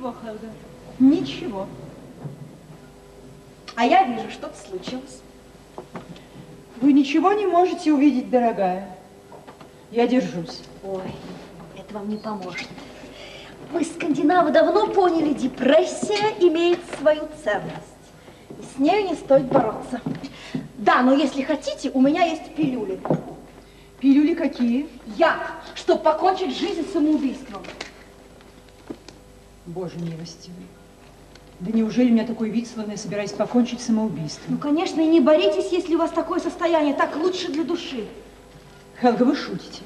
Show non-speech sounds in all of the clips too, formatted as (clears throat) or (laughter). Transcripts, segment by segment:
Ничего, Хелга, ничего. А я вижу, что-то случилось. Вы ничего не можете увидеть, дорогая. Я держусь. Ой, это вам не поможет. Мы, скандинавы, давно поняли, депрессия имеет свою ценность. И с нею не стоит бороться. Да, но если хотите, у меня есть пилюли. Пилюли какие? Яд, чтобы покончить жизнь самоубийством. Боже милостивый. Да неужели у меня такой вид, словно я собираюсь покончить самоубийством? Ну, конечно, и не боритесь, если у вас такое состояние. Так лучше для души. Хелга, вы шутите.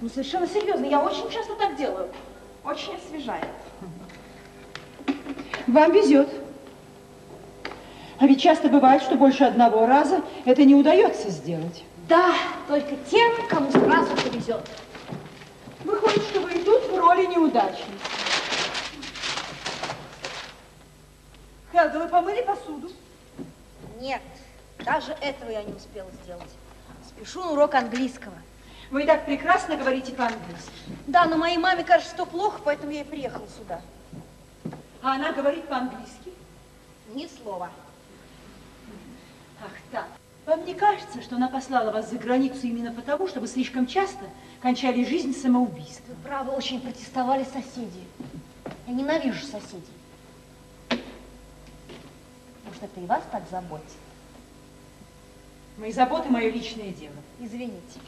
Ну, совершенно серьезно. Я очень часто так делаю. Очень освежает. Вам везет. А ведь часто бывает, что больше одного раза это не удается сделать. Да, только тем, кому сразу повезет. Выходит, что вы и тут в роли неудачницы. Хелга, вы помыли посуду? Нет, даже этого я не успела сделать. Спешу на урок английского. Вы и так прекрасно говорите по-английски. Да, но моей маме кажется, что плохо, поэтому я и приехала сюда. А она говорит по-английски? Ни слова. Ах так. Вам не кажется, что она послала вас за границу именно потому, что вы слишком часто кончали жизнь самоубийством? Вы правы, очень протестовали соседи. Я ненавижу соседей. Может, это и вас так заботит? Мои заботы – мое личное дело. Извините.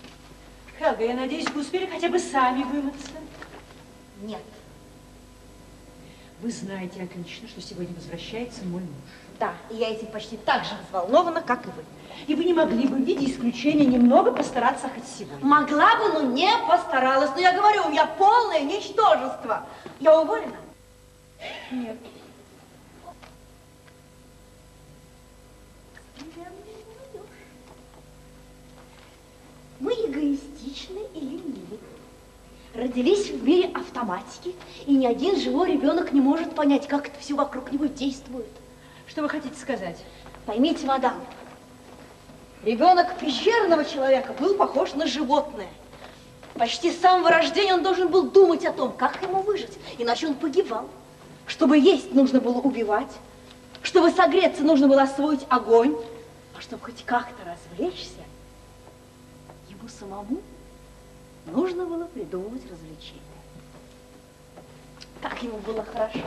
Хелга, я надеюсь, вы успели хотя бы сами вымыться? Нет. Вы знаете отлично, что сегодня возвращается мой муж. Да, и я этим почти так же взволнована, как и вы. И вы не могли бы в виде исключения немного постараться хоть сегодня? Могла бы, но не постаралась. Но я говорю, у меня полное ничтожество. Я уволена? Нет. Мы эгоистичны и ленивы. Родились в мире автоматики, и ни один живой ребенок не может понять, как это все вокруг него действует. Что вы хотите сказать? Поймите, мадам, ребенок пещерного человека был похож на животное. Почти с самого рождения он должен был думать о том, как ему выжить, иначе он погибал. Чтобы есть, нужно было убивать. Чтобы согреться, нужно было освоить огонь. А чтобы хоть как-то развлечься, самому нужно было придумывать развлечения. Как ему было хорошо.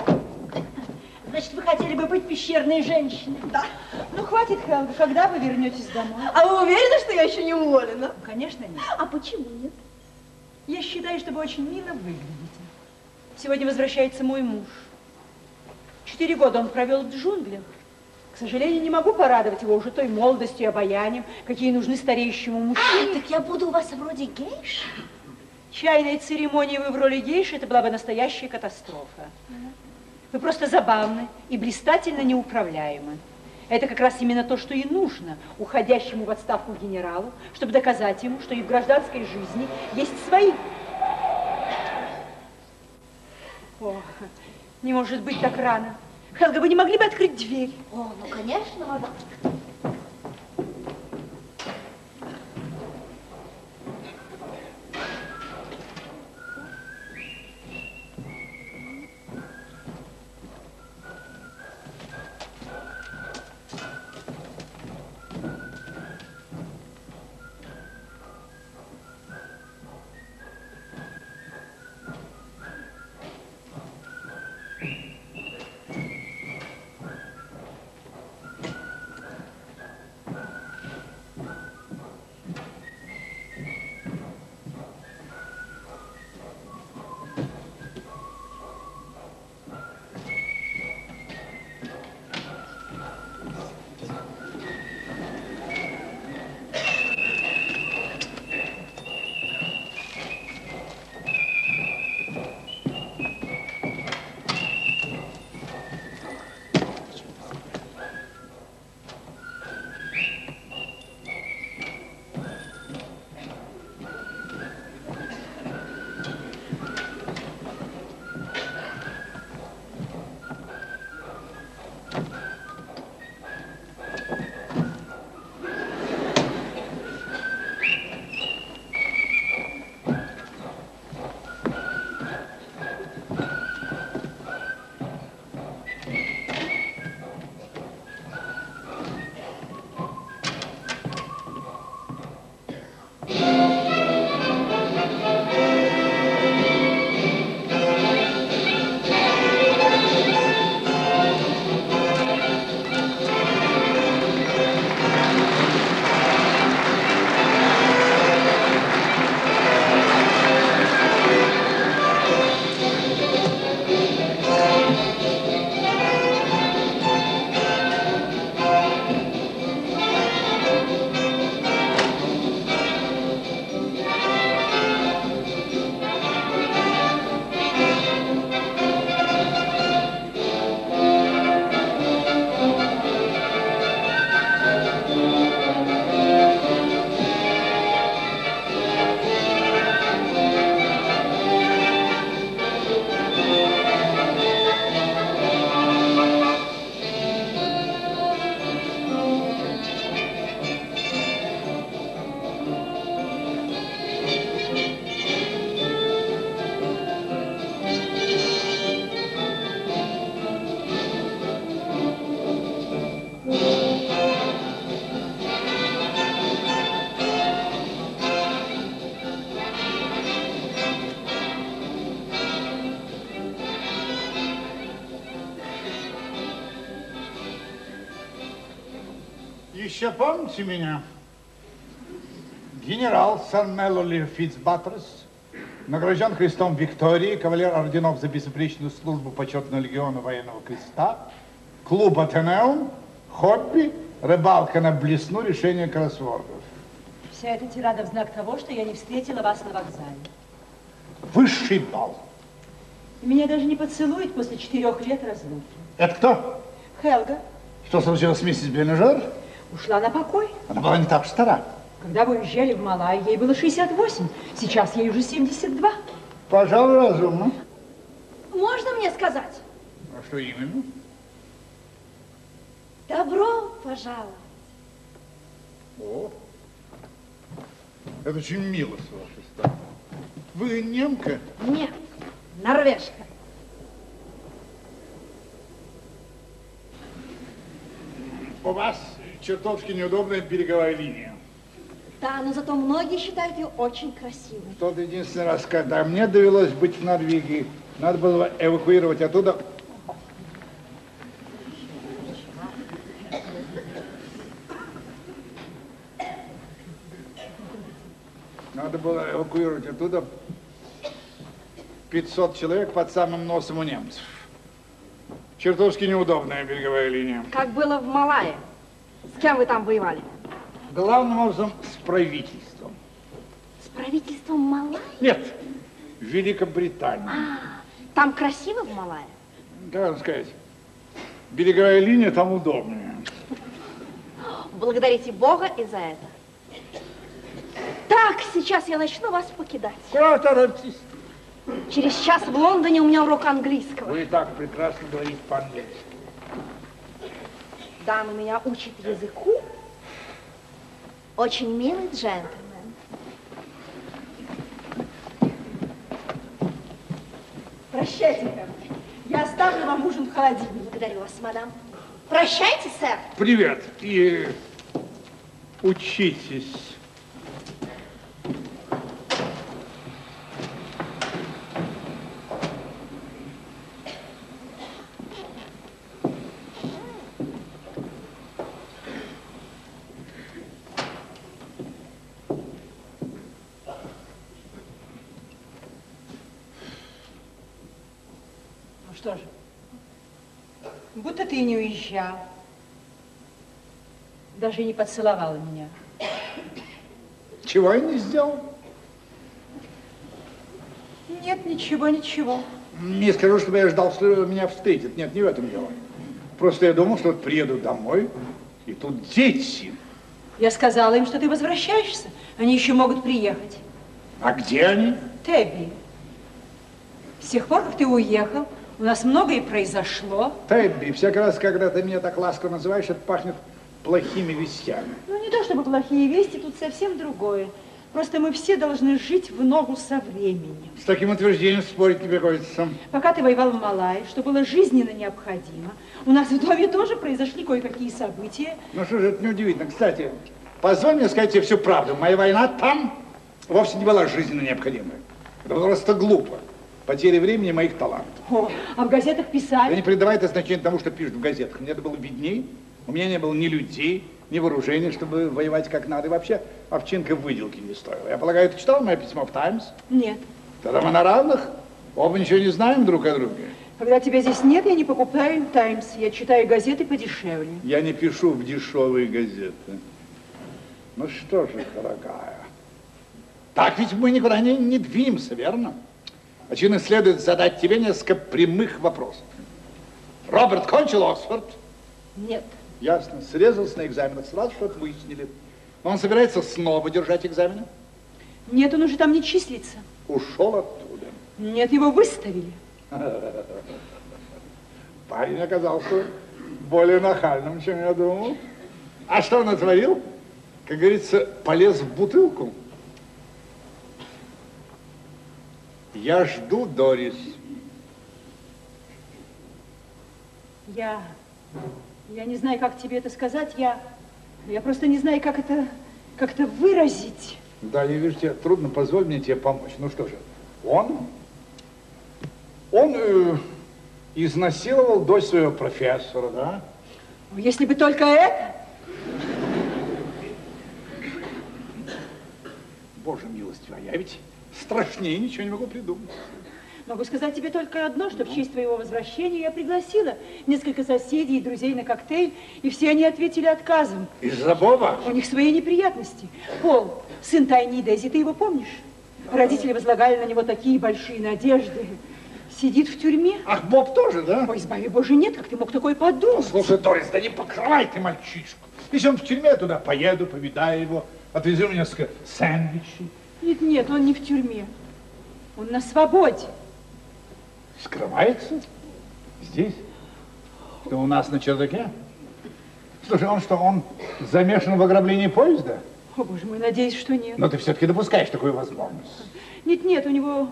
Значит, вы хотели бы быть пещерной женщиной? Да. Ну, хватит, Хелга, когда вы вернетесь домой? А вы уверены, что я еще не уволена? Ну, конечно, нет. А почему нет? Я считаю, что вы очень мило выглядите. Сегодня возвращается мой муж. Четыре года он провел в джунглях. К сожалению, не могу порадовать его уже той молодостью и обаянием, какие нужны стареющему мужчине. А, так я буду у вас вроде гейш? Чайная церемония вы в роли гейши, это была бы настоящая катастрофа. Вы просто забавны и блистательно неуправляемы. Это как раз именно то, что и нужно уходящему в отставку генералу, чтобы доказать ему, что и в гражданской жизни есть свои. О, не может быть так рано. Хелга, вы не могли бы открыть дверь? О, ну, конечно, мадам. Еще помните меня? Генерал Сэр Меллоли Фитцбаттерс, награжден крестом Виктории, кавалер орденов за безупречную службу почетного легиона военного креста, клуб Атенеум, хобби, рыбалка на блесну, решение кроссвордов. Вся эта тирада в знак того, что я не встретила вас на вокзале. Высший балл. Меня даже не поцелует после четырех лет разлуки. Это кто? Хелга Что случилось с миссис Бенежер? Ушла на покой. Она была не так уж стара. Когда вы уезжали в Малайи, ей было 68. Сейчас ей уже 72. Пожалуй, разумно. Можно мне сказать? А что именно? Добро пожаловать. О, это очень мило с вашей стороны. Вы немка? Нет, норвежка. У вас чертовски неудобная береговая линия. Да, но зато многие считают ее очень красивой. Тот единственный раз, когда мне довелось быть в Норвегии, надо было эвакуировать оттуда Надо было эвакуировать оттуда 500 человек под самым носом у немцев. Чертовски неудобная береговая линия. Как было в Малайе. С кем вы там воевали? Главным образом с правительством. С правительством Малайи? Нет, Великобритания. Там красиво в Малайе? Как вам сказать? Береговая линия там удобнее. Благодарите Бога и за это. Так, сейчас я начну вас покидать. Куда торопитесь? Через час в Лондоне у меня урок английского. Вы и так прекрасно говорите по-английски. Дамы меня учат языку. Очень милый джентльмен. Прощайте. Я оставлю вам ужин в холодильнике. Благодарю вас, мадам. Прощайте, сэр. Привет. И учитесь. Ну что же, будто ты уезжал. Даже не поцеловала меня. Чего я не сделал? Нет, ничего, ничего. Не скажу, чтобы я ждал, что меня встретят. Нет, не в этом дело. Просто я думал, что вот приеду домой, и тут дети. Я сказала им, что ты возвращаешься. Они еще могут приехать. А где они? Тебби, с тех пор, как ты уехал, у нас многое произошло. Тебби, всякий раз, когда ты меня так ласково называешь, это пахнет плохими вестями. Ну, не то чтобы плохие вести, тут совсем другое. Просто мы все должны жить в ногу со временем. С таким утверждением спорить не приходится. Пока ты воевал в Малайи, что было жизненно необходимо, у нас в доме тоже произошли кое-какие события. Ну что же, это неудивительно. Кстати, позволь мне сказать тебе всю правду. Моя война там вовсе не была жизненно необходимой. Это было просто глупо. Потеря времени моих талантов. О, а в газетах писали. не придавай это значение тому, что пишут в газетах. Мне это было видней. У меня не было ни людей, ни вооружения, чтобы воевать как надо. И вообще овчинка выделки не стоила. Я полагаю, ты читал мое письмо в «Таймс»? Нет. Тогда мы на равных. Оба ничего не знаем друг о друге. Когда тебя здесь нет, я не покупаю Таймс. Я читаю газеты подешевле. Я не пишу в дешевые газеты. Ну что же, дорогая, так ведь мы никуда не, не двинемся, верно? Очевидно, следует задать тебе несколько прямых вопросов. Роберт кончил Оксфорд? Нет. Ясно. Срезался на экзаменах, сразу что-то выяснили. Но он собирается снова держать экзамены? Нет, он уже там не числится. Ушел оттуда. Нет, его выставили. (laughs) Парень оказался более нахальным, чем я думал. А что он натворил? Как говорится, полез в бутылку. Я жду, Дорис. Я Я не знаю, как тебе это сказать. Я, я просто не знаю, как это, как это выразить. Да, я вижу, тебе трудно, позволь мне тебе помочь. Ну что же, он, он э, изнасиловал дочь своего профессора, да? Если бы только это. Боже милостивый, а я ведь страшнее ничего не могу придумать. Могу сказать тебе только одно, что в честь твоего возвращения я пригласила несколько соседей и друзей на коктейль, и все они ответили отказом. Из-за Боба? У них свои неприятности. Пол, сын Тайни Дези, ты его помнишь? Родители возлагали на него такие большие надежды. Сидит в тюрьме. Ах, Боб тоже, да? Ой, избави Боже, нет, как ты мог такое подумать? Слушай, Дорис, да не покрывай ты мальчишку. Если он в тюрьме, я туда поеду, повидаю его, отвезу мне несколько сэндвичей. Нет, нет, он не в тюрьме. Он на свободе. Скрывается? Здесь? Что у нас на чердаке? Слушай, он что, он замешан в ограблении поезда? О, боже мой, надеюсь, что нет. Но ты все-таки допускаешь такую возможность. Нет, нет, у него,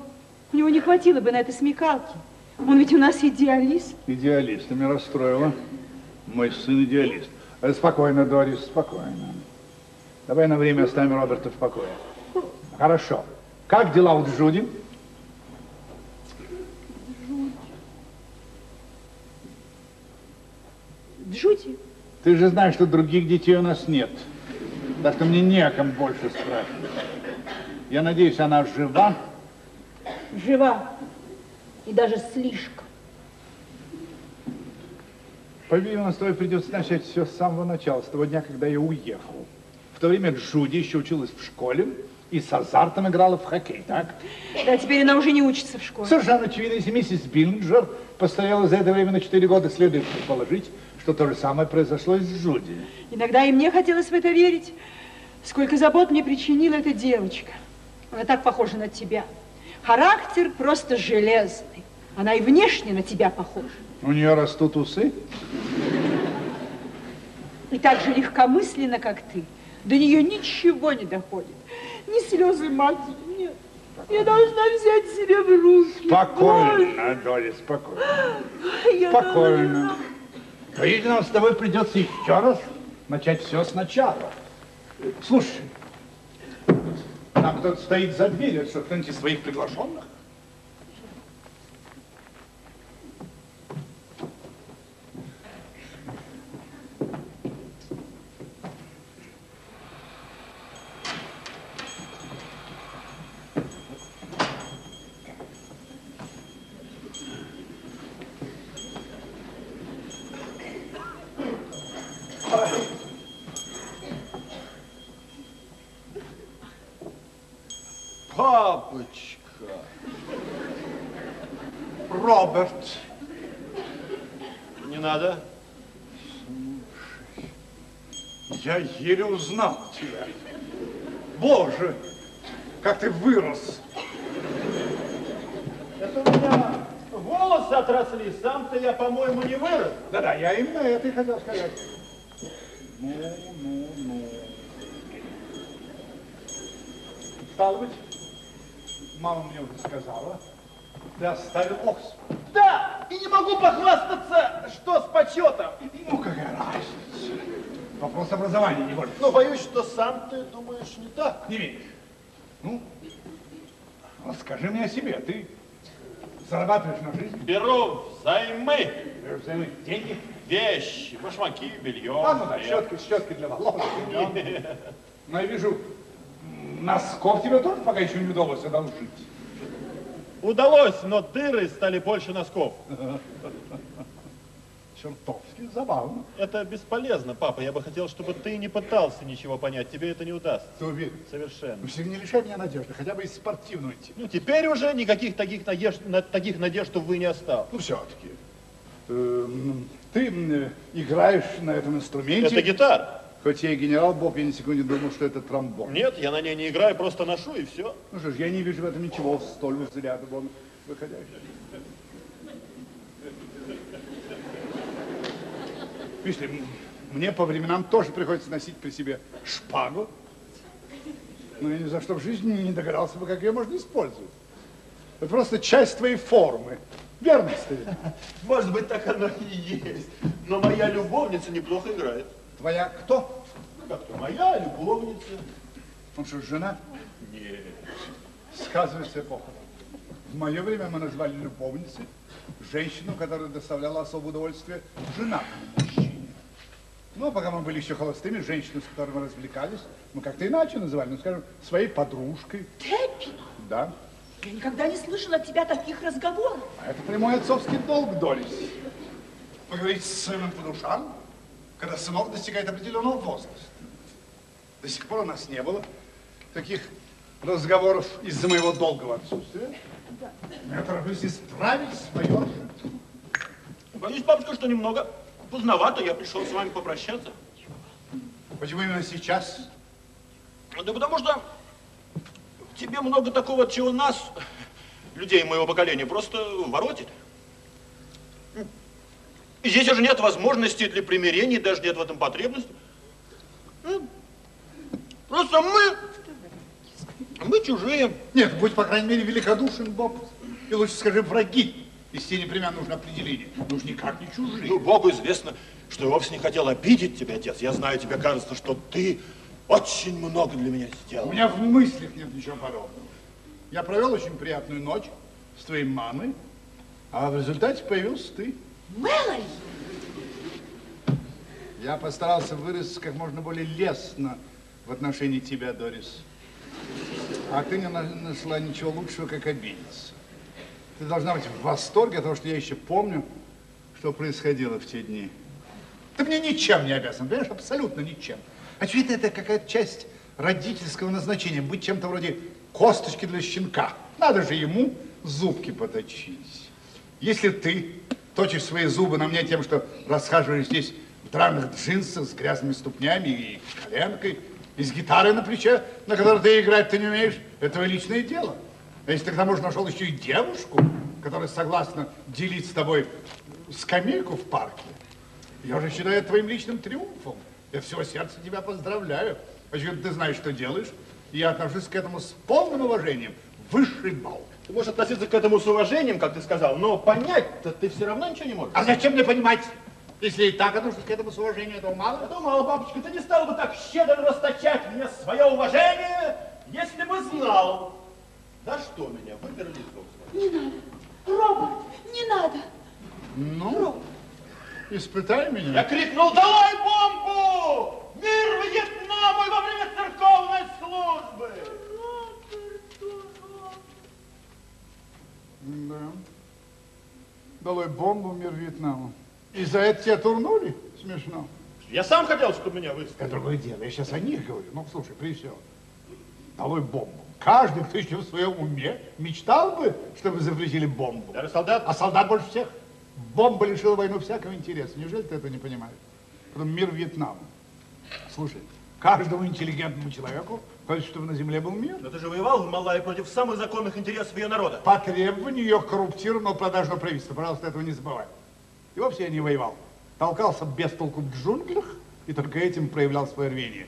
у него не хватило бы на это смекалки. Он ведь у нас идеалист. Идеалист, ты меня расстроила. Мой сын идеалист. Э, Спокойно, Дорис, спокойно. Давай на время оставим Роберта в покое. Хорошо. Как дела у Джуди? Джуди, Ты же знаешь, что других детей у нас нет. Так что мне не о ком больше спрашивать. Я надеюсь, она жива. жива. И даже слишком. По-видимому, с тобой придется начать все с самого начала, с того дня, когда я уехал. В то время Джуди еще училась в школе и с азартом играла в хоккей, так? Да, теперь она уже не учится в школе. Совершенно очевидно, если миссис Биллинджер постояла за это время на 4 года, следует предположить, что то же самое произошло и с Джуди. Иногда и мне хотелось в это верить. Сколько забот мне причинила эта девочка. Она так похожа на тебя. Характер просто железный. Она и внешне на тебя похожа. У нее растут усы. И так же легкомысленно, как ты. До нее ничего не доходит. Ни слезы матери, нет. Я должна взять себя в руки. Спокойно, Доля, спокойно. Ой, я Спокойно. По-видимому, с тобой придется еще раз начать все сначала. Слушай, там кто-то стоит за дверью, что кто-нибудь из своих приглашенных? Папочка. Роберт. Не надо. Я еле узнал тебя. Боже, как ты вырос. Это у меня волосы отросли. Сам-то я, по-моему, не вырос. Да-да, я именно это и хотел сказать. Ну, ну, ну. Стало быть, мама мне уже сказала, ты оставил Оксфорд. Да, и не могу похвастаться, что с почетом. Ну, какая разница? Вопрос образования, не больше. Но боюсь, что сам ты думаешь не так. Не веришь? Ну, расскажи мне о себе. Ты зарабатываешь на жизнь? Беру взаймы, Берешь взаймы деньги? вещи, башмаки, белье. А, ну да, щетки, щетки для волос. (laughs) Но я вижу, носков тебе тоже пока еще не удалось одолжить. Удалось, но дыры стали больше носков. (laughs) Чертовски забавно. Это бесполезно, папа. Я бы хотел, чтобы ты не пытался ничего понять. Тебе это не удастся. Ты уверен? Совершенно. Ну, все не лишай меня надежды, хотя бы из спортивного типа. Ну, теперь уже никаких таких надежд, на, таких надежд, увы, не осталось. Ну, все-таки. ты м, э, играешь на этом инструменте. Это гитара. Хоть я и генерал Боб, я ни секунды не думал, что это тромбон. Нет, я на ней не играю, просто ношу и все. Ну что ж, я не вижу в этом ничего столь взгляда вон выходящего. М- мне по временам тоже приходится носить при себе шпагу. Но я ни за что в жизни не догадался бы, как ее можно использовать. Это просто часть твоей формы. Верно, старина? (laughs) Может быть, так оно и есть. Но моя любовница неплохо играет. Твоя кто? Ну, как-то моя любовница. Он что, жена? Нет. Сказывается эпоха. В мое время мы назвали любовницей женщину, которая доставляла особое удовольствие женатому мужчине. Ну, а пока мы были еще холостыми, женщину, с которой мы развлекались, мы как-то иначе называли, ну, скажем, своей подружкой. Теппи, Да. я никогда не слышала от тебя таких разговоров. А это прямой отцовский долг, Дорис. Поговорить с сыном по душам, когда сынок достигает определенного возраста. До сих пор у нас не было таких разговоров из-за моего долгого отсутствия. Я тороплюсь исправить свое. Боюсь, бабушка, что немного поздновато. Я пришел с вами попрощаться. Почему именно сейчас? Да потому что в тебе много такого, чего нас, людей моего поколения, просто воротит. И здесь уже нет возможности для примирения, даже нет в этом потребности. Ну, Просто мы, мы чужие. Нет, будь, по крайней мере, великодушен, Боб. И лучше скажи враги. Из тебе непременно нужно определение. Ну уж никак не чужие. Ну, Богу известно, что я вовсе не хотел обидеть тебя, отец. Я знаю, тебе кажется, что ты очень много для меня У сделал. меня в мыслях нет ничего подобного. Я провел очень приятную ночь с твоей мамой, а в результате появился ты. Мэлори, Я постарался вырасти как можно более лестно в отношении тебя, Дорис. А ты не на- нашла ничего лучшего, как обидеться. Ты должна быть в восторге от того, что я еще помню, что происходило в те дни. Ты мне ничем не обязан, понимаешь, абсолютно ничем. Очевидно, это какая-то часть родительского назначения, быть чем-то вроде косточки для щенка. Надо же ему зубки поточить. Если ты точишь свои зубы на мне тем, что расхаживаешь здесь в драных джинсах с грязными ступнями и коленкой, и с гитарой на плече, на которой ты играть ты не умеешь, это твое личное дело. А если ты к тому же нашел еще и девушку, которая согласна делить с тобой скамейку в парке, я уже считаю это твоим личным триумфом. Я всего сердца тебя поздравляю. Очевидно, ты знаешь, что делаешь. И я отношусь к этому с полным уважением. Высший балл. Ты можешь относиться к этому с уважением, как ты сказал, но понять-то ты все равно ничего не можешь. А зачем мне понимать, если и так отношусь к этому с уважением, этого мало? Я думала, бабочка, ты не стала бы так щедро расточать мне свое уважение, если бы знал. Да что меня, выперли из дома. не надо. Роберт, не надо. Ну, испытай Я меня. крикнул, долой бомбу! Мир Вьетнаму во время церковной службы! Да. Долой бомбу мир Вьетнаму. И за это тебя турнули? Смешно. Я сам хотел, чтобы меня Это выставили. другое дело. Я сейчас о них говорю. Ну, слушай, при всем. Долой бомбу. Каждый, кто еще в своем уме, мечтал бы, чтобы запретили бомбу. Даже солдат? А солдат больше всех. Бомба лишила войну всякого интереса. Неужели ты этого не понимаешь? Потом мир Вьетнама. Слушай, каждому интеллигентному человеку хочется, чтобы на земле был мир. Но ты же воевал в Малайи против самых законных интересов ее народа. По требованию ее коррумпированного продажного правительства. Пожалуйста, этого не забывай. И вовсе я не воевал. Толкался без толку в джунглях и только этим проявлял свое рвение.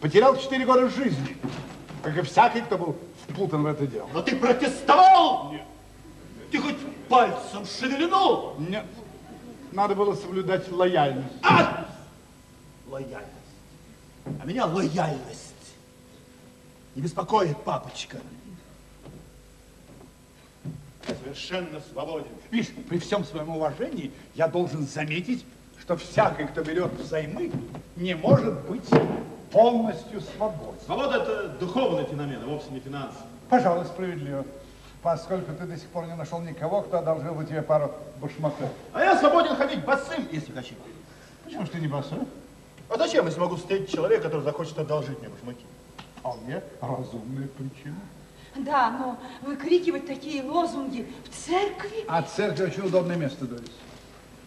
Потерял четыре года жизни, как и всякий, кто был впутан в это дело. Но ты протестовал? Нет. Ты хоть пальцем шевельнул? Нет, надо было соблюдать лояльность. А! Лояльность. А меня лояльность не беспокоит, папочка. Я совершенно свободен. Видишь, при всем своем уважении я должен заметить, что всякий, кто берет взаймы, не может быть полностью свободен. Свобода – это духовный феномен, а вовсе не финансовый. Пожалуй, справедливо. Поскольку ты до сих пор не нашел никого, кто одолжил бы тебе пару башмаков. А я свободен ходить босым, если хочу. Почему ж ты не босой? А зачем, если могу встретить человека, который захочет одолжить мне башмаки? Вполне разумная причина. Да, но выкрикивать такие лозунги в церкви. А церковь очень удобное место, Дорис.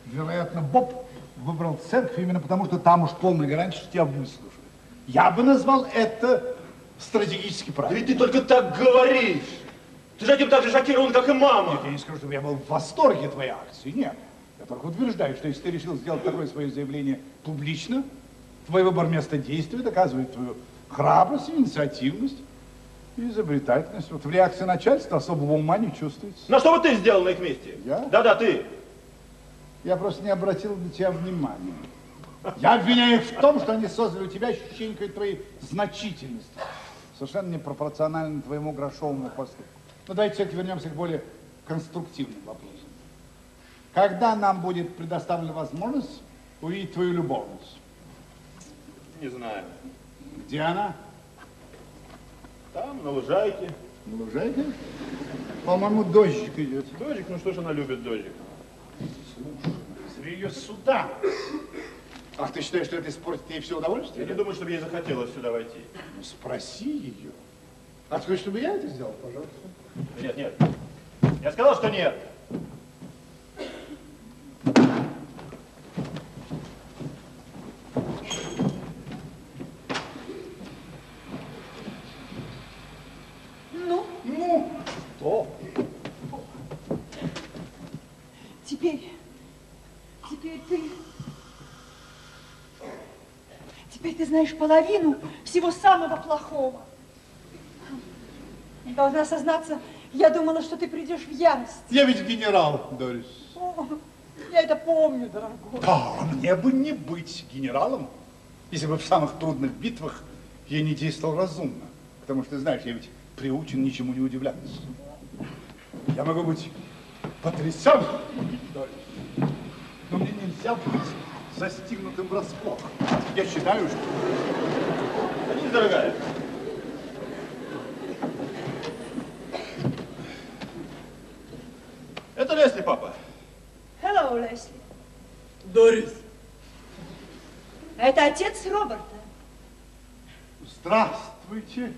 Вероятно, Боб выбрал церковь именно потому, что там уж полная гарантия, что тебя выслушают. Я бы назвал это стратегически Да правильно. ведь ты только так говоришь. Ты же этим так же шокирован, как и мама. Нет, я не скажу, чтобы я был в восторге твоей акции. Нет. Я только утверждаю, что если ты решил сделать такое свое заявление публично, твой выбор места действия доказывает твою храбрость и инициативность. Изобретательность. Вот в реакции начальства особого ума не чувствуется. На что бы ты сделал на их месте? Я? Да-да, ты. Я просто не обратил на тебя внимания. Я обвиняю их в том, что они создали у тебя ощущение твоей значительности. Совершенно непропорционально твоему грошовому поступку. Ну, давайте все-таки вернемся к более конструктивным вопросам. Когда нам будет предоставлена возможность увидеть твою любовницу? Не знаю. Где она? Там, на лужайке. На лужайке? По-моему, дождик идет. Дождик, ну что ж она любит дождик? Слушай, ее сюда. Ах, ты считаешь, что это испортит ей все Я удовольствие? не думаю, чтобы ей захотелось сюда войти. Ну, спроси ее. А ты хочешь, чтобы я это сделал, пожалуйста? Нет, нет. Я сказал, что нет. Ну, Ну, что? теперь, теперь ты, теперь ты знаешь половину всего самого плохого. Должна сознаться, я думала, что ты придешь в ярость. Я ведь генерал, Дорис. О, я это помню, дорогой. Да, мне бы не быть генералом, если бы в самых трудных битвах я не действовал разумно. Потому что, знаешь, я ведь приучен ничему не удивляться. Я могу быть потрясен, Дорис, но мне нельзя быть застигнутым врасплох. Я считаю, что... Садись, дорогая. Это Лесли, папа. Hello, Лесли. Дорис, Это отец Роберта. Здравствуйте,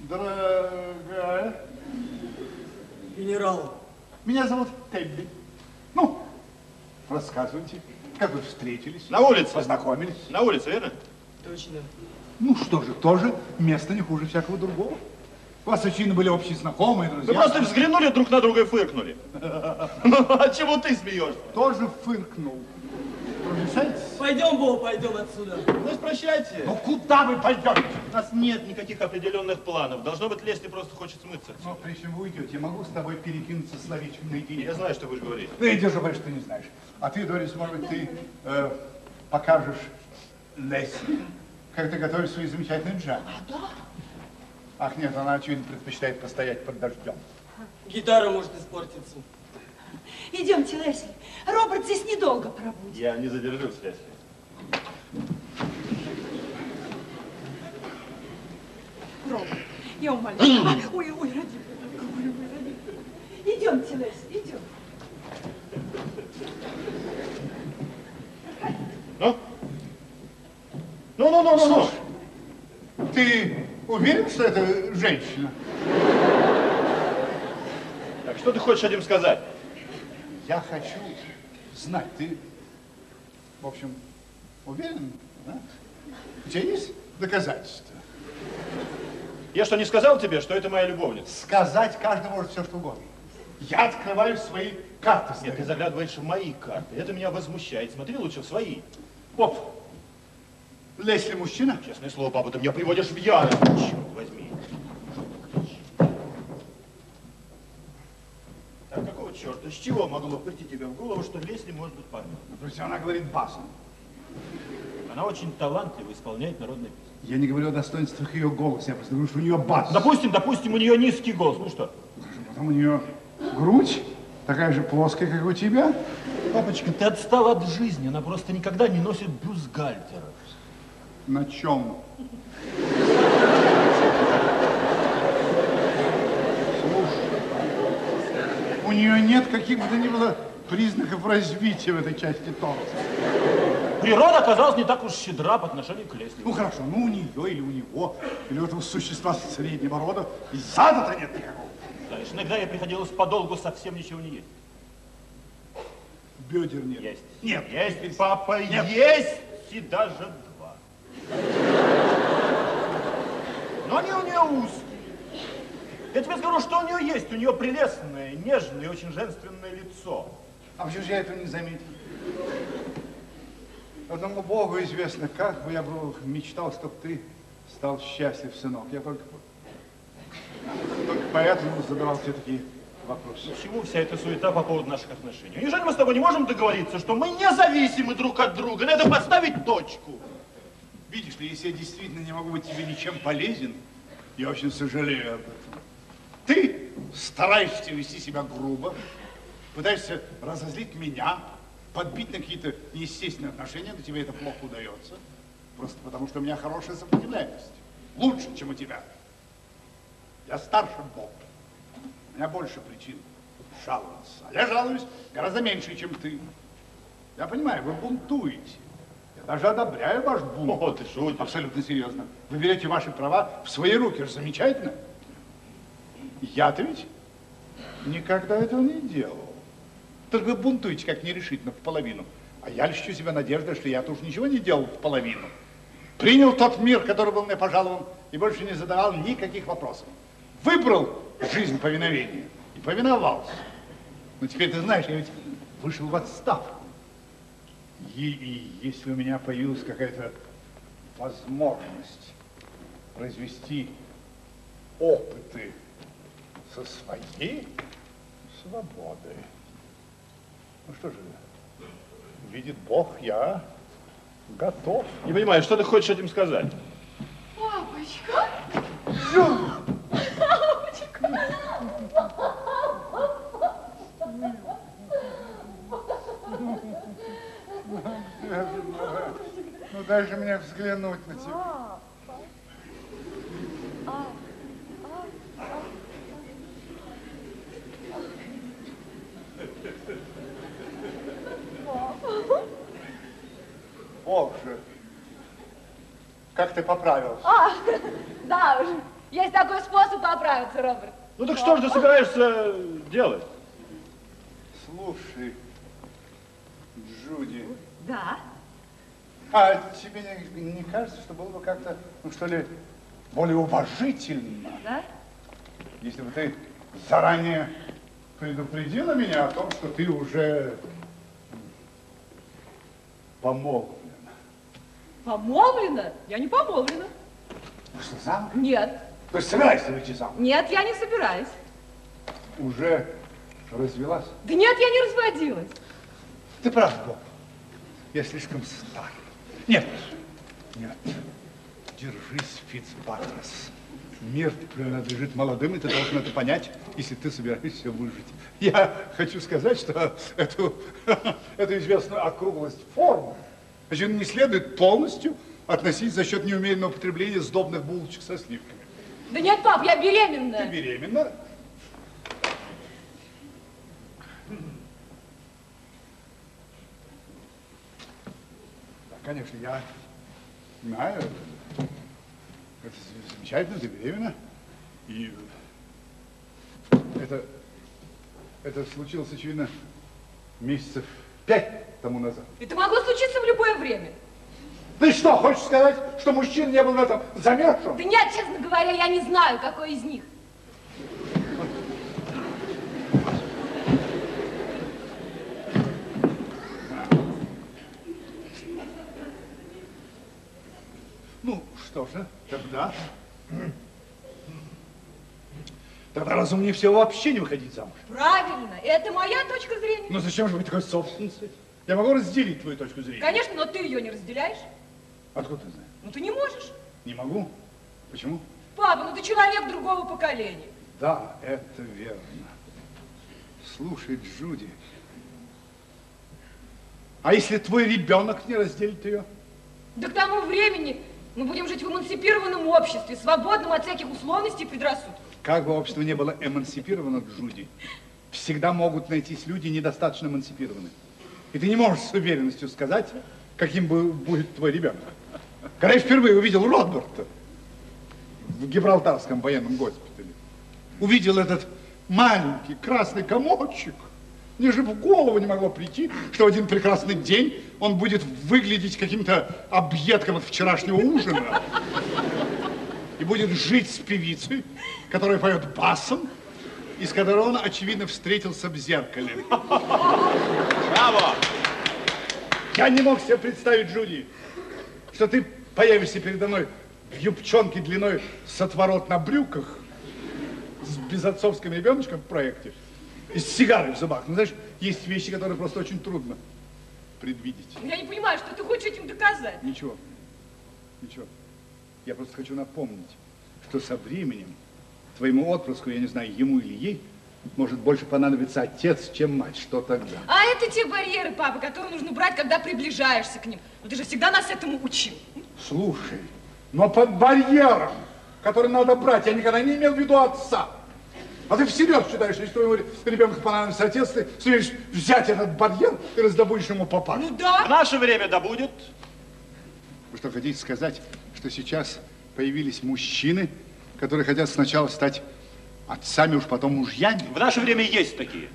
дорогая. генерал, Меня зовут Тебби. Ну, рассказывайте, как вы встретились? На улице. Познакомились? На улице, верно? точно. Ну что же, тоже место не хуже всякого другого. У вас, очевидно, были общие знакомые, Вы друзья. просто взглянули друг на друга и фыркнули. Ну, (laughs) а чего ты смеешься? Тоже фыркнул. Разрешаете? Пойдем, Бо, пойдем отсюда. Ну, прощайте. Ну куда вы пойдете? У нас нет никаких определенных планов. Должно быть, Лесли просто хочет смыться. Но прежде чем вы уйдете, я могу с тобой перекинуться словечком наедине. Я знаю, что будешь говорить. Ну, я держу, что ты не знаешь. А ты, Дорис, может быть, ты э, покажешь Лесли, как ты готовишь свои замечательные джемы. А, да? Ах, нет, она, очевидно, предпочитает постоять под дождем. Гитара может испортиться. Идемте, Лесли. Роберт здесь недолго пробудет. Я не задержусь, Лесли. Роберт, я умоляю. Ой, ой, ради бога, ой, ой, ради бога. Идемте, Лесли, идем. Ну? Ну, ну, ну, ну, ну. Ты уверен, что это женщина? Так, что ты хочешь этим сказать? Я хочу знать, ты, в общем, уверен, да? У тебя есть доказательства? Я что, не сказал тебе, что это моя любовница? Сказать каждый может все, что угодно. Я открываю свои карты. Нет, ты заглядываешь в мои карты. Это меня возмущает. Смотри лучше в свои. Вот. Лесли мужчина? Честное слово, папа, ты меня приводишь в ярость. Черт возьми. Так какого черта? С чего могло прийти тебе в голову, что Лесли может быть парнем? Причем она говорит басом. Она очень талантливо исполняет народные песни. Я не говорю о достоинствах ее голоса, я просто говорю, что у нее бас. Допустим, допустим, у нее низкий голос. Ну что? Потом у нее грудь такая же плоская, как у тебя. Папочка, ты отстал от жизни. Она просто никогда не носит бюстгальтера. На чем? У нее нет каких бы то ни было признаков развития в этой части торса. Природа оказалась не так уж щедра по отношению к Лесли. Ну хорошо, ну у нее или у него, или у этого существа среднего рода, и зада-то нет никакого. Знаешь, иногда ей приходилось подолгу совсем ничего не есть. Бедер нет. Есть. Нет. Есть, папа, Нет. есть и даже два. Но они у нее узкие. Я тебе скажу, что у нее есть. У нее прелестное, нежное и очень женственное лицо. А почему же я этого не заметил? Одному Богу известно, как бы я был, мечтал, чтобы ты стал счастлив, сынок. Я только Только поэтому задавал все такие вопросы. К чему вся эта суета по поводу наших отношений? Неужели мы с тобой не можем договориться, что мы независимы друг от друга? Надо поставить точку. Видишь ли, если я действительно не могу быть тебе ничем полезен, я очень сожалею об этом. Ты стараешься вести себя грубо, пытаешься разозлить меня, подбить на какие-то неестественные отношения, но тебе это плохо удается. Просто потому, что у меня хорошая сопротивляемость. Лучше, чем у тебя. Я старше Бог. У меня больше причин жаловаться. А я жалуюсь гораздо меньше, чем ты. Я понимаю, вы бунтуете. Я даже одобряю ваш бунт. О, ты шутишь. Абсолютно серьезно. Вы берете ваши права в свои руки. Замечательно. Я-то ведь никогда этого не делал. Только вы бунтуете как нерешительно в половину. А я льщу себя надеждой, что я тоже ничего не делал в половину. Принял тот мир, который был мне пожалован, и больше не задавал никаких вопросов. Выбрал жизнь повиновения и повиновался. Но теперь ты знаешь, я ведь вышел в отставку. И, и если у меня появилась какая-то возможность произвести опыты со своей свободой. Ну что же, видит Бог, я готов. Не понимаю, что ты хочешь этим сказать? Папочка! Ну дай же мне взглянуть на тебя. Боже, как ты поправился? А, (laughs) да уж. Есть такой способ поправиться, Роберт. Ну так что же ты собираешься делать? Слушай, Джуди, Да. а тебе не, не кажется, что было бы как-то, ну что ли, более уважительно, Да? если бы ты заранее предупредила меня о том, что ты уже помолвлена? Помолвлена? Я не помолвлена. Что, замуж? Нет. То есть собираешься выйти замуж? Нет, я не собираюсь. Уже развелась? Да нет, я не разводилась. Ты прав, Боб. Я слишком стар. Нет, нет. Держись, Фицбатрос. Мир принадлежит молодым, и ты должен это понять, если ты собираешься выжить. Я хочу сказать, что эту, (laughs) эту известную округлость формы значит, не следует полностью относить за счет неумеренного употребления сдобных булочек со сливками. Да нет, пап, я Ты беременна. беременна? Да, конечно, я знаю. Это замечательно, ты беременна. И это, это случилось, очевидно, месяцев пять тому назад. Это могло случиться в любое время. Ты что, хочешь сказать, что мужчина не был в этом замешан? Да нет, честно говоря, я не знаю, какой из них. Ну, что же, тогда... Тогда разумнее всего вообще не выходить замуж. Правильно, это моя точка зрения. Но зачем же быть такой собственницей? Я могу разделить твою точку зрения. Конечно, но ты ее не разделяешь. Откуда ты знаешь? Ну ты не можешь. Не могу. Почему? Папа, ну ты человек другого поколения. Да, это верно. Слушай, Джуди, а если твой ребенок не разделит ее? Да к тому времени мы будем жить в эмансипированном обществе, свободном от всяких условностей и предрассудков. Как бы общество не было эмансипировано, Джуди, всегда могут найтись люди недостаточно эмансипированные. И ты не можешь с уверенностью сказать, каким будет твой ребенок. Когда я впервые увидел Роберта в Гибралтарском военном госпитале, увидел этот маленький красный комочек, мне же в голову не могло прийти, что в один прекрасный день он будет выглядеть каким-то объедком от вчерашнего ужина и будет жить с певицей, которая поет басом, и с которой он, очевидно, встретился в зеркале. Браво! Я не мог себе представить, Джуди, что ты появишься передо мной в юбчонке длиной с отворот на брюках безотцовским ребеночком в проекте, и с сигарой в зубах. Ну, знаешь, есть вещи, которые просто очень трудно предвидеть. Я не понимаю, что ты хочешь этим доказать. Ничего, ничего. Я просто хочу напомнить, что со временем твоему отпрыску, я не знаю, ему или ей, может больше понадобиться отец, чем мать. Что тогда? А это те барьеры, папа, которые нужно брать, когда приближаешься к ним. Ну ты же всегда нас этому учил. Слушай, но под барьером, который надо брать, я никогда не имел в виду отца. А ты всерьез считаешь, что если твоему ребенку понадобится отец, ты сумеешь взять этот барьер и раздобудешь ему папашу? Ну В да. наше время да будет. Вы что, хотите сказать, что сейчас появились мужчины, которые хотят сначала стать отцами, уж потом мужьями? В наше время есть такие.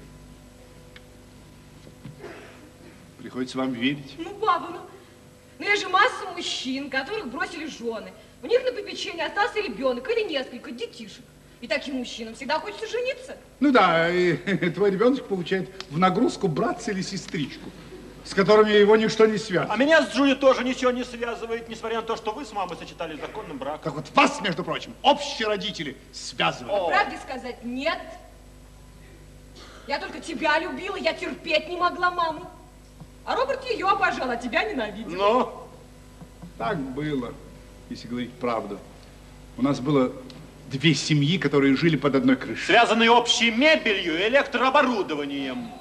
Приходится вам верить. Ну, папа, ну, ну есть же масса мужчин, которых бросили жены. У них на попечении остался ребенок или несколько детишек. И таким мужчинам всегда хочется жениться. Ну да, и (laughs) твой ребеночек получает в нагрузку братца или сестричку, с которыми его ничто не А связывает. меня с Джули тоже ничего не связывает, несмотря на то, что вы с мамой сочетали законным браком. Как вот вас, между прочим, общие родители связывают. О. Правде сказать, нет. Я только тебя любила, я терпеть не могла маму. А Роберт ее обожал, а тебя ненавидел. Но Так было, если говорить правду. У нас было две семьи, которые жили под одной крышей. связанные общей мебелью и электрооборудованием.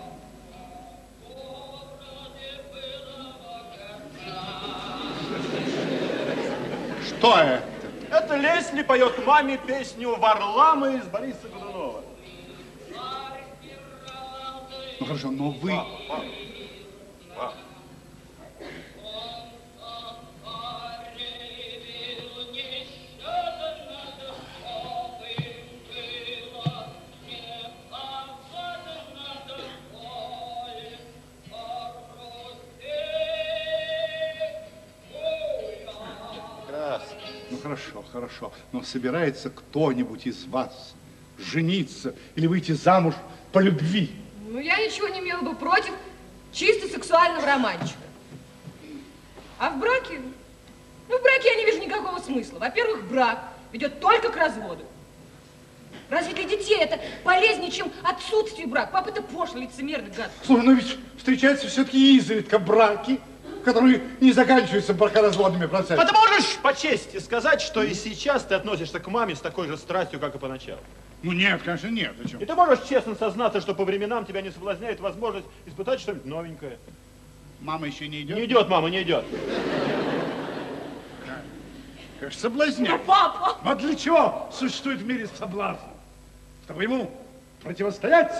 Что это? Это Лесли поет маме песню Варлама из Бориса Годунова. Ну хорошо, но вы... Прекрасно. Ну хорошо, хорошо. Но собирается кто-нибудь из вас жениться или выйти замуж по любви? Ну, я ничего не имела бы против чисто сексуального романчика. А в браке? Ну, в браке я не вижу никакого смысла. Во-первых, брак ведет только к разводу. Разве для детей это полезнее, чем отсутствие брака? Папа, это пошло, лицемерный гад. Слушай, но ведь встречаются все-таки изредка браки, которые не заканчиваются бракоразводными процессами. А ты можешь по чести сказать, что и сейчас ты относишься к маме с такой же страстью, как и поначалу? Ну нет, конечно, нет. Зачем? И ты можешь честно сознаться, что по временам тебя не соблазняет возможность испытать что-нибудь новенькое. Мама еще не идет? Не идет, мама, не идет. Конечно, соблазняет. Папа! Но для чего существует в мире соблазн? Чтобы ему противостоять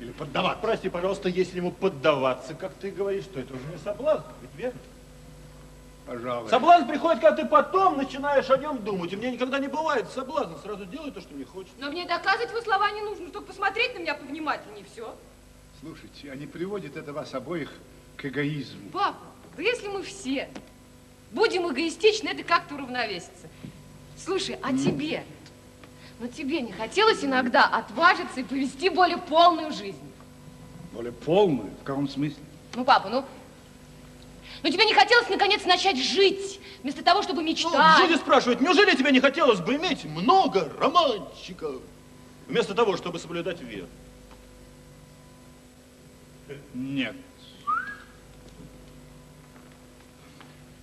или поддаваться? Прости, пожалуйста, если ему поддаваться, как ты говоришь, то это уже не соблазн, ведь верно? Пожалуй. Соблазн приходит, когда ты потом начинаешь о нем думать. И мне никогда не бывает соблазна. Сразу делай то, что мне хочется. Но мне доказывать его слова не нужно, только посмотреть на меня повнимательнее, все. Слушайте, а не приводит это вас обоих к эгоизму? Папа, да если мы все будем эгоистичны, это как-то уравновесится. Слушай, а тебе? Ну тебе не хотелось иногда отважиться и повести более полную жизнь? Более полную? В каком смысле? Ну, папа, ну... Ну тебе не хотелось наконец начать жить, вместо того, чтобы Ну, мечтать? Джуди спрашивает, неужели тебе не хотелось бы иметь много романчиков, вместо того, чтобы соблюдать веру? Нет.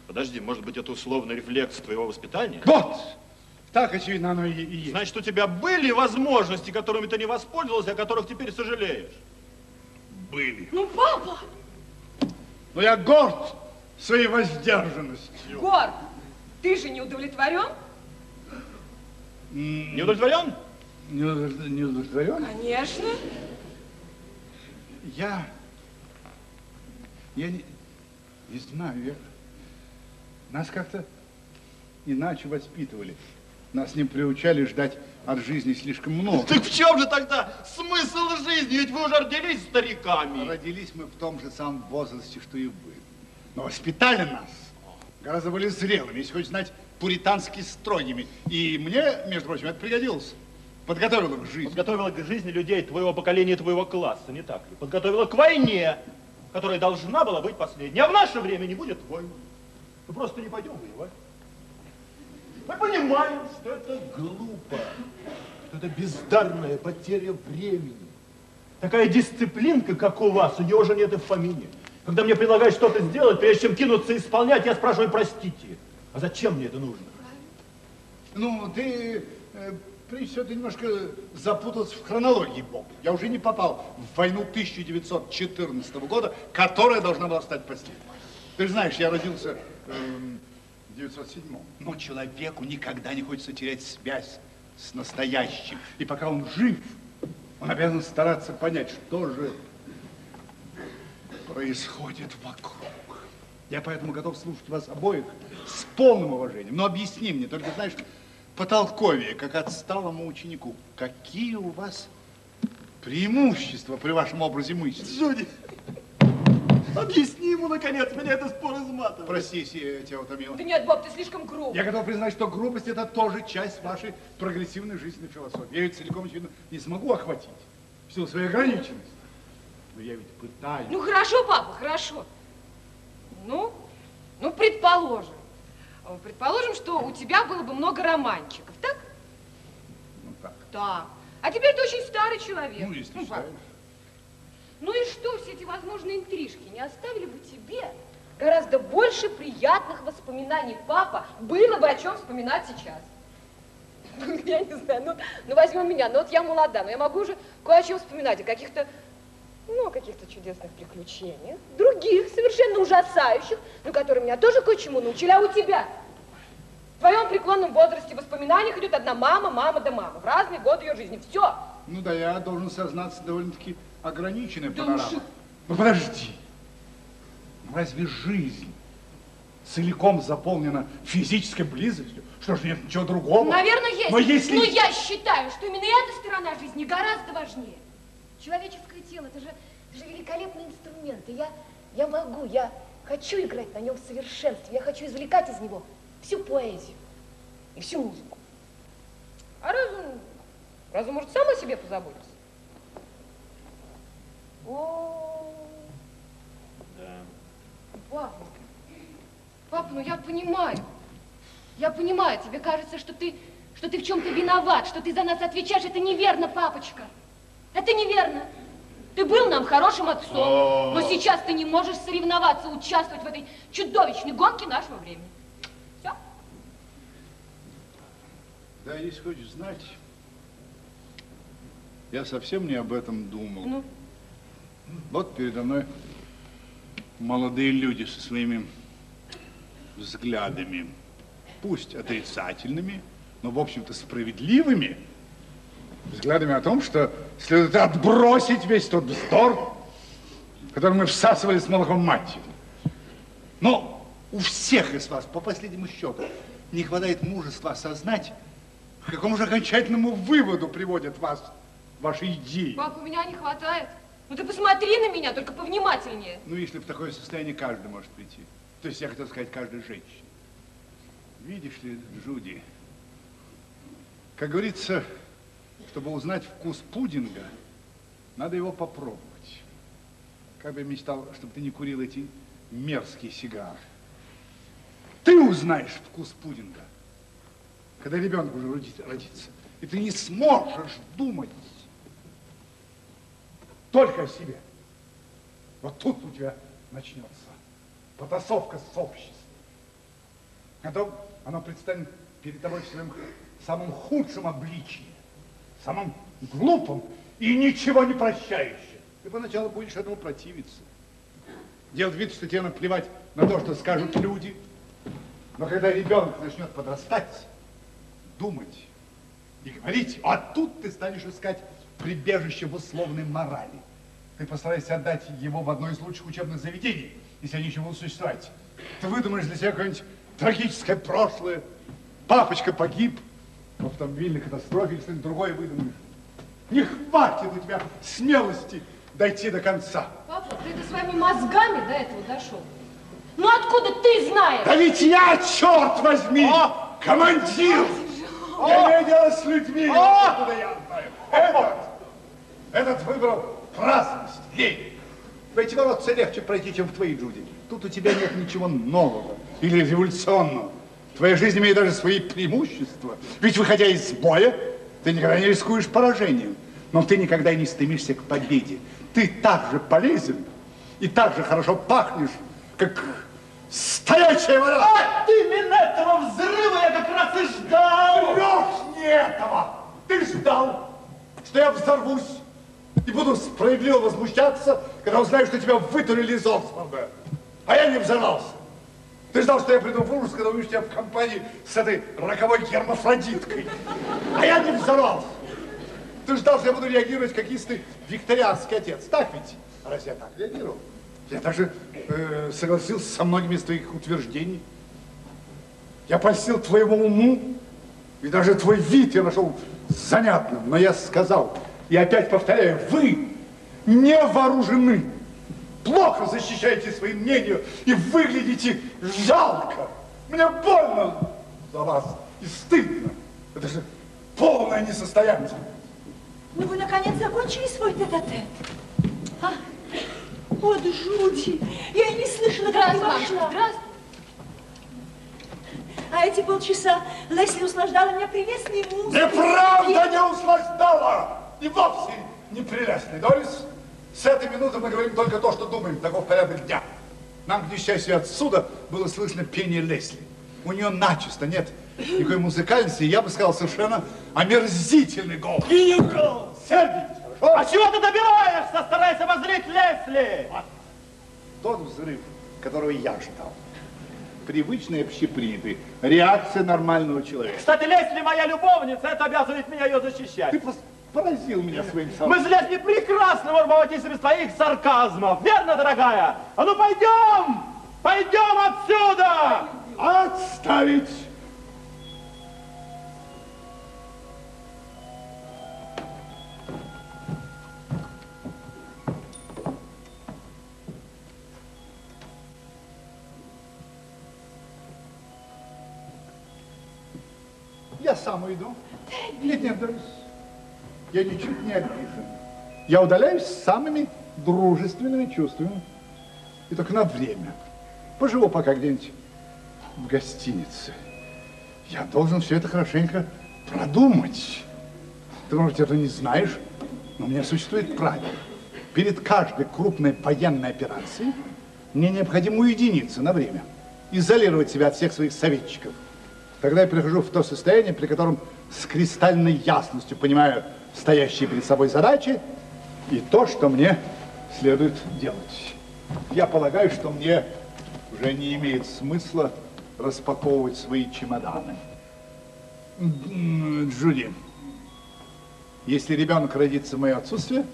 Подожди, может быть, это условный рефлекс твоего воспитания? Вот! Так, очевидно, оно и, и есть. Значит, у тебя были возможности, которыми ты не воспользовался, о которых теперь сожалеешь? Были. Ну, папа! Но я горд своей воздержанностью. Гор, ты же не удовлетворен? Не удовлетворен? Не, не удовлетворен? Конечно. Я... Я не, не знаю, я... Нас как-то иначе воспитывали. Нас не приучали ждать от жизни слишком много. Так в чем же тогда смысл жизни? Ведь вы уже родились стариками. Родились мы в том же самом возрасте, что и вы. Но воспитали нас гораздо более зрелыми, если хочешь знать, пуритански строгими. И мне, между прочим, это пригодилось. Подготовило к жизни. Подготовила к жизни людей твоего поколения и твоего класса, не так ли? Подготовила к войне, которая должна была быть последней. А в наше время не будет войн. Мы просто не пойдем воевать. Мы понимаем, что это глупо, что это бездарная потеря времени. Такая дисциплинка, как у вас, у ее уже нет и в помине. Когда мне предлагают что-то сделать, прежде чем кинуться исполнять, я спрашиваю, простите, а зачем мне это нужно? Ну, ты, э, прежде всего, ты немножко запутался в хронологии, Боб. Я уже не попал в войну 1914 года, которая должна была стать последней. Ты же знаешь, я родился... Э, 1907. Но человеку никогда не хочется терять связь с настоящим. И пока он жив, он обязан стараться понять, что же происходит вокруг. Я поэтому готов слушать вас обоих с полным уважением. Но объясни мне, только знаешь, потолковее, как отсталому ученику, какие у вас преимущества при вашем образе мысли? Зоди, объясни ему, наконец, меня это спор изматывает. Прости, я тебя утомил. Да нет, Боб, ты слишком груб. Я готов признать, что грубость это тоже часть вашей прогрессивной жизненной философии. Я ее целиком, очевидно, не смогу охватить в силу своей ограниченности. Но я ведь пытаюсь. Ну хорошо, папа, хорошо. Ну, ну, предположим. Предположим, что у тебя было бы много романчиков, так? Ну так. Так. А теперь ты очень старый человек. Ну, если папа. считаешь. Ну и что, все эти возможные интрижки не оставили бы тебе гораздо больше приятных воспоминаний, папа? Было бы о чем вспоминать сейчас. (laughs) Я не знаю, ну, ну возьмем меня, ну вот я молода, но я могу уже кое о чем вспоминать, о каких-то, ну, каких-то чудесных приключениях, других, совершенно ужасающих, но которые меня тоже кое-чему научили, а у тебя? В твоем преклонном возрасте в воспоминаниях идет одна мама, мама да мама, в разные годы ее жизни, все. Ну да, я должен сознаться довольно-таки ограниченная Да панорама. уж- Ну подожди. Разве жизнь целиком заполнена физической близостью? Что ж, нет ничего другого? Наверное, есть. Но если... Но я считаю, что именно эта сторона жизни гораздо важнее. Человеческое тело, это же, это же великолепный инструмент. И я, я могу, я хочу играть на нем в совершенстве. Я хочу извлекать из него всю поэзию и всю музыку. А разум, разум может сам о себе позаботиться. О, Да. Папа, папа, ну я понимаю. Я понимаю, тебе кажется, что ты, что ты в чем-то виноват, что ты за нас отвечаешь. Это неверно, папочка. Это неверно. Ты был нам хорошим отцом, но сейчас ты не можешь соревноваться, участвовать в этой чудовищной гонке нашего времени. Все? Да, если хочешь знать, я совсем не об этом думал. Ну? Вот передо мной молодые люди со своими взглядами, пусть отрицательными, но, в общем-то, справедливыми, взглядами о том, что следует отбросить весь тот вздор, который мы всасывали с молоком матери. Но у всех из вас, по последнему счету, не хватает мужества осознать, к какому же окончательному выводу приводят вас ваши идеи. Папа, меня не хватает. Ну ты посмотри на меня, только повнимательнее. Ну, если в такое состояние каждый может прийти. То есть я хотел сказать, каждая женщина. Видишь ли, Джуди, как говорится, чтобы узнать вкус пудинга, надо его попробовать. Как бы я мечтал, чтобы ты не курил эти мерзкие сигары. Ты узнаешь вкус пудинга, когда ребенок уже родит- родится. И ты не сможешь думать только о себе. Вот тут у тебя начнется потасовка с обществом. Потом оно предстанет перед тобой в своем самом худшем обличии, самом глупом и ничего не прощающем. Ты поначалу будешь этому противиться. Делать вид, что тебе наплевать на то, что скажут люди. Но когда ребенок начнет подрастать, думать и говорить, а тут ты станешь искать прибежище в условной морали. Ты постарайся отдать его в одно из лучших учебных заведений, если они еще будут существовать. Ты выдумаешь для себя какое-нибудь трагическое прошлое. Папочка погиб в автомобильной катастрофе или что-нибудь другое выдумаешь. Не хватит у тебя смелости дойти до конца. Папа, ты это своими мозгами до этого дошел. Ну откуда ты знаешь? Да ведь я, черт возьми, командир! Я имею дело с людьми, откуда я знаю. Этот, этот выбрал праздность, лень. В эти воротцы легче пройти, чем в твои, Джуди. Тут у тебя нет ничего нового или революционного. Твоя жизнь имеет даже свои преимущества. Ведь, выходя из боя, Ты никогда не рискуешь поражением, но ты никогда не стремишься к победе. Ты так же полезен и так же хорошо пахнешь, как стоячая вода. От именно этого взрыва я как раз и ждал. Врешь не этого! Ты ждал, что я взорвусь и буду справедливо возмущаться, когда узнаю, что тебя вытурили из Оксфорда. А я не взорвался. Ты ждал, что я приду в ужас, когда увижу тебя в компании с этой роковой гермафродиткой. А я не взорвался. Ты ждал, что я буду реагировать, как истый викторианский отец. Так ведь? Раз я так реагировал. Я даже э, согласился со многими из твоих утверждений. Я польстил твоему уму, и даже твой вид я нашел занятным. Но я сказал, и опять повторяю, вы не вооружены, плохо защищаете свои мнения и выглядите жалко. Мне больно за вас и стыдно. Это же полная несостоятельность. Ну вы наконец закончили свой тет-а-тет? А? Вот жути. Я и не слышала, как ты вошла. здравствуй. А эти полчаса Лесли услаждала меня прелестной музыкой. Неправда не услаждала! И вовсе не прелестный. Дорис, с этой минуты мы говорим только то, что думаем. Таков порядок дня. Нам, к несчастью, отсюда было слышно пение Лесли. У нее начисто нет никакой музыкальности, и я бы сказал, совершенно омерзительный голос. Ее голос. Сердитесь, хорошо? А чего ты добиваешься? Старайся обозреть Лесли. Тот взрыв, которого я ждал. Привычный, общепринятый. Реакция нормального человека. Кстати, Лесли моя любовница, это обязывает меня ее защищать. Ты просто поразил меня своим Мы словом. с Лесли прекрасно без твоих сарказмов. Верно, дорогая? А ну пойдем! Пойдем отсюда! Отставить! Я сам уйду. Нет, нет, Дорис. Я ничуть не обижен. Я удаляюсь с самыми дружественными чувствами. И только на время. Поживу пока где-нибудь в гостинице. Я должен все это хорошенько продумать. Ты, может, это не знаешь, но у меня существует правило. Перед каждой крупной военной операцией мне необходимо уединиться на время, изолировать себя от всех своих советчиков. Тогда я прихожу в то состояние, при котором с кристальной ясностью понимаю стоящие перед собой задачи и то, что мне следует делать. Я полагаю, что мне уже не имеет смысла распаковывать свои чемоданы. Джуди, если ребенок родится в мое отсутствие,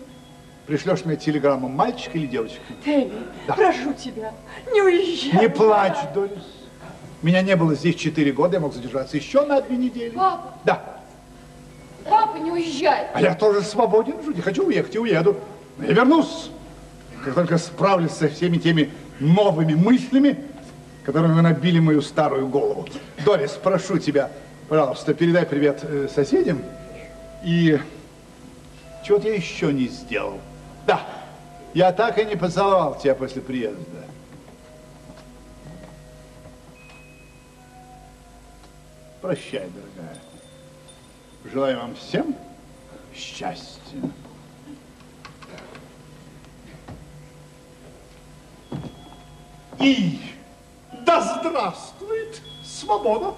пришлешь мне телеграмму, мальчик или девочка? Тэмми, Да. прошу тебя, не уезжай. Не плачь, Дорис. Меня не было здесь четыре года, я мог задержаться еще на две недели. Папа, Да, папа, не уезжай. а я тоже свободен, Джуди. Хочу уехать и уеду. Но я вернусь, как только справлюсь со всеми теми новыми мыслями, которыми набили мою старую голову. Дорис, прошу тебя, пожалуйста, передай привет э, соседям. И чего-то я еще не сделал. Да, я так и не поцеловал тебя после приезда. Прощай, дорогая. Желаю вам всем счастья. И да здравствует свобода!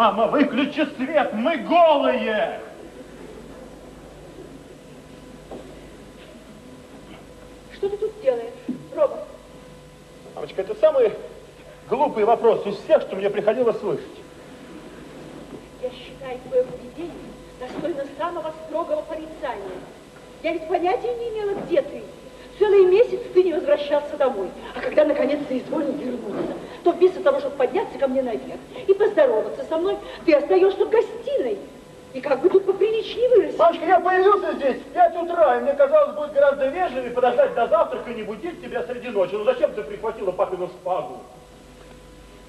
Мама, выключи свет, мы голые! Что ты тут делаешь, Робот? Мамочка, это самый глупый вопрос из всех, что мне приходилось слышать. Я считаю твое поведение достойно самого строгого порицания. Я ведь понятия не имела, где ты. Целый месяц ты не возвращался домой. А когда наконец ты изволил вернуться, то вместо того, чтобы подняться ко мне наверх и поздороваться со мной, ты остаешься в гостиной. И как бы тут поприличнее вырасти. Мамочка, я появился здесь в 5 утра, и мне казалось, будет гораздо вежливее подождать до завтрака и не будить тебя среди ночи. Ну зачем ты прихватила папину шпагу?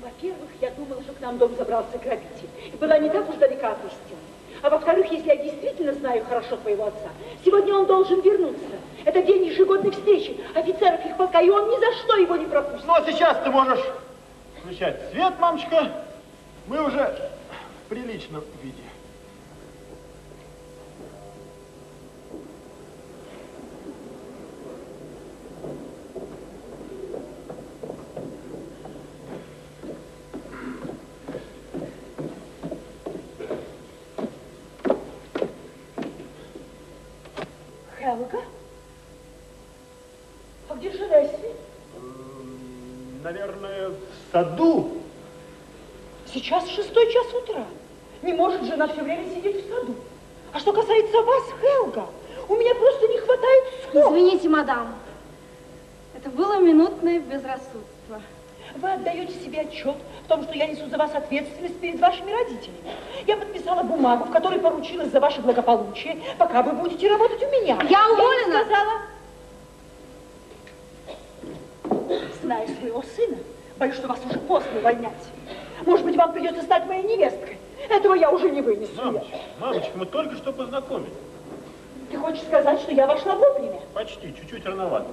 Во-первых, я думала, что к нам в дом забрался грабитель. И была не так уж далека от истины. А во-вторых, если я действительно знаю хорошо твоего отца, сегодня он должен вернуться. Это день ежегодной встречи офицеров их полка, и он ни за что его не пропустит. Ну а сейчас ты можешь включать свет, мамочка. Мы уже в приличном виде. Хелга? А где же Лесли? Наверное, в саду. Сейчас шестой час утра. Жена все время сидеть в саду. А что касается вас, Хелга, у меня просто не хватает слов. Извините, мадам. Это было минутное безрассудство. Вы отдаете себе отчет в том, что я несу за вас ответственность перед вашими родителями. Я подписала бумагу, в которой поручилась за ваше благополучие, пока вы будете работать у меня. Я уволена. Я сказала, зная своего сына, боюсь, что вас уже поздно увольнять. Может быть, вам придется стать моей невесткой. Этого я уже не вынесу. Мамочка, мамочка, мы только что познакомились. Ты хочешь сказать, что я вошла вовремя? Почти, чуть-чуть рановато.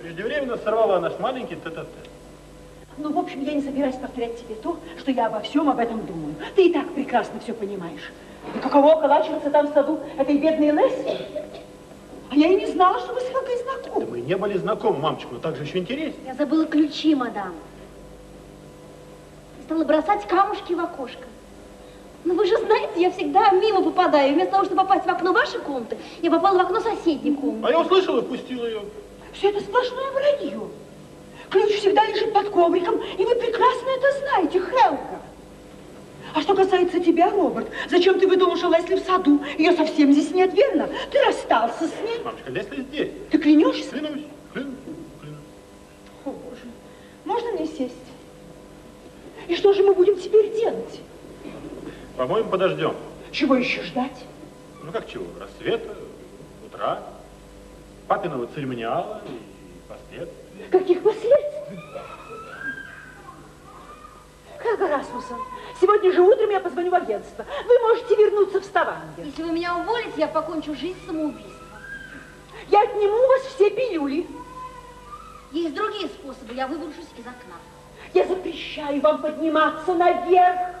Преждевременно сорвала наш маленький тет-а-тет. Ну, в общем, я не собираюсь повторять тебе то, что я обо всем об этом думаю. Ты и так прекрасно все понимаешь. И каково околачиваться там в саду этой бедной Лесси? А я и не знала, что вы с Хелгой Да знакомы. мы не были знакомы, мамочка, но так же еще интереснее. Я забыла ключи, мадам. Стала бросать камушки в окошко. Ну вы же знаете, я всегда мимо попадаю. Вместо того, чтобы попасть в окно вашей комнаты, я попала в окно соседней комнаты. А я услышал и впустил ее. Все это сплошное вранье. Ключ всегда лежит под ковриком, и вы прекрасно это знаете, Хелга. А что касается тебя, Роберт, зачем ты выдумал, что Лесли в саду? Ее совсем здесь нет, верно? Ты расстался с ней. Мамочка, Лесли здесь. Ты клянешься? Клянусь, клянусь, клянусь. О, Боже, можно мне сесть? И что же мы будем теперь делать? По-моему, подождем. Чего еще ждать? Ну как чего? Рассвета, утра, папиного церемониала и последствий. Каких последствий? Хелга Расмуссен, сегодня же утром я позвоню в агентство. Вы можете вернуться в Ставангер. Если вы меня уволите, я покончу жизнь самоубийством. Я отниму у вас все пилюли. Есть другие способы, я выброшусь из окна. Я запрещаю вам подниматься наверх.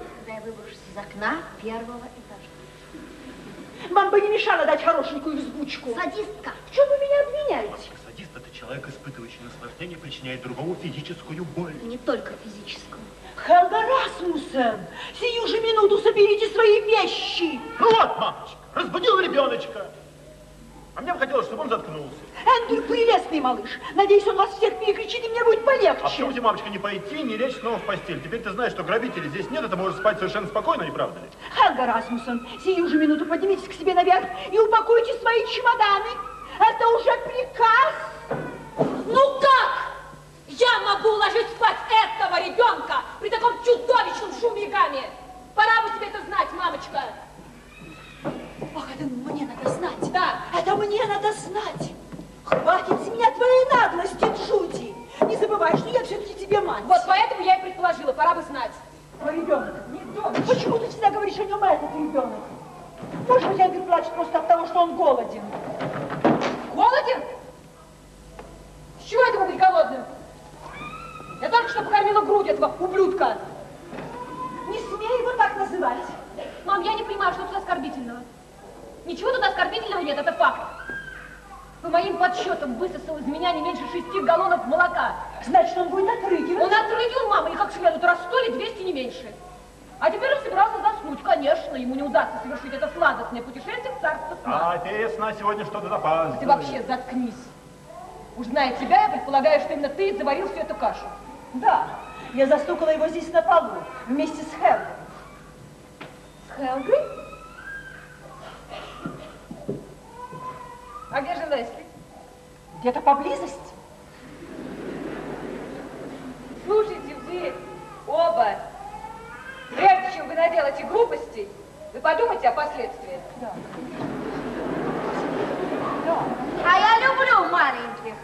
Из окна первого этажа. Вам бы не мешало дать хорошенькую взбучку. Садистка. В чем вы меня обвиняете? Садист – это человек, испытывающий наслаждение, причиняет другому физическую боль. И не только физическую. Хелга Расмуссен, сию же минуту соберите свои вещи. Ну вот, мамочка, разбудил ребеночка. А мне бы хотелось, чтобы он заткнулся. Эндрю прелестный малыш. Надеюсь, он вас всех перекричит, и мне будет А полегче. почему тебе, мамочка, не пойти, не лечь снова в постель? Теперь ты знаешь, что грабителей здесь нет, это можешь спать совершенно спокойно, не правда ли? Хелга Расмуссен, сию же минуту поднимитесь к себе наверх и упакуйте свои чемоданы. Это уже приказ. Ну как? Я могу уложить спать этого ребенка при таком чудовищном шуме и гамме. Пора бы тебе это знать, мамочка. Ах, это мне надо знать. Да. Это мне надо знать. Хватит с меня твоей наглости, Джуди. Не забывай, что я все-таки тебе мать. Вот поэтому я и предположила, пора бы знать. Твой ребенок. Ребенок. Почему ты всегда говоришь о нем этот ребенок? Может быть, Эндрю плачет просто от того, что он голоден. Голоден? С чего это быть голодным? Я только что покормила грудь этого ублюдка. Не смей его так называть. Мам, я не понимаю, что тут оскорбительного. Ничего тут оскорбительного нет, это факт. По моим подсчетам, высосал из меня не меньше шести галлонов молока. Значит, он будет отрыгивать. Он отрыгивал, мама, и как следует раз сто или двести, не меньше. А теперь он собирался конечно, ему не удастся совершить это сладостное путешествие в царство сна. А, тесно, сегодня что-то запаздывает. Ты вообще заткнись. Уж зная тебя, я предполагаю, что именно ты заварил всю эту кашу. Да, я застукала его здесь на полу, вместе с Хелгой. С Хелгой? А где же Лесли? Где-то поблизости. Слушайте, вы оба, прежде чем вы наделаете глупостей, вы подумайте о последствиях. А я люблю маленьких.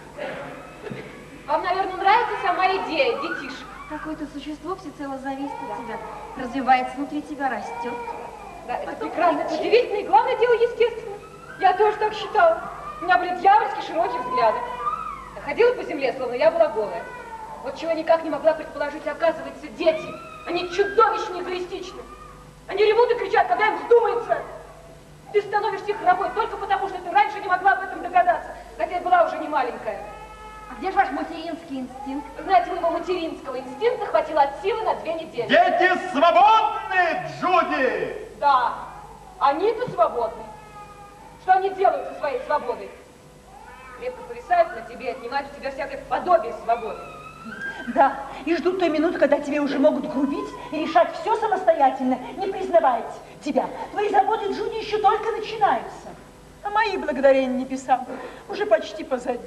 Вам, наверное, нравится сама идея детишек. Какое-то существо всецело зависит от тебя, развивается внутри тебя, растет. Да, это прекрасно, это удивительно и, главное дело, естественно. Я тоже так считала. У меня были дьявольски широкие взгляды. Я ходила по земле, словно я была голая. Вот чего никак не могла предположить, оказывается, дети, они чудовищно эгоистичны. Они ревут и кричат, когда им вздумается. Ты становишься их рабой только потому, что ты раньше не могла об этом догадаться, хотя и была уже не маленькая. А где же ваш материнский инстинкт? Знаете, моего материнского инстинкта хватило от силы на две недели. Дети свободны, Джуди! Да, они-то свободны. Что они делают со своей свободой? Крепко повисают на тебе и отнимают у тебя всякое подобие свободы. Да, и ждут той минуты, когда тебе уже могут грубить и решать все самостоятельно, не признавая тебя. Твои заботы, Джуди, еще только начинаются. А мои благодарения небесам уже почти позади.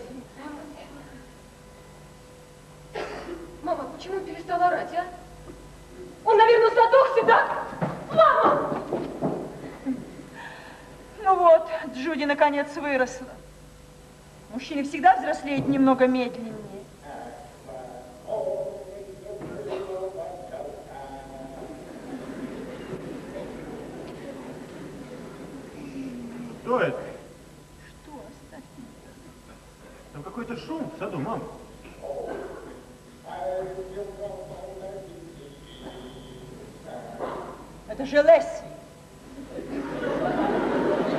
Мама, почему он перестал орать, а? Он, наверное, задохся, да? Мама! Ну вот, Джуди наконец выросла. Мужчины всегда взрослеют немного медленнее. Что это? Там какой-то шум в саду, мама. Это же Лесси.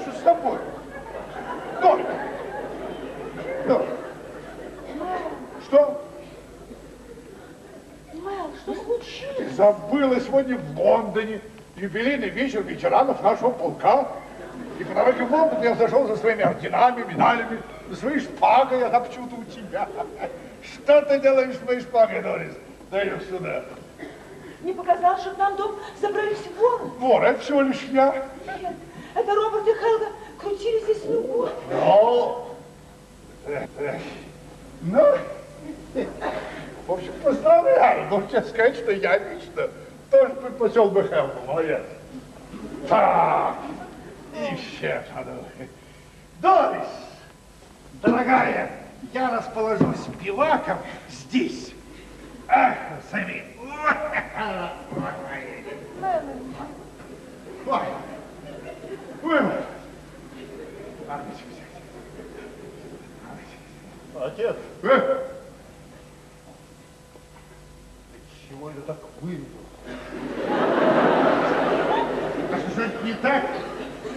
Что с тобой? Дорь! Дорь! Что? Мэл, что случилось? Ты забыла сегодня в Лондоне юбилейный вечер ветеранов нашего полка. И по дороге в Лондон я зашел за своими орденами, медалями, за своей шпагой, она почему-то у тебя. Что ты делаешь с моей шпагой, Дорис? Дай ее сюда. Не показалось, что к нам дом забрались воры? Вор, это всего лишь я. Нет, это Роберт и Хелга крутили здесь. Ну, э, ну, в общем, поздравляю. Но честно сказать, что я лично тоже предпочел бы Хелку. Молодец. Так, и все. Дорис, дорогая, я расположусь биваком здесь. Ах, сами. Ой. Взять. Отец, Э, чего это так вырядил? А что, что это не так?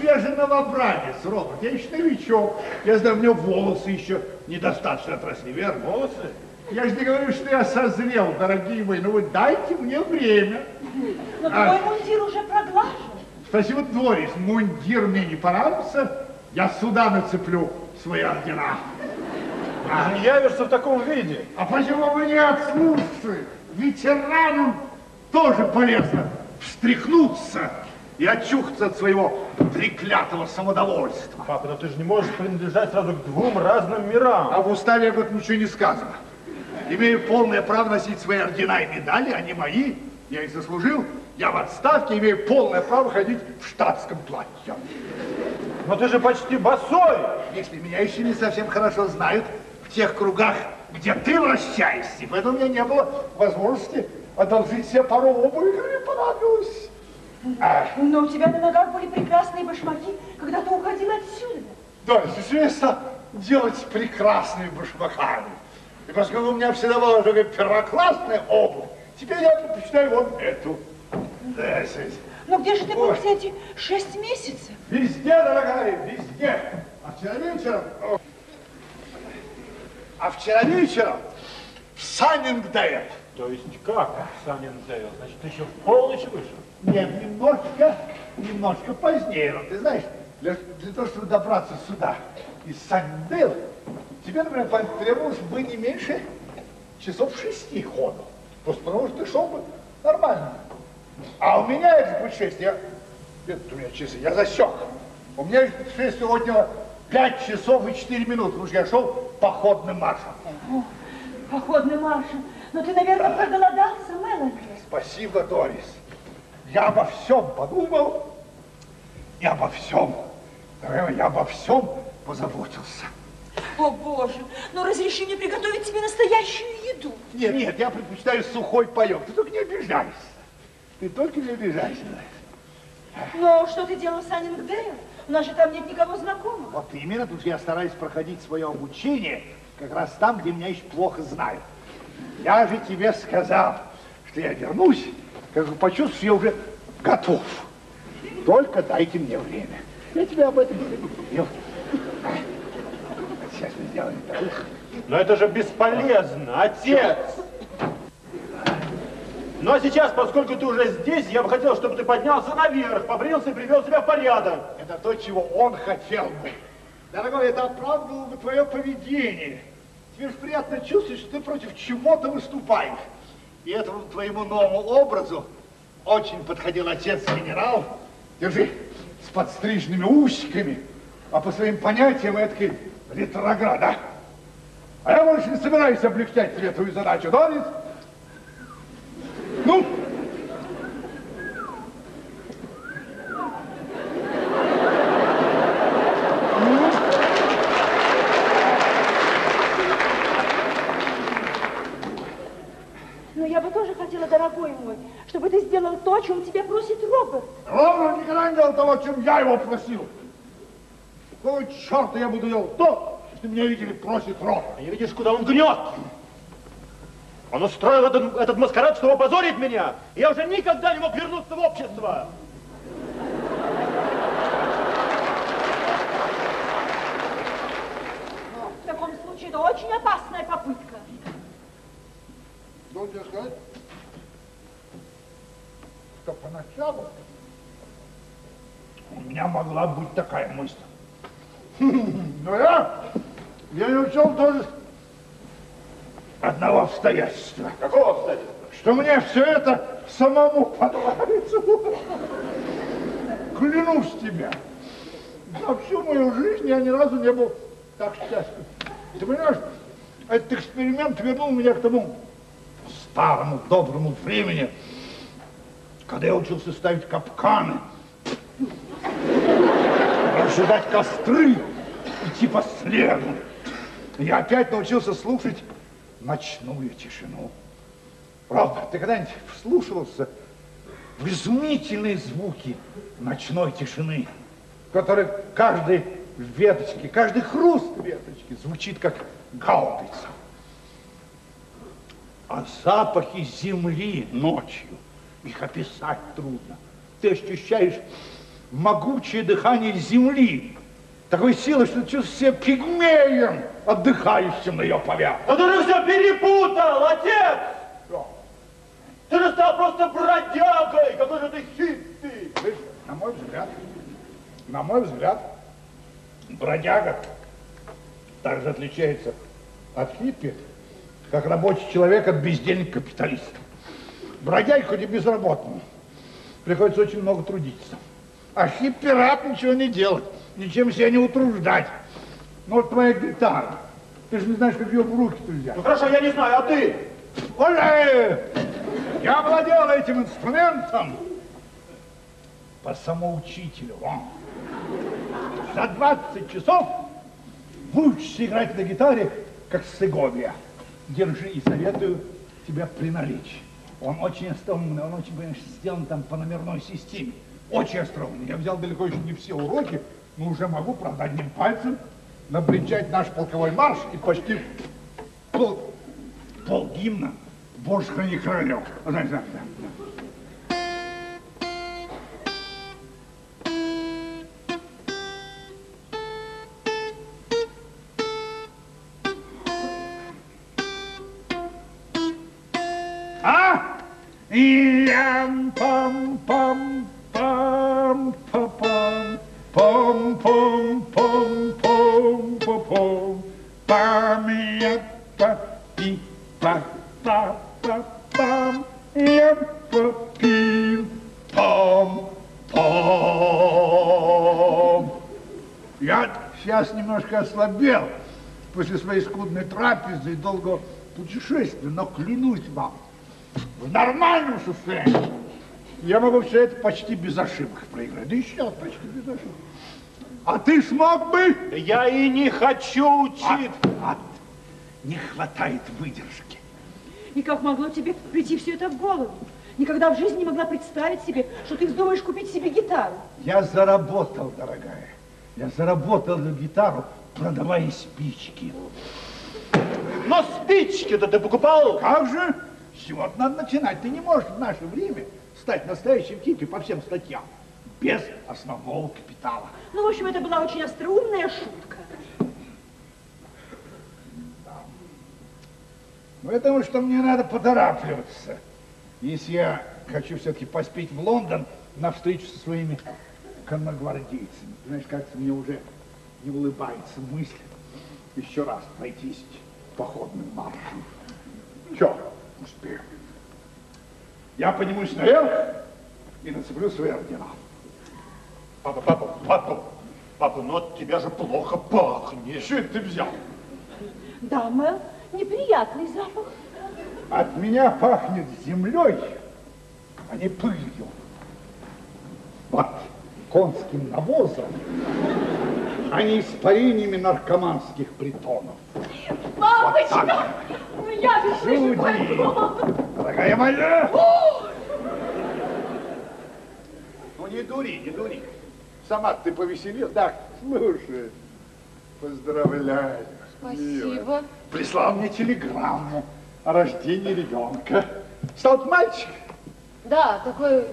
Я же новобранец, Роберт, я еще новичок. Я знаю, у меня волосы еще недостаточно отросли, верно? Волосы? Я же не говорю, что я созрел, дорогие мои, но вы дайте мне время. Но А. твой мундир уже проглажен. Спасибо, Дорис, мундир мне не понравился, я сюда нацеплю свои ордена. Ты не явишься в таком виде. А почему вы не отслушцы? Ветеранам тоже полезно встряхнуться и очухаться от своего треклятого самодовольства. Папа, но ты же не можешь принадлежать сразу к двум разным А мирам. в уставе об этом ничего не сказано. Имею полное право носить свои ордена и медали, они мои. Я их заслужил. Я в отставке, имею полное право ходить в штатском платье. Но ты же почти босой. Если меня еще не совсем хорошо знают, в тех кругах, где ты вращаешься. Поэтому у меня не было возможности одолжить себе пару обуви, мне понадобилось. Но у тебя на ногах были прекрасные башмаки, когда ты уходил отсюда. да, известно делать с прекрасными башмаками. И поскольку у меня всегда была такая первоклассная обувь, теперь я предпочитаю вот эту. Да. Но где же ты был все эти шесть месяцев? Везде, дорогая, везде. А вчера вечером... А вчера вечером в Саннингдейл. То есть как, Саннингдейл? Значит, ты еще в полночь вышел? Нет, немножко, немножко позднее. Но ты знаешь, для, для того, чтобы добраться сюда, из Саннингдейла, тебе, например, потребовалось бы не меньше часов шести ходу. Просто потому что ты шел бы нормально. А у меня это путешествие, я, тут у меня часы, я засек. У меня это путешествие отняло 5 часов и 4 минуты, потому что я шел походным маршем. Походный маршем. Но ты, наверное, проголодался, Мелани. Спасибо, Дорис. Я обо всем подумал и обо всем, я обо всем позаботился. О, Боже, ну разреши мне приготовить тебе настоящую еду. Нет, нет, я предпочитаю сухой паек. Ты только не обижайся. Ты только не обижайся. Но что ты делал в Саннингдейл? У нас же там нет никого знакомых. Вот именно, тут я стараюсь проходить свое обучение как раз там, где меня еще плохо знают. Я же тебе сказал, что я вернусь, как бы почувствую, что я уже готов. Только дайте мне время. Я тебе об этом говорил. Сейчас мы сделаем так. Но это же бесполезно, отец! Но сейчас, поскольку ты уже здесь, я бы хотел, чтобы ты поднялся наверх, побрился и привел себя в порядок. Это то, чего он хотел бы. Дорогой, это оправдывало бы твое поведение. Тебе же приятно чувствовать, что ты против чего-то выступаешь. И этому твоему новому образу очень подходил отец-генерал. Держи, с подстриженными усиками. А по своим понятиям это ретроград, да? А я больше не собираюсь облегчать тебе твою задачу, Дорис. Ну, Но я бы тоже хотела, дорогой мой, чтобы ты сделал то, о чем тебя просит Роберт. Ровно никогда не делал того, чем я его просил. Какого черта я буду делать то, что меня видели просит? А не видишь, куда он гнет? Он устроил этот, этот маскарад, чтобы опозорить меня. Я уже никогда не мог вернуться в общество. В таком случае это очень опасная попытка. Должен тебе сказать, что поначалу у меня могла быть такая мысль. Но я, я не учел тоже одного обстоятельства. Какого обстоятельства? что мне все это самому понравится. Клянусь тебе, за всю мою жизнь я ни разу не был так счастлив. Ты понимаешь, этот эксперимент вернул меня к тому старому доброму времени, когда я учился ставить капканы, ожидать костры, идти по следу. Я опять научился слушать ночную тишину. Роберт, ты когда-нибудь вслушивался в изумительные звуки ночной тишины, в которой каждой веточке, каждый хруст веточки звучит как гаубица? А запахи земли ночью, их описать трудно. Ты ощущаешь могучее дыхание земли, такой силы, что ты чувствуешь себя пигмеем, отдыхающим на ее поверхности. Да ты же все перепутал, отец! Ты же стал просто бродягой! Какой же ты хитрый! Слышь, на мой взгляд, на мой взгляд, бродяга также отличается от хиппи, как рабочий человек от бездельника-капиталиста. Бродяге хоть и безработному, приходится очень много трудиться. А хиппи рад ничего не делать, ничем себя не утруждать. Ну вот твоя гитара, ты же не знаешь, как ее в руки-то взять. Ну хорошо, я не знаю, а ты? Оле! Я владел этим инструментом по самоучителю. Вон. За 20 часов выучишься играть на гитаре, как Сеговия. держи и советую тебя приналечь. Он очень остроумный, он очень, понимаешь, сделан там по номерной системе. Очень остроумный. Я взял далеко еще не все уроки, но уже могу, правда, одним пальцем набричать наш полковой марш и почти пол, пол гимна «Боже, храни королев». Знаешь, да, да. Лям пам пам пам па пам пам пам пом пом па пом пам я па пи па па па пам я па пам пом пом. Я сейчас немножко ослабел после своей скудной трапезы и долгого путешествия, но клянусь вам, в нормальном состоянии я могу все это почти без ошибок проиграть. Да и сейчас почти без ошибок. А ты смог бы? Я и не хочу учить. А, не хватает выдержки. И как могло тебе прийти все это в голову? Никогда в жизни не могла представить себе, что ты вздумаешь купить себе гитару. Я заработал, дорогая. Я заработал на гитару, продавая спички. Но спички-то ты покупал? Как же? Чего надо начинать? Ты не можешь в наше время стать настоящим хиппи по всем статьям без основного капитала. Ну, в общем, это была очень остроумная шутка. Ну, потому что мне надо поторапливаться. Если я хочу все-таки поспеть в Лондон на встречу со своими конногвардейцами. Знаешь, кажется, мне уже не улыбается мысль еще раз пройтись походным маршем. Че, успею. Я поднимусь наверх и нацеплю свои ордена. Папа, папа, папа, папа, но от тебя же плохо пахнет. Что это ты взял? Да, Мэл, неприятный запах. От меня пахнет землей, а не пылью. Вот конским навозом, а не испарениями наркоманских притонов. Мамочка! Я же слышу Люди, дорогая моя! Ну не дури, не дури. Сама ты повеселил. Да, слушай, поздравляю. Спасибо. Прислал мне телеграмму о рождении ребенка. Стал мальчик. Да, такой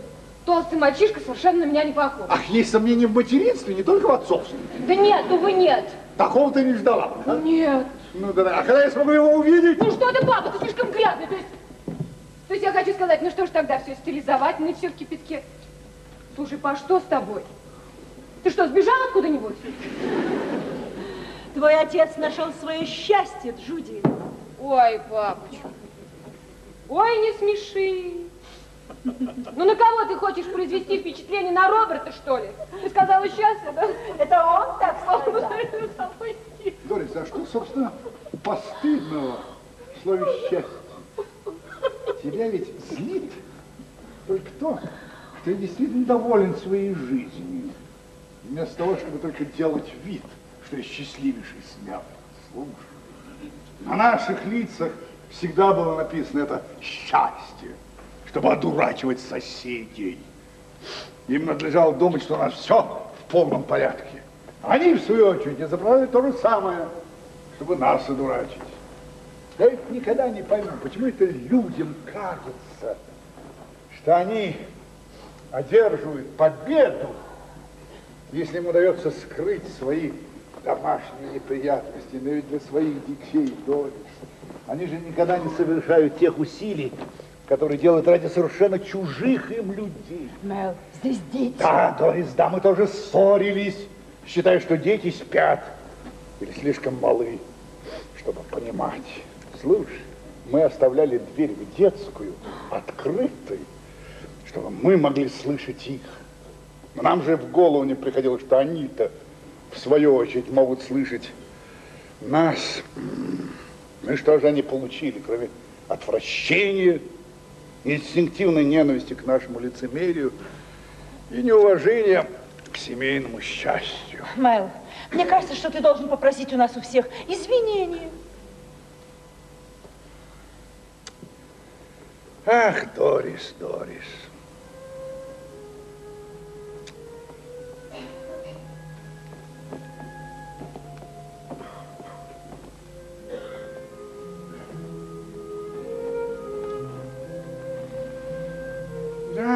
толстый мальчишка совершенно на меня не похож. Ах, есть сомнения в материнстве, не только в отцовстве. Да нет, увы, нет. Такого ты не ждала. да? Нет. Ну да, а когда я смогу его увидеть? Ну что ты, папа, ты слишком грязный. То есть, то есть я хочу сказать, ну что ж тогда все стилизовать, ну и все в кипятке. Слушай, па, что с тобой? Ты что, сбежал откуда-нибудь? Твой отец нашел свое счастье, Джуди. Ой, папочка. Ой, не смеши. Ну на кого ты хочешь произвести впечатление? На Роберта, что ли? Ты сказала счастье, да? Это он так сказал? Дорис, а что, собственно, постыдного в слове счастье? Тебя ведь злит только то, что ты действительно доволен своей жизнью. Вместо того, чтобы только делать вид, что я счастливейший смертный. Слушай, на наших лицах всегда было написано это счастье, чтобы одурачивать соседей. Им надлежало думать, что у нас все в полном порядке. Они, в свою очередь, изображают то же самое, чтобы нас одурачить. Я ведь никогда не пойму, почему это людям кажется, что они одерживают победу, если им удается скрыть свои домашние неприятности, но ведь для своих детей, Дорис, они же никогда не совершают тех усилий, которые делают ради совершенно чужих им людей. Мэл, здесь дети. Да, Дорис, да, мы тоже ссорились, считая, что дети спят или слишком малы, чтобы понимать. Слушай, мы оставляли дверь в детскую открытой, чтобы мы могли слышать их. Но нам же в голову не приходило, что они-то, в свою очередь, могут слышать нас. Ну и что же они получили, кроме отвращения, инстинктивной ненависти к нашему лицемерию и неуважения к семейному счастью. Майл, мне кажется, что ты должен попросить у нас у всех извинения. Ах, Дорис, Дорис. Ты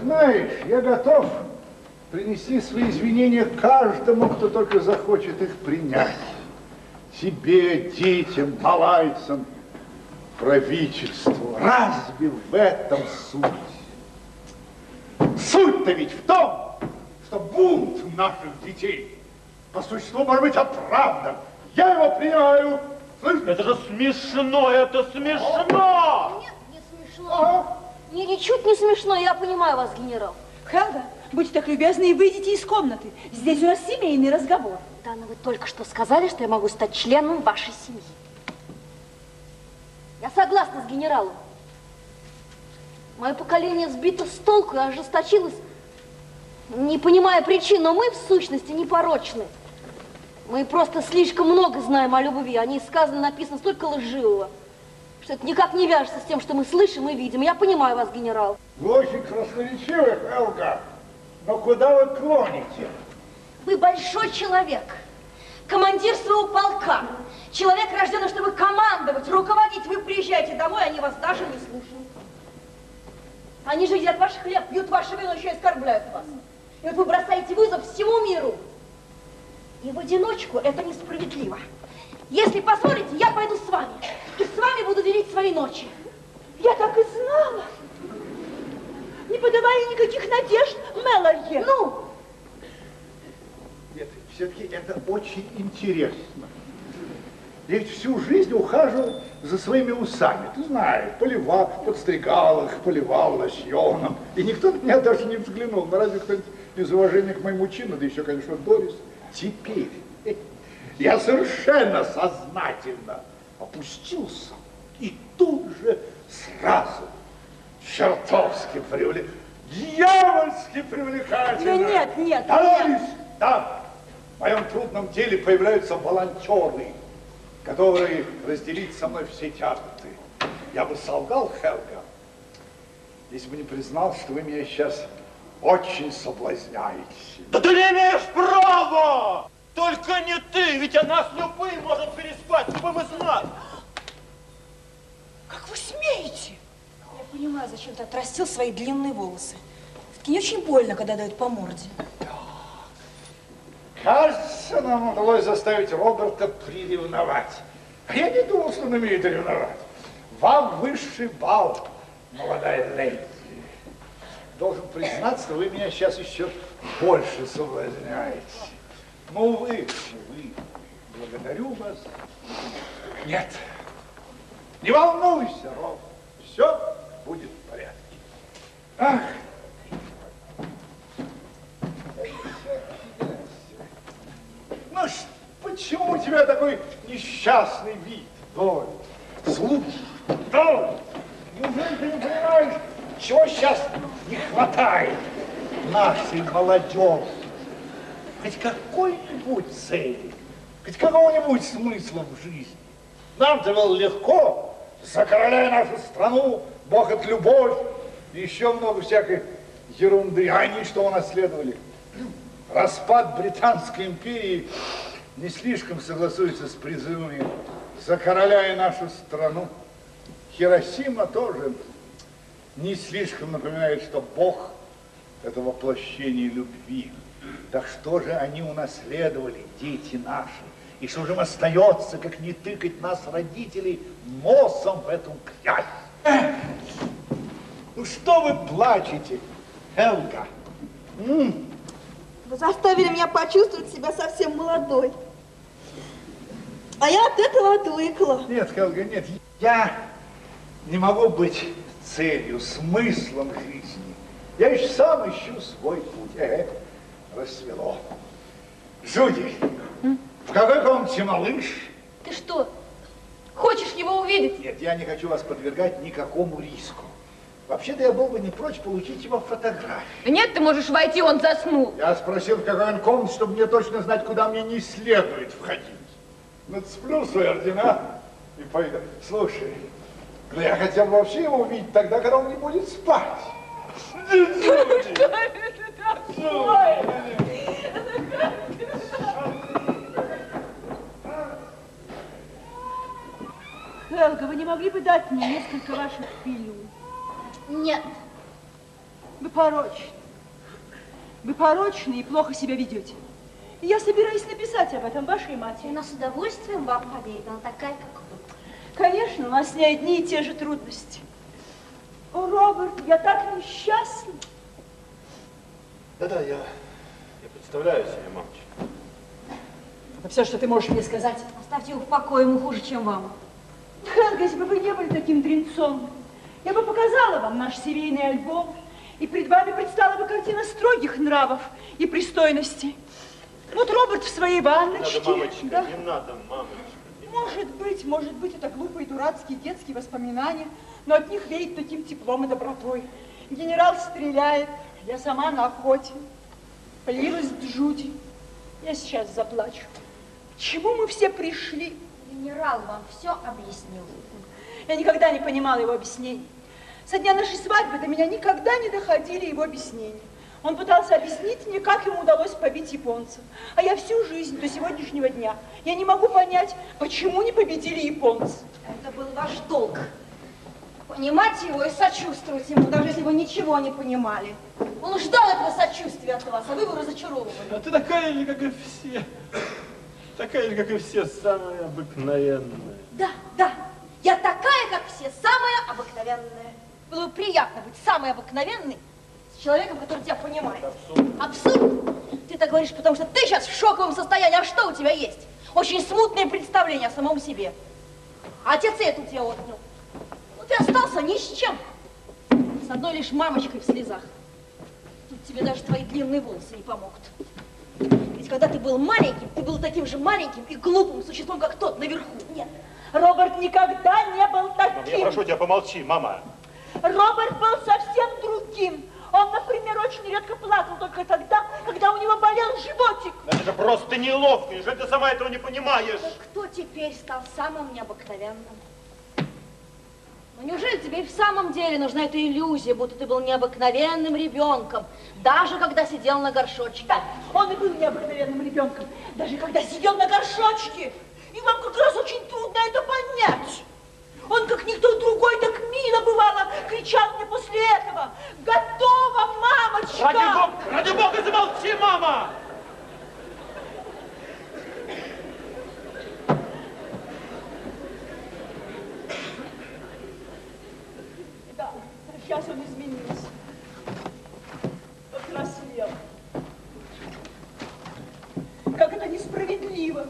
знаешь, я готов принести свои извинения каждому, кто только захочет их принять. Тебе, детям, малайцам, правительству. Разве в этом суть? Суть-то ведь в том, что бунт наших детей по существу может быть оправдан. Я его принимаю. Слышишь? Это же смешно, это смешно! Нет, не смешно. Мне ничуть не смешно, я понимаю вас, генерал. Хелга, будьте так любезны и выйдите из комнаты. Здесь у нас семейный разговор. Да, но вы только что сказали, что я могу стать членом вашей семьи. Я согласна с генералом. Мое поколение сбито с толку и ожесточилось, не понимая причин, но мы в сущности непорочны. Мы просто слишком много знаем о любви. О ней сказано, написано столько лживого, что это никак не вяжется с тем, что мы слышим и видим. Я понимаю вас, генерал. Вы очень красноречивы, Хелга. Но куда вы клоните? Вы большой человек, командир своего полка, человек, рожденный, чтобы командовать, руководить. Вы приезжаете домой, они вас даже не слушают. Они же едят ваш хлеб, пьют ваше вино, еще и оскорбляют вас. И вот вы бросаете вызов всему миру. И в одиночку это несправедливо. Если позволите, я пойду с вами. И с вами буду делить свои ночи. Я так и знала. Не подавая никаких надежд, Мелорье. Ну, Нет, все-таки это очень интересно. Я ведь всю жизнь ухаживал за своими усами. Ты знаешь, поливал, подстригал их, поливал лосьоном. И никто на меня даже не взглянул. Ну, разве кто-нибудь из уважения к моему чину, да еще, конечно, Дорис. Теперь я совершенно сознательно опустился и тут же сразу чертовски привлек, дьявольски привлекательно. Ну, нет, нет, Дорис, нет. да, в моем трудном деле появляются волонтеры, которые разделить со мной все тяготы. Я бы солгал, Хелга, если бы не признал, что вы меня сейчас очень соблазняете. Да ты не имеешь права! Только не ты, ведь она с любым может переспать, любым из нас. Как вы смеете? Я понимаю, зачем ты отрастил свои длинные волосы. Все-таки не очень больно, когда дают по морде. Кажется, нам удалось заставить Роберта приревновать. А я не думал, что он умеет ревновать. Вам высший бал, молодая леди. Должен признаться, вы меня сейчас еще больше соблазняете. Ну, вы, вы, благодарю вас. Нет, не волнуйся, Роб, все будет в порядке. Ах, Ну, почему у тебя такой несчастный вид, Доль? Слушай, Доль, неужели ты не понимаешь, чего сейчас не хватает нашей молодежи? Хоть какой-нибудь цели, хоть какого-нибудь смысла в жизни. Нам-то было легко, за короля и нашу страну, Бог от любовь, и еще много всякой ерунды. А они что унаследовали? Распад Британской империи не слишком согласуется с призывами за короля и нашу страну. Хиросима тоже не слишком напоминает, что Бог – это воплощение любви. Так что же они унаследовали, дети наши? И что же им остается, как не тыкать нас, родителей, носом в эту грязь? Эх, Ну что вы плачете, Хелга? М? Вы заставили меня почувствовать себя совсем молодой. А я от этого отвыкла. Нет, Хелга, нет. Я не могу быть целью, смыслом жизни. Я еще сам ищу свой путь. Э, рассвело. Жуди, в какой комнате малыш? ты что, хочешь его увидеть? Нет, я не хочу вас подвергать никакому риску. Вообще-то я был бы не прочь получить его фотографию. Нет, ты можешь войти, он заснул. Я спросил, в какой он комнате, чтобы мне точно знать, куда мне не следует входить. Нацеплю свои ордена и пойду. Слушай, да я хотел вообще его увидеть тогда, когда он не будет спать. Хелга, вы не могли бы дать мне несколько ваших пилюль? Нет. Вы порочны. Вы порочны и плохо себя ведете. И я собираюсь написать об этом вашей И матери. она с удовольствием вам поверит. Она такая, как вы. Конечно, у нас с ней одни и те же трудности. О, Роберт, я так несчастна. Да-да, я, я представляю себе, мамочка. Это все, что ты можешь мне сказать. Оставьте его в покое, ему хуже, чем вам. Хелга, если бы вы не были таким дренцом, я бы показала вам наш семейный альбом, и перед вами предстала бы картина строгих нравов и пристойности. Вот Роберт в своей ванночке. Надо, мамочка, да. не надо, мамочка. Может быть, может быть, это глупые дурацкие детские воспоминания, но от них веет таким теплом и добротой. Генерал стреляет, я сама на охоте. Появилась Джуди. Я сейчас заплачу. К чему мы все пришли? Генерал вам все объяснил. Я никогда не понимала его объяснений. Со дня нашей свадьбы до меня никогда не доходили его объяснения. Он пытался объяснить мне, как ему удалось побить японцев. А я всю жизнь до сегодняшнего дня, я не могу понять, почему не победили японцы. Это был ваш долг. Понимать его и сочувствовать ему, даже если вы ничего не понимали. Он ждал этого сочувствия от вас, а вы его разочаровывали. А ты такая же, как и все. Такая же, как и все, самая обыкновенная. Да, да, я такая, как все, самая обыкновенная. Было бы приятно быть самой обыкновенной с человеком, который тебя понимает. Абсурд. Ты так говоришь, потому что ты сейчас в шоковом состоянии. А что у тебя есть? Очень смутное представление о самом себе. А отец и это у тебя отнял. Ну ты остался ни с чем. С одной лишь мамочкой в слезах. Тут тебе даже твои длинные волосы не помогут. Ведь когда ты был маленьким, ты был таким же маленьким и глупым существом, как тот наверху. Нет, Роберт никогда не был таким. Я прошу тебя, помолчи, мама. Роберт был совсем другим. Он, например, очень редко плакал только тогда, когда у него болел животик. Это же просто неловко, неужели ты сама этого не понимаешь? Кто теперь стал самым необыкновенным? Ну неужели тебе и в самом деле нужна эта иллюзия, будто ты был необыкновенным ребенком, даже когда сидел на горшочке? Да, он и был необыкновенным ребенком, даже когда сидел на горшочке. И вам как раз очень трудно это понять. Он, как никто другой, так мило бывало, кричал мне после этого. Готово, мамочка! Ради бога, ради бога, замолчи, мама! Да, сейчас он изменился. Повзрослел. Как это несправедливо.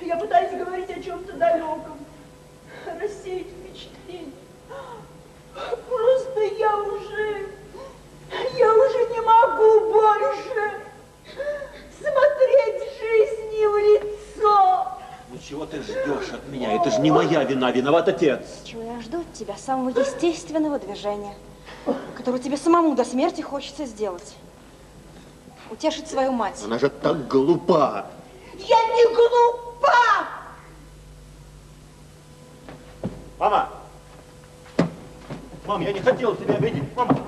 Я пытаюсь говорить о чем-то далеком, рассеять впечатление. Просто я уже, я уже не могу больше смотреть жизни в лицо. Ну чего ты ждешь от меня? Это же не моя вина, виноват отец. Чего я жду от тебя самого естественного движения, которое тебе самому до смерти хочется сделать. Утешить свою мать. Она же так глупа. Я не глупа! Мама! Мам, я не хотел тебя обидеть. Мама!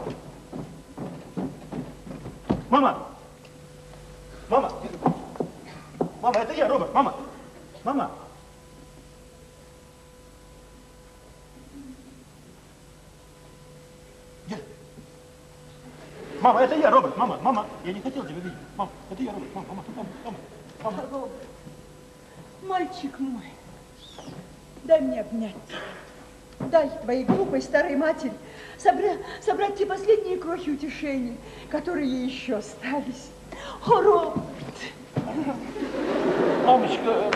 Мама! Мама! Мама, это я, Роберт. Мама! Мама! Где? Мама, это я, Роберт. Мама, мама, я не хотел тебя видеть. Мама, это я, Роберт. Мама, мама, мама, мама. мама. Мальчик мой, дай мне обнять. Дай твоей глупой старой матери собра- собрать те последние крохи утешения, которые ей еще остались. О, Роберт! Мамочка,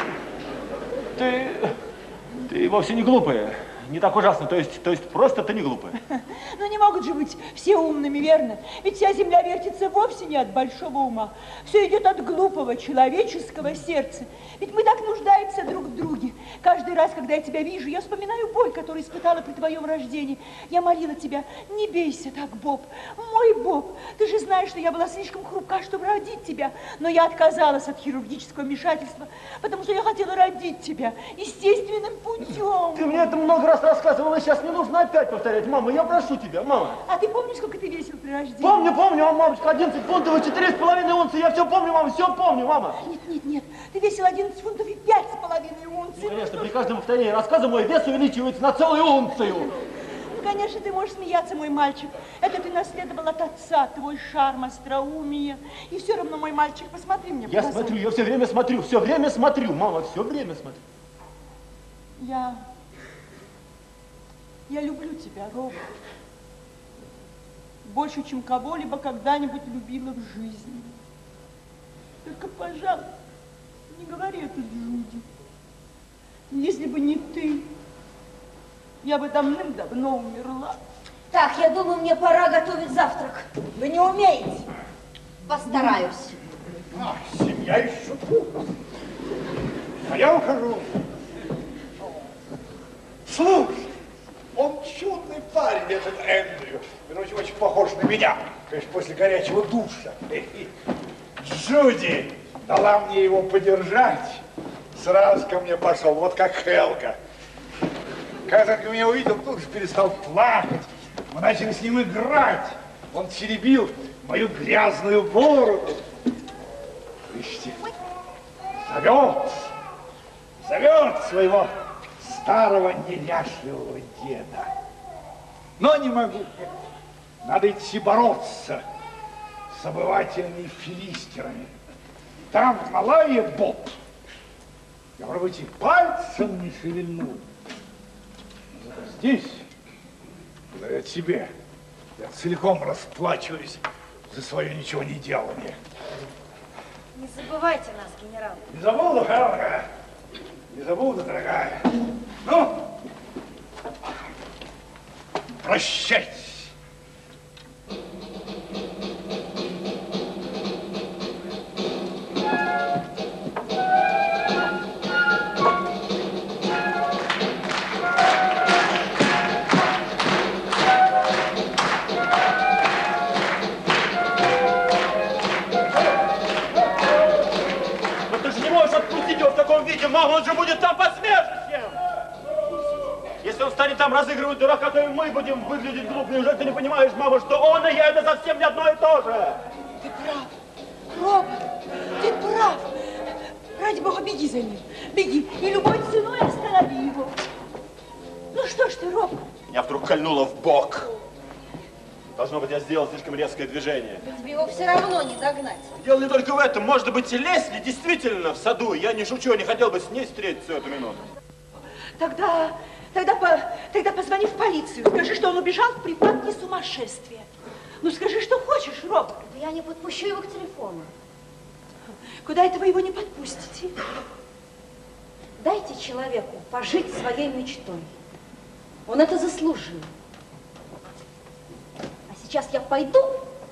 ты, ты вовсе не глупая. Не так ужасно, то есть, то есть просто ты не глупая. (laughs) Но не могут же быть все умными, верно? Ведь вся земля вертится вовсе не от большого ума. Все идет от глупого человеческого сердца. Ведь мы так нуждаемся друг в друге. Каждый раз, когда я тебя вижу, я вспоминаю боль, которую испытала при твоем рождении. Я молила тебя, не бейся так, Боб. Мой Боб, ты же знаешь, что я была слишком хрупка, чтобы родить тебя. Но я отказалась от хирургического вмешательства, потому что я хотела родить тебя естественным путем. Ты мне это много раз рассказывала, сейчас не нужно опять повторять. Мама, я прошу тебя, мама. А ты помнишь, сколько ты весил при рождении? Помню, помню, а, мамочка, 11 фунтов и 4,5 унции. Я все помню, мама, все помню, мама. Нет, нет, нет, ты весил 11 фунтов и пять с половиной унций. Ну, конечно, при каждом повторении рассказа мой вес увеличивается на целую унцию. Ну, Конечно, ты можешь смеяться, мой мальчик. Это ты наследовал от отца, твой шарм, остроумие. И все равно, мой мальчик, посмотри мне Я смотрю, я все время смотрю, все время смотрю, мама, все время смотрю. Я... Я люблю тебя, Роб. Больше, чем кого-либо когда-нибудь любила в жизни. Только, пожалуйста, не говори это Джуди. Если бы не ты, я бы давным-давно умерла. Так, я думаю, мне пора готовить завтрак. Вы не умеете. Постараюсь. А, семья еще тут. А я ухожу. Слушай, он чудный парень, этот Эндрю. Короче, очень похож на меня. Конечно, после горячего душа. Джуди дала мне его подержать. Сразу ко мне пошел, вот как Хелга. Когда он меня увидел, тут же перестал плакать. Мы начали с ним играть. Он теребил мою грязную бороду. Видите, зовет, зовет своего старого неряшливого деда. Но не могу. Надо идти бороться с обывателями филистерами. Там, в Малайе, Боб. Я, может быть, и пальцем не шевельнул. Но зато здесь, благодаря тебе, я целиком расплачиваюсь за свое ничего не делание. Не забывайте нас, генерал. Не забуду, Хелга. Не забуду, дорогая. Ну, прощайтесь. Мама, он же будет там посмешищем. Если он станет там разыгрывать дурака, то и мы будем выглядеть глупо. Неужели ты не понимаешь, мама, что он и я это совсем не одно и то же? Ты прав, Роберт, ты прав. Ради бога, беги за ним, беги, и любой ценой останови его. Ну что ж ты, Роб, Меня вдруг кольнуло в бок. Должно быть, я сделал слишком резкое движение. Тебе его все равно не догнать. Дело не только в этом. Может быть, и Лесли действительно в саду. Я не шучу, я не хотел бы с ней встретиться эту минуту. тогда, тогда, по- тогда позвони в полицию, скажи, что он убежал в припадке сумасшествия. Ну скажи, что хочешь, Роб. Да я не подпущу его к телефону. Куда это вы его не подпустите? Дайте человеку пожить своей мечтой. Он это заслужил. Сейчас я пойду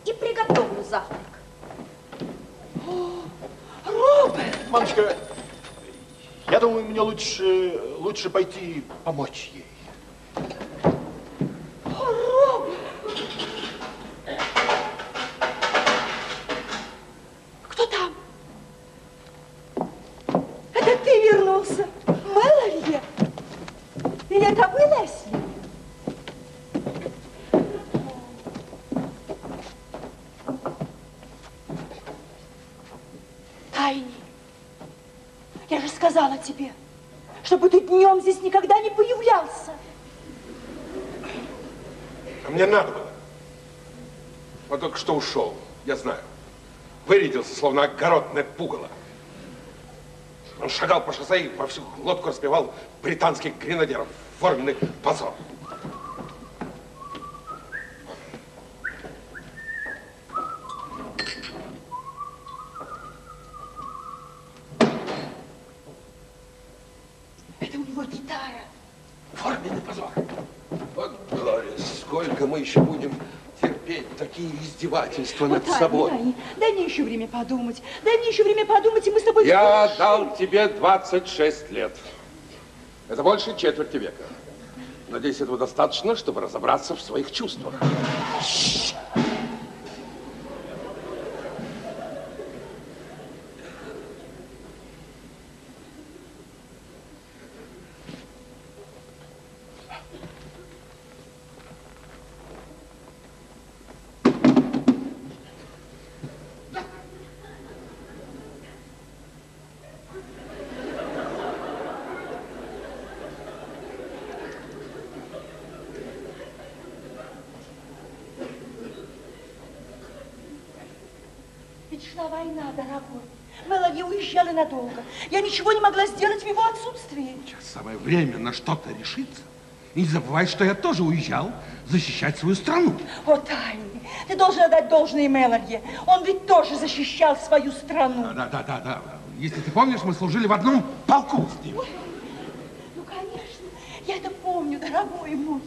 и приготовлю завтрак. Роберт! Мамочка, я думаю, мне лучше, лучше пойти помочь ей. Тебе, чтобы ты днем здесь никогда не появлялся. А мне надо было. Он только что ушел, я знаю. Вырядился, словно огородное пугало. Он шагал по шоссе и во всю глотку распевал британских гренадеров. Форменный позор. Это у него гитара. Форменный позор. Вот, Глория, сколько мы еще будем терпеть? терпеть такие издевательства Вот, над собой. Дай, дай мне еще время подумать. Дай мне еще время подумать, и мы с тобой... Я дал тебе 26 лет. Это больше четверти века. Надеюсь, этого достаточно, чтобы разобраться в своих чувствах. Ведь шла война, дорогой. Мелани уезжала надолго. Я ничего не могла сделать в его отсутствии. Сейчас самое время на что-то решиться. И не забывай, что я тоже уезжал защищать свою страну. О, Тайни, ты должен отдать должное Меланье. Он ведь тоже защищал свою страну. Да, да, да, да. Если ты помнишь, мы служили в одном полку с ним. Ну, конечно, я это помню, дорогой мой.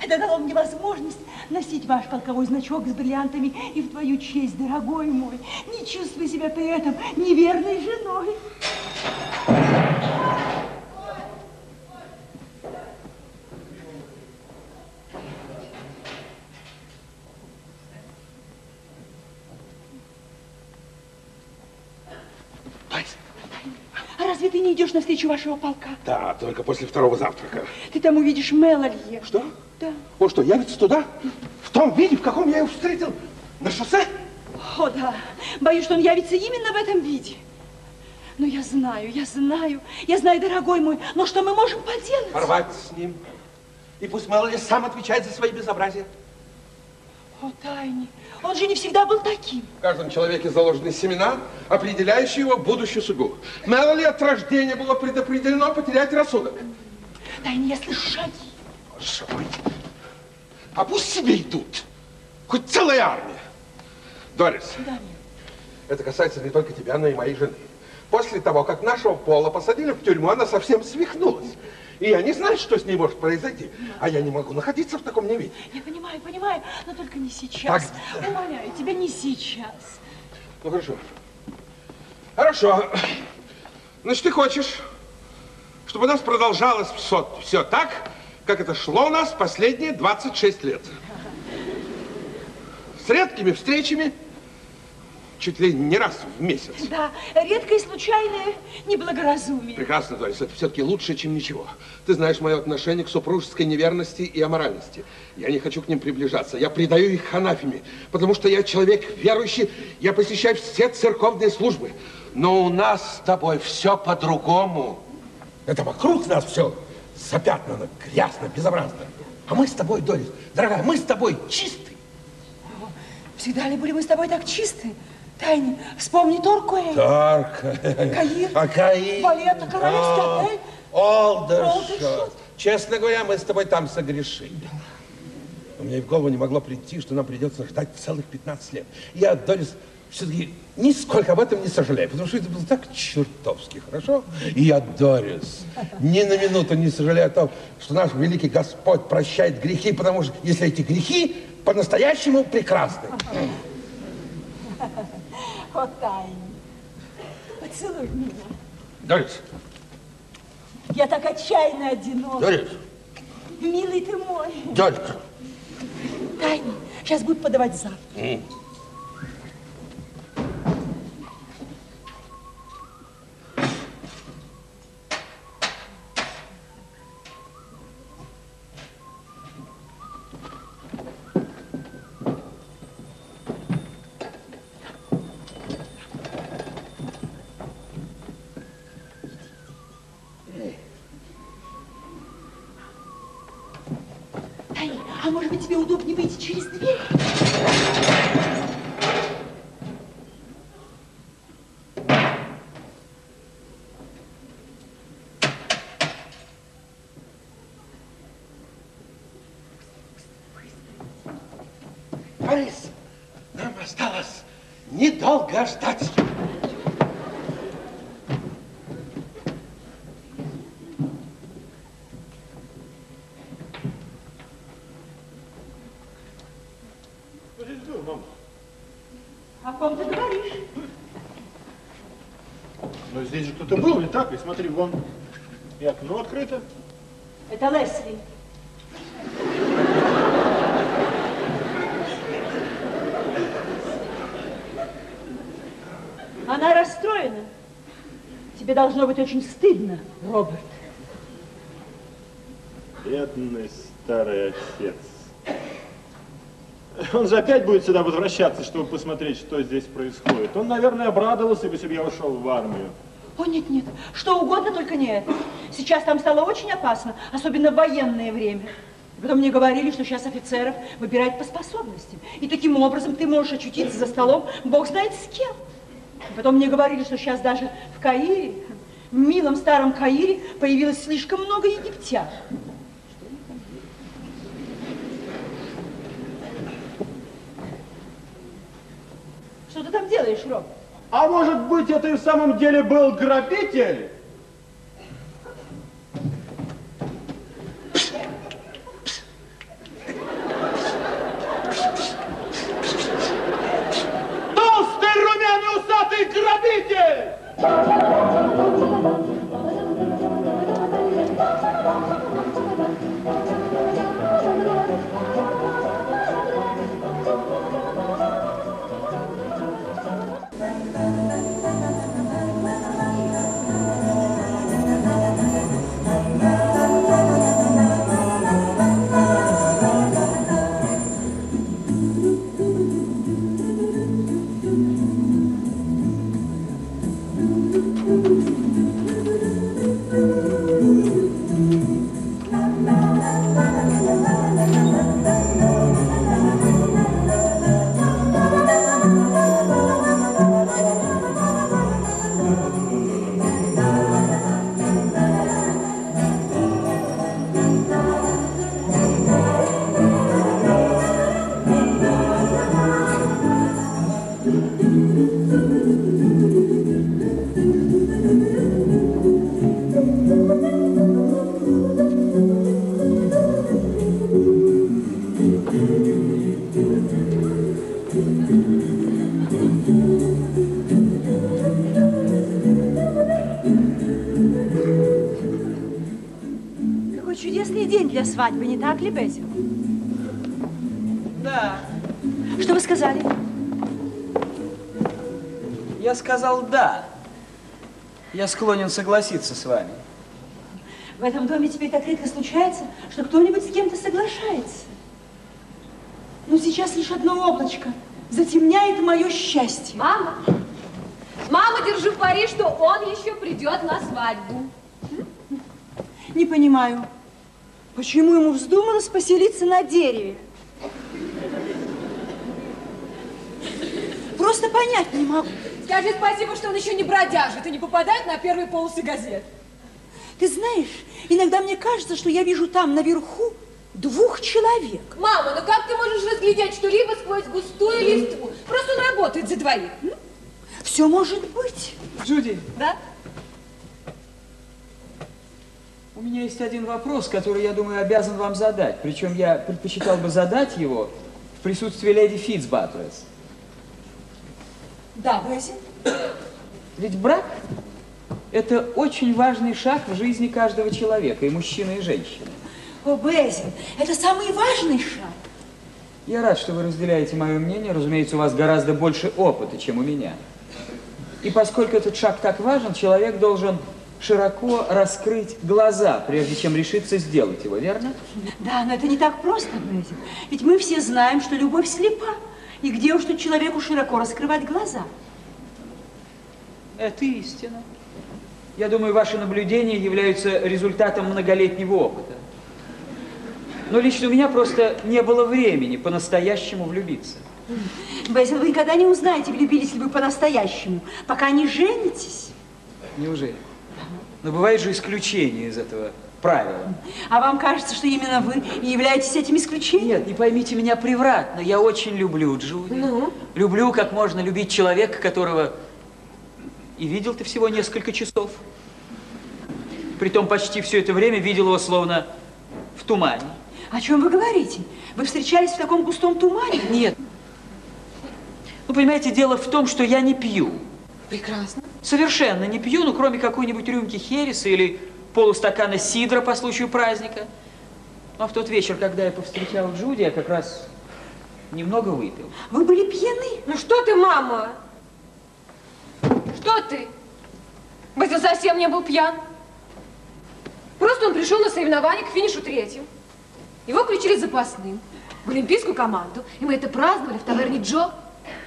Это дало мне возможность носить ваш полковой значок с бриллиантами и в твою честь, дорогой мой. Не чувствуй себя при этом неверной женой. А разве ты не идешь навстречу вашего полка? Да, только после второго завтрака. Ты там увидишь Меланье. Что? Он что, явится туда? В том виде, в каком я его встретил на шоссе? О, да. Боюсь, что он явится именно в этом виде. Но я знаю, я знаю, я знаю, дорогой мой, но что мы можем поделать? Порвать с ним. И пусть Мелани сам отвечает за свои безобразия. О, Тайни, он же не всегда был таким. В каждом человеке заложены семена, определяющие его будущую судьбу. Мелани от рождения было предопределено потерять рассудок. Тайни, я слышу шаги. Мой. А пусть себе идут. Хоть целая армия. Дорис, Да, это касается не только тебя, но и моей жены. После того, как нашего пола посадили в тюрьму, она совсем свихнулась. И я не знаю, что с ней может произойти. А я не могу находиться в таком невидении. Я понимаю, понимаю, но только не сейчас. Умоляю тебя, не сейчас. Ну, хорошо. Хорошо. Значит, ты хочешь, чтобы у нас продолжалось все, все так, как это шло у нас последние 26 лет. С редкими встречами, чуть ли не раз в месяц. Да, редкое и случайное неблагоразумие. Прекрасно, Дорис, это все-таки лучше, чем ничего. Ты знаешь мое отношение к супружеской неверности и аморальности. Я не хочу к ним приближаться. Я предаю их ханафеме, потому что я человек верующий, я посещаю все церковные службы. Но у нас с тобой все по-другому. Это вокруг нас все запятнано, грязно, безобразно. А мы с тобой, Дорис, дорогая, мы с тобой чисты. Всегда ли были мы с тобой так чисты? Тайни, вспомни Торкуэй. Тарка. Каир. А Каир. Балета королевский А, отель. Олдершот. Честно говоря, мы с тобой там согрешили. Но мне и в голову не могло прийти, что нам придется ждать целых 15 лет. Я, Дорис, все-таки нисколько об этом не сожалею, потому что это было так чертовски хорошо. И я, Дорис, ни на минуту не сожалею о том, что наш великий Господь прощает грехи, потому что если эти грехи по-настоящему прекрасны. О, Тайни, поцелуй меня. Дорис, Я так отчаянно одинока. Дорис, Милый ты мой. Дорис. Тайни, сейчас будут подавать завтрак. Так ли? Смотри, вон и окно открыто. Это Лесли. Она расстроена. Тебе должно быть очень стыдно, Роберт. Бедный старый отец. Он же опять будет сюда возвращаться, чтобы посмотреть, что здесь происходит. Он, наверное, обрадовался бы, если бы я ушел в армию. О, нет, нет, что угодно, только не это. Сейчас там стало очень опасно, особенно в военное время. И Потом мне говорили, что сейчас офицеров выбирают по способностям. И таким образом ты можешь очутиться за столом, бог знает с кем. И Потом мне говорили, что сейчас даже в Каире, в милом старом Каире, появилось слишком много египтян. Что ты там делаешь, Роб? А может быть, это и в самом деле был грабитель? Толстый, румяный, усатый грабитель! Безил? Да, Что вы сказали? я сказал да. Я склонен согласиться с вами. В этом доме теперь так редко случается, что кто-нибудь с кем-то соглашается. Но сейчас лишь одно облачко затемняет мое счастье. Мама, мама, держи в пари, что он еще придет на свадьбу. Не понимаю, почему ему вздумалось поселиться на дереве? Просто понять не могу. Скажи спасибо, что он еще не бродяжит и не попадает на первые полосы газет. Ты знаешь, иногда мне кажется, что я вижу там наверху двух человек. Мама, ну как ты можешь разглядеть что-либо сквозь густую листву? Просто он работает за двоих. Все может быть. Джуди, Да? У меня есть один вопрос, который, я думаю, обязан вам задать. Причем я предпочитал бы задать его в присутствии леди Фитцбатлес. Да, Безил. Ведь брак – это очень важный шаг в жизни каждого человека, и мужчины, и женщины. О, Безил, это самый важный шаг. Я рад, что вы разделяете мое мнение. Разумеется, у вас гораздо больше опыта, чем у меня. И поскольку этот шаг так важен, человек должен широко раскрыть глаза, прежде чем решиться сделать его, верно? Да, но это не так просто, Безил. Ведь мы все знаем, что любовь слепа. И где уж тут человеку широко раскрывать глаза? Это истина. Я думаю, ваши наблюдения являются результатом многолетнего опыта. Но лично у меня просто не было времени по-настоящему влюбиться. Безил, вы никогда не узнаете, влюбились ли вы по-настоящему, пока не женитесь. Неужели? Но бывает же исключение из этого правила. А вам кажется, что именно вы и являетесь этим исключением? Нет, не поймите меня превратно. Я очень люблю Джуди. Ну? Люблю, как можно любить человека, которого и видел ты всего несколько часов. Притом почти все это время видел его словно в тумане. О чем вы говорите? Вы встречались в таком густом тумане? Нет. Ну, понимаете, дело в том, что я не пью. Прекрасно. Совершенно не пью, ну, кроме какой-нибудь рюмки хереса или полустакана сидра по случаю праздника. Но в тот вечер, когда я повстречал Джуди, я как раз немного выпил. Вы были пьяны? Ну что ты, мама? Что ты? Базил совсем не был пьян. Просто он пришел на соревнование к финишу третьим. Его включили запасным в олимпийскую команду, и мы это праздновали в таверне Джо.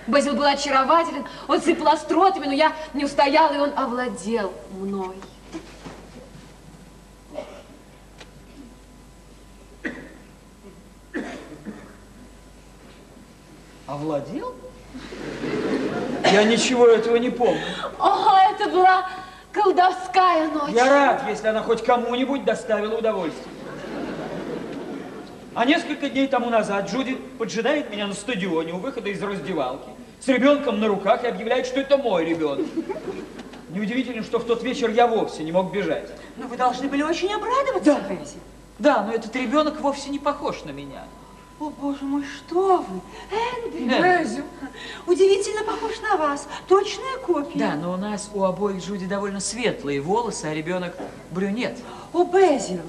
Базил был очарователен, он сыпал остротами, но я не устояла, и он овладел мной. Овладел? Я ничего этого не помню. О, это была колдовская ночь. Я рад, если она хоть кому-нибудь доставила удовольствие. А несколько дней тому назад Джуди поджидает меня на стадионе у выхода из раздевалки с ребенком на руках и объявляет, что это мой ребенок. Неудивительно, что в тот вечер я вовсе не мог бежать. Но вы должны были очень обрадоваться, да. Бэзи. Да, но этот ребенок вовсе не похож на меня. О, боже мой, что вы? Эндрю. Эндрю. Удивительно похож на вас. Точная копия. Да, но у нас у обоих Джуди довольно светлые волосы, а ребенок брюнет. О, Безил,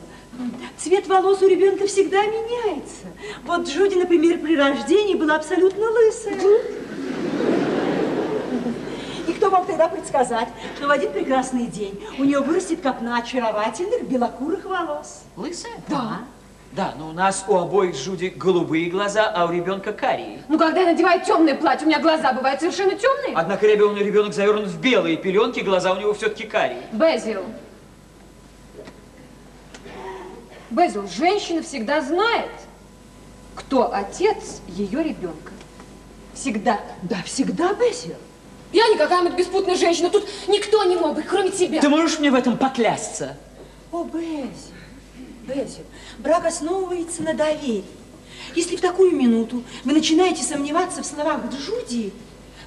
цвет волос у ребенка всегда меняется. Вот Джуди, например, при рождении была абсолютно лысая. И кто мог тогда предсказать, что в один прекрасный день у нее вырастет копна очаровательных белокурых волос? Лысая? Да. Да, но у нас у обоих Джуди голубые глаза, а у ребенка карие. Ну, когда я надеваю темное платье, у меня глаза бывают совершенно темные. Однако ребенок, ребенок завернут в белые пеленки, глаза у него все-таки карие. Безил. Безил, женщина всегда знает, кто отец ее ребенка. Всегда. Да, всегда, Безил. Я не какая-нибудь беспутная женщина, тут никто не мог быть, кроме тебя. Ты можешь мне в этом поклясться? О, Безил. Безил, брак основывается на доверии. Если в такую минуту вы начинаете сомневаться в словах Джуди,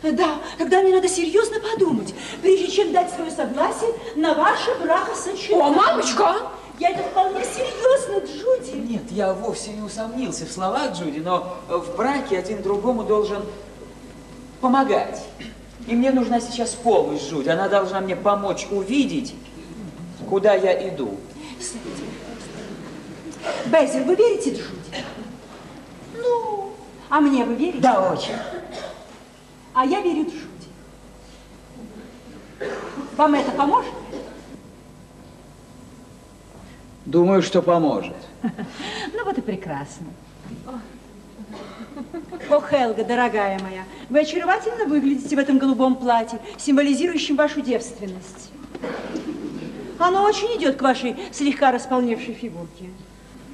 да, тогда мне надо серьезно подумать, прежде чем дать свое согласие на ваше бракосочетание. О, мамочка! Я это вполне серьезно, Джуди. Нет, я вовсе не усомнился в словах Джуди, но в браке один другому должен помогать. И мне нужна сейчас помощь Джуди. Она должна мне помочь увидеть, куда я иду. Безил, вы верите Джуди? Ну, а мне вы верите? Да, очень. А я верю Джуди. Вам это поможет? Думаю, что поможет. (laughs) Ну вот и прекрасно. О, Хелга, дорогая моя, вы очаровательно выглядите в этом голубом платье, символизирующем вашу девственность. Оно очень идет к вашей слегка располневшей фигурке.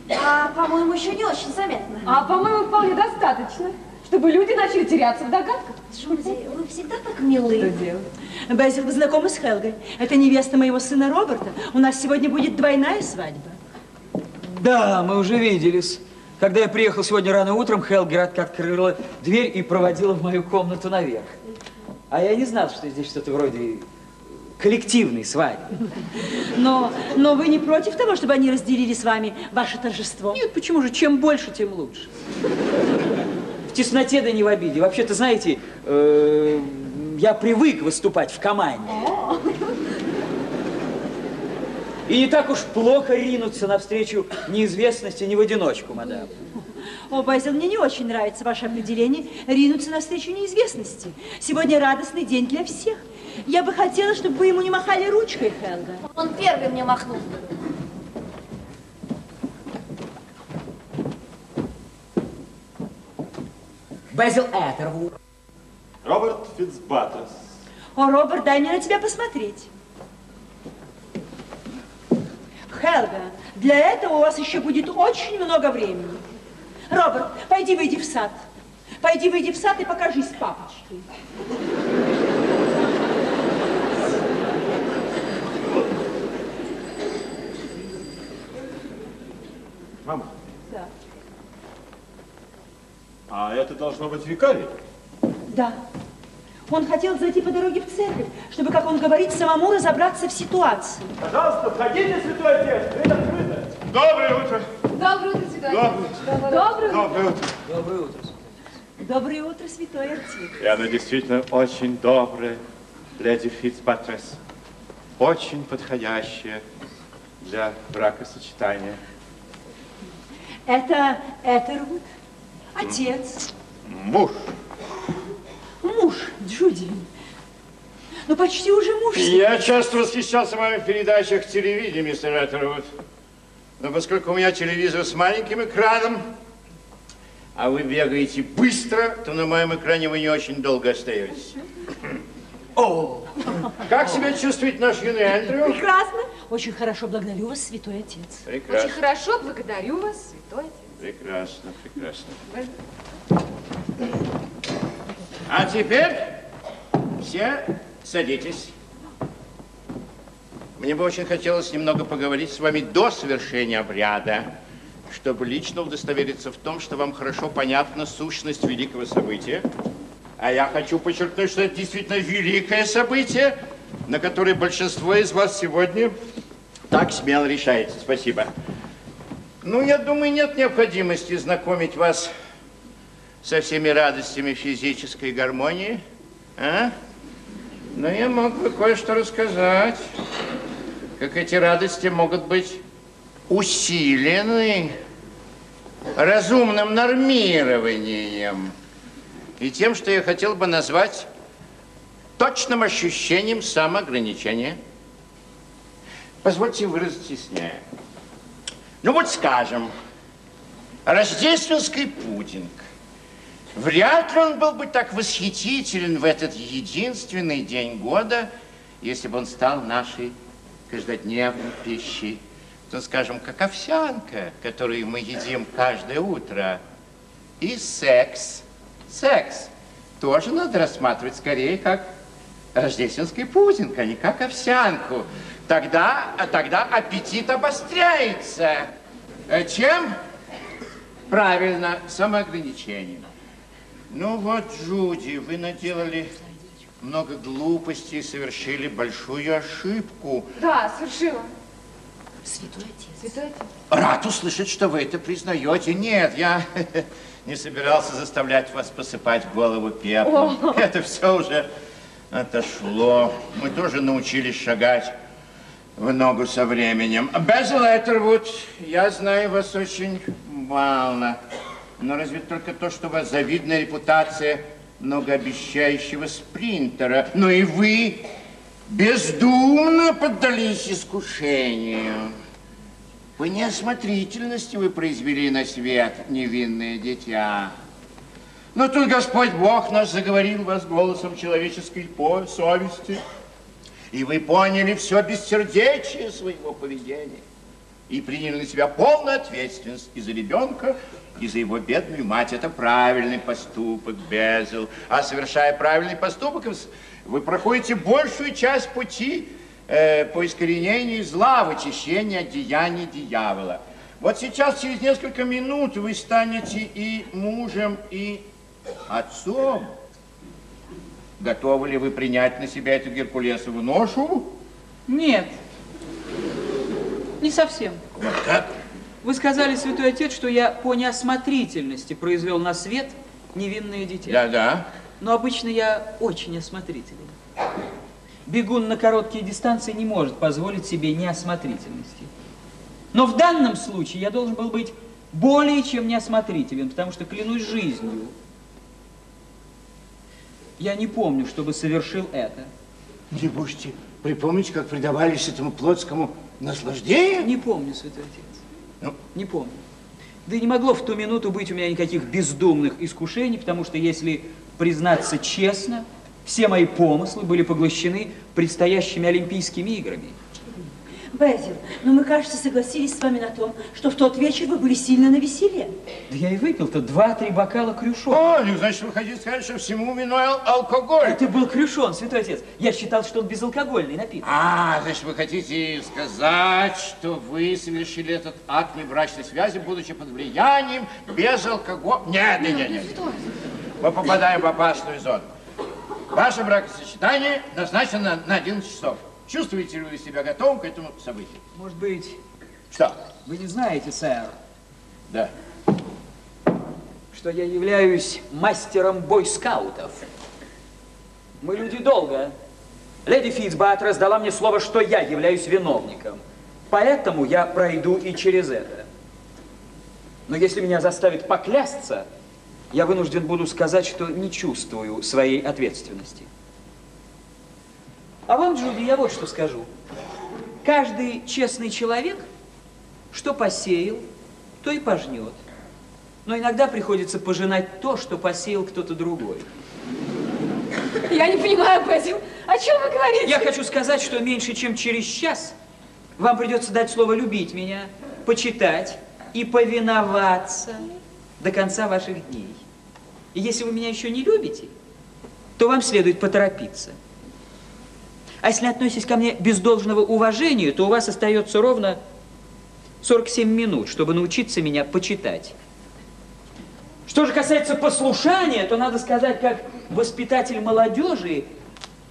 А, по-моему, еще не очень заметно. А, по-моему, вполне достаточно, чтобы люди начали теряться в догадках. Джуди, вы всегда так милы. Что делать? Безил, вы знакомы с Хелгой? Это невеста моего сына Роберта. У нас сегодня будет двойная свадьба. Да, мы уже виделись. Когда я приехал сегодня рано утром, Хелгерат открыла дверь и проводила в мою комнату наверх. А я не знал, что здесь что-то вроде коллективной свадьбы. Но, но вы не против того, чтобы они разделили с вами ваше торжество? Нет, почему же? Чем больше, тем лучше. Тесноте да не в обиде. Вообще-то, знаете, э, я привык выступать в команде. И не так уж плохо ринуться навстречу неизвестности не в одиночку, мадам. О, Байзел, мне не очень нравится ваше определение ринуться навстречу неизвестности. Сегодня радостный день для всех. Я бы хотела, чтобы вы ему не махали ручкой, Хелга. Он первый мне махнул. Безил Этервуд. Роберт Фицбаттерс. О, Роберт, дай мне на тебя посмотреть. Хелга, для этого у вас еще будет очень много времени. Роберт, пойди выйди в сад. Пойди выйди в сад и покажись папочке. Мама. А это должно быть викарий? Да. Он хотел зайти по дороге в церковь, чтобы, как он говорит, самому разобраться в ситуации. Пожалуйста, входите, святой отец, дверь открыта. Доброе утро. Доброе утро, святой Доброе утро. Доброе утро. Доброе утро. Доброе утро. Доброе утро, святой отец. И она действительно очень добрая, леди Фицпатрес. Очень подходящая для бракосочетания. Это Этервуд, отец, Муж. муж Джуди. Ну, почти уже муж. Я часто восхищался вами в передачах телевидения, мистер Этервуд. Но поскольку у меня телевизор с маленьким экраном, а вы бегаете быстро, то на моем экране вы не очень долго остаетесь. О! Как себя чувствует наш юный Эндрю? Прекрасно. Очень хорошо, благодарю вас, святой отец. Прекрасно. Очень хорошо, благодарю вас, святой отец. Прекрасно, прекрасно. А теперь все садитесь. Мне бы очень хотелось немного поговорить с вами до совершения обряда, чтобы лично удостовериться в том, что вам хорошо понятна сущность великого события. А я хочу подчеркнуть, что это действительно великое событие, на которое большинство из вас сегодня так смело решается. Спасибо. Ну, я думаю, нет необходимости знакомить вас со всеми радостями физической гармонии. А? Но я мог бы кое-что рассказать, как эти радости могут быть усилены разумным нормированием и тем, что я хотел бы назвать точным ощущением самоограничения. Позвольте выразить яснее. Ну вот скажем, рождественский пудинг. Вряд ли он был бы так восхитителен в этот единственный день года, если бы он стал нашей каждодневной пищей. То, скажем, как овсянка, которую мы едим каждое утро. И секс. Секс тоже надо рассматривать скорее как рождественский пудинг, а не как овсянку. Тогда, а тогда аппетит обостряется. Чем? Правильно, самоограничением. Ну вот, Джуди, вы наделали много глупостей и совершили большую ошибку. Да, совершила. Святой отец. Святой отец. Рад услышать, что вы это признаете. Нет, я (laughs) не собирался заставлять вас посыпать голову пеплом. О. Это все уже отошло. Мы тоже научились шагать в ногу со временем. Безил Этервуд, я знаю вас очень мало. Но разве только то, что у вас завидная репутация многообещающего спринтера. Но и вы бездумно поддались искушению. По неосмотрительности вы произвели на свет невинное дитя. Но тут Господь Бог наш заговорил вас голосом человеческой совести. И вы поняли все бессердечие своего поведения. И приняли на себя полную ответственность и за ребенка, и за его бедную мать. Это правильный поступок, Безил. А совершая правильный поступок, вы проходите большую часть пути э, по искоренению зла, в очищении от деяний дьявола. Вот сейчас, через несколько минут, вы станете и мужем, и отцом. Готовы ли вы принять на себя эту геркулесову ношу? Нет. Не совсем. Вот как? Вы сказали, святой отец, что я по неосмотрительности произвел на свет невинное дитя. Да-да. Но обычно я очень осмотрителен. Бегун на короткие дистанции не может позволить себе неосмотрительности. Но в данном случае я должен был быть более чем неосмотрителен, потому что, клянусь жизнью, я не помню, чтобы совершил это. Не можете припомнить, как предавались этому плотскому наслаждению? Не помню, святой отец. Ну? Не помню. Да и не могло в ту минуту быть у меня никаких бездумных искушений, потому что, если признаться честно, все мои помыслы были поглощены предстоящими Олимпийскими играми. Безил, ну мы, кажется, согласились с вами на том, что в тот вечер вы были сильно на веселе. Да я и выпил-то два-три бокала крюшон. О, ну, значит, вы хотите сказать, что всему виной ал- алкоголь? Это был крюшон, святой отец. Я считал, что он безалкогольный напиток. А, значит, вы хотите сказать, что вы совершили этот акт брачной связи, будучи под влиянием без алкоголя? Нет, нет, нет, нет. Мы попадаем в опасную зону. Ваше бракосочетание назначено на 11 часов. Чувствуете ли вы себя готовым к этому событию? Может быть... Что? Вы не знаете, сэр. Да. что я являюсь мастером бойскаутов. Мы люди долго. Леди Фитцбаттер дала мне слово, что я являюсь виновником. Поэтому я пройду и через это. Но если меня заставят поклясться, я вынужден буду сказать, что не чувствую своей ответственности. А вам, Джуди, я вот что скажу. Каждый честный человек, что посеял, то и пожнет. Но иногда приходится пожинать то, что посеял кто-то другой. Я не понимаю, Базил, о чем вы говорите? Я хочу сказать, что меньше чем через час вам придется дать слово любить меня, почитать и повиноваться до конца ваших дней. И если вы меня еще не любите, то вам следует поторопиться. А если относитесь ко мне без должного уважения, то у вас остается ровно 47 минут, чтобы научиться меня почитать. Что же касается послушания, то надо сказать, как воспитатель молодежи,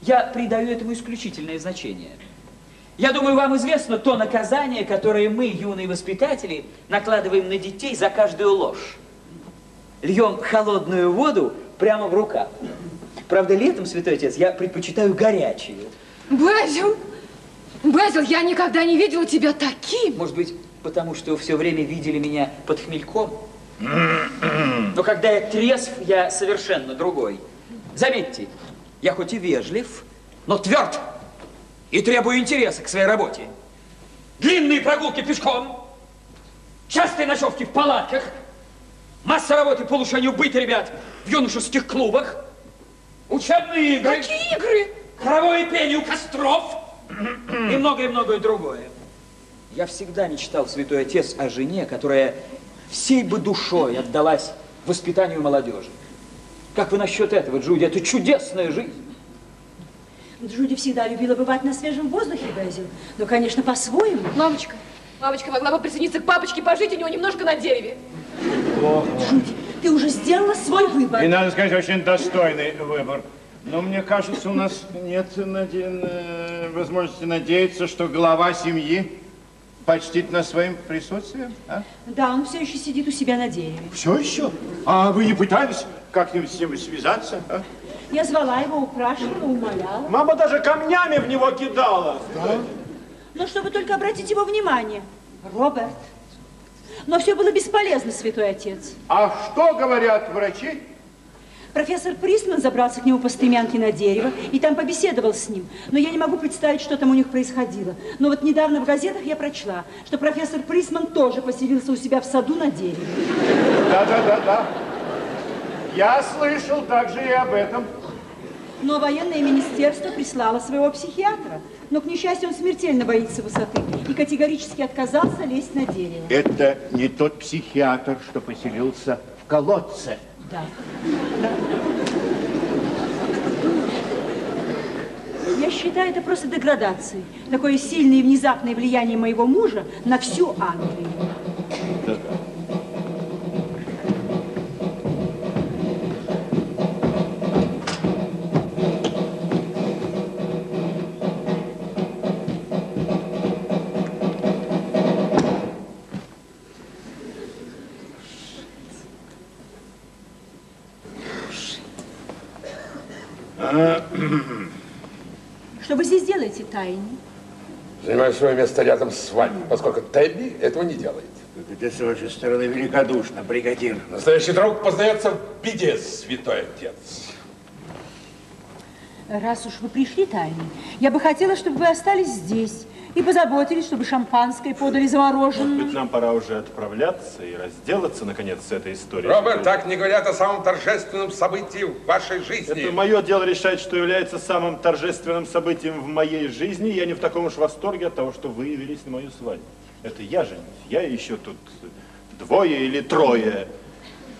я придаю этому исключительное значение. Я думаю, вам известно то наказание, которое мы, юные воспитатели, накладываем на детей за каждую ложь. Льем холодную воду прямо в рукав. Правда, летом, святой отец, я предпочитаю горячую. Базил, Базил, я никогда не видела тебя таким. Может быть, потому что все время видели меня под хмельком? Но когда я трезв, я совершенно другой. Заметьте, я хоть и вежлив, но тверд и требую интереса к своей работе. Длинные прогулки пешком, частые ночевки в палатках, масса работы по улучшению быта ребят в юношеских клубах, учебные игры. Какие игры? Хоровое пение у костров (clears throat) и многое-многое другое. Я всегда мечтал, святой отец, о жене, которая всей бы душой отдалась воспитанию молодежи. Как вы насчет этого, Джуди? Это чудесная жизнь. Джуди всегда любила бывать на свежем воздухе, Безил. Но, конечно, по-своему. Мамочка, мамочка могла бы присоединиться к папочке, пожить у него немножко на дереве. Джуди, ты уже сделала свой выбор. И, надо сказать, очень достойный выбор. Но мне кажется, у нас нет наде... э, возможности надеяться, что глава семьи почтит нас своим присутствием. А? Да, он все еще сидит у себя на дереве. Все еще? А вы не пытались как-нибудь с ним связаться? а? Я звала его, упрашивала, умоляла. Мама даже камнями в него кидала. Но чтобы только обратить его внимание. Роберт. Но все было бесполезно, святой отец. А что говорят врачи? Профессор Присман забрался к нему по стремянке на дерево и там побеседовал с ним. Но я не могу представить, что там у них происходило. Но вот недавно в газетах я прочла, что профессор Присман тоже поселился у себя в саду на дереве. Да, да, да, да. Я слышал также и об этом. Но военное министерство прислало своего психиатра. Но, к несчастью, он смертельно боится высоты и категорически отказался лезть на дерево. Это не тот психиатр, что поселился в колодце. Да. да. Я считаю это просто деградацией. Такое сильное и внезапное влияние моего мужа на всю Англию. Что вы здесь делаете, Тайни? Занимаю свое место рядом с вами, поскольку Тебби этого не делает. Это с вашей стороны великодушно, бригадир. Настоящий друг познается в беде, святой отец. Раз уж вы пришли, Тайни, я бы хотела, чтобы вы остались здесь и позаботились, чтобы шампанское подали замороженное. Может быть, нам пора уже отправляться и разделаться, наконец, с этой историей. Роберт, так не говорят о самом торжественном событии в вашей жизни. Это мое дело решать, что является самым торжественным событием в моей жизни. Я не в таком уж восторге от того, что вы явились на мою свадьбу. Это я женюсь. Я еще тут двое или трое.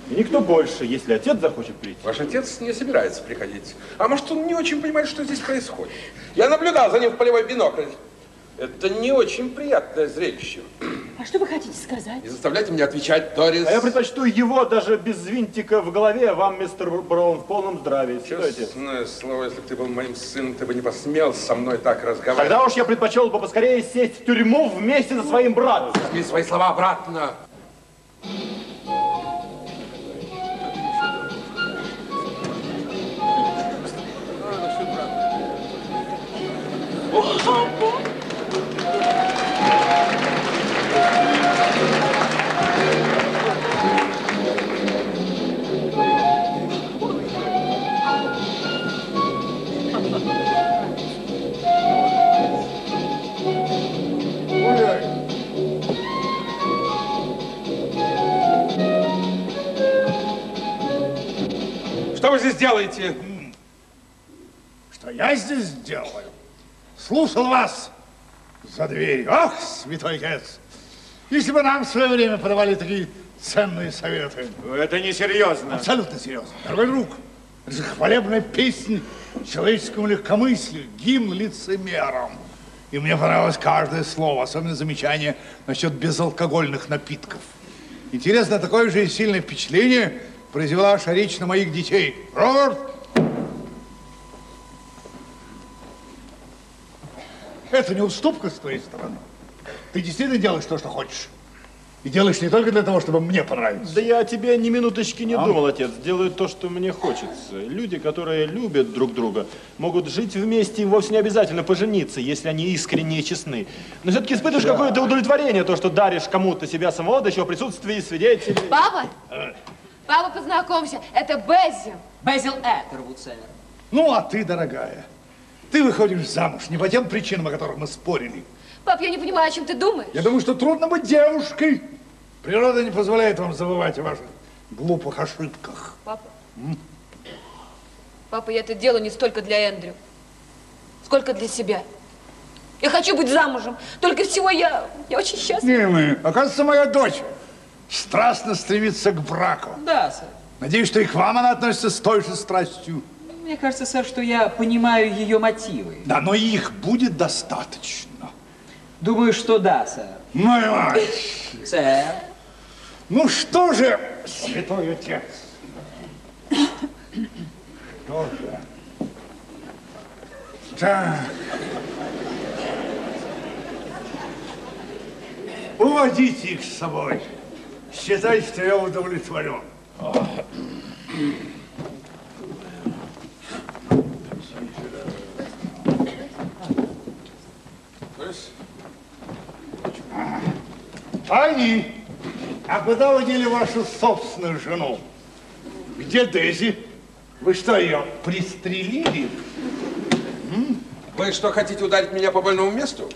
И никто больше, если отец захочет прийти. Ваш отец не собирается приходить. А может, он не очень понимает, что здесь происходит. Я наблюдал за ним в полевой бинокль. Это не очень приятное зрелище. А что вы хотите сказать? Не заставляйте меня отвечать, Торис. А я предпочту его даже без винтика в голове, вам, мистер Браун, в полном здравии. Честное слово, если бы ты был моим сыном, ты бы не посмел со мной так разговаривать. Тогда уж я предпочел бы поскорее сесть в тюрьму вместе со своим братом. Возьми свои слова обратно. Oh, oh, oh. Здесь делаете? Что я здесь делаю? Слушал вас за дверью. Ах, святой отец! Если бы нам в свое время подавали такие ценные советы. Это несерьезно. Абсолютно серьезно. Дорогой друг, это же хвалебная песня человеческому легкомыслию, гимн лицемерам. И мне понравилось каждое слово, особенно замечание насчет безалкогольных напитков. Интересно, такое же и сильное впечатление произвела ваша речь на моих детей. Роберт! Это не уступка с твоей стороны. Ты действительно делаешь то, что хочешь. И делаешь не только для того, чтобы мне понравиться. Да я о тебе ни минуточки не А? думал, отец. Делаю то, что мне хочется. Люди, которые любят друг друга, могут жить вместе и вовсе не обязательно пожениться, если они искренне и честны. Но все-таки испытываешь Да. какое-то удовлетворение, то, что даришь кому-то себя самого, да еще в присутствии свидетелей. Папа? Папа, познакомься, это Безил. Безил Этервуд, сэр. Ну, а ты, дорогая, ты выходишь замуж не по тем причинам, о которых мы спорили. Пап, я не понимаю, о чем ты думаешь. Я думаю, что трудно быть девушкой. Природа не позволяет вам забывать о ваших глупых ошибках. Папа. Папа, я это делаю не столько для Эндрю, сколько для себя. Я хочу быть замужем. Только всего я, я очень счастлива. Милый, оказывается, моя дочь страстно стремится к браку. Да, сэр. Надеюсь, что и к вам она относится с той же страстью. Мне кажется, сэр, что я понимаю ее мотивы. Да, но их будет достаточно. Думаю, что да, сэр. Мой мать. Сэр. Ну что же, святой отец? Что же? Так. Уводите их с собой. Считай, что я удовлетворен. Тайни, а куда вы дели вашу собственную жену? Где Дези? Вы что, ее пристрелили? Вы что, хотите ударить меня по больному месту?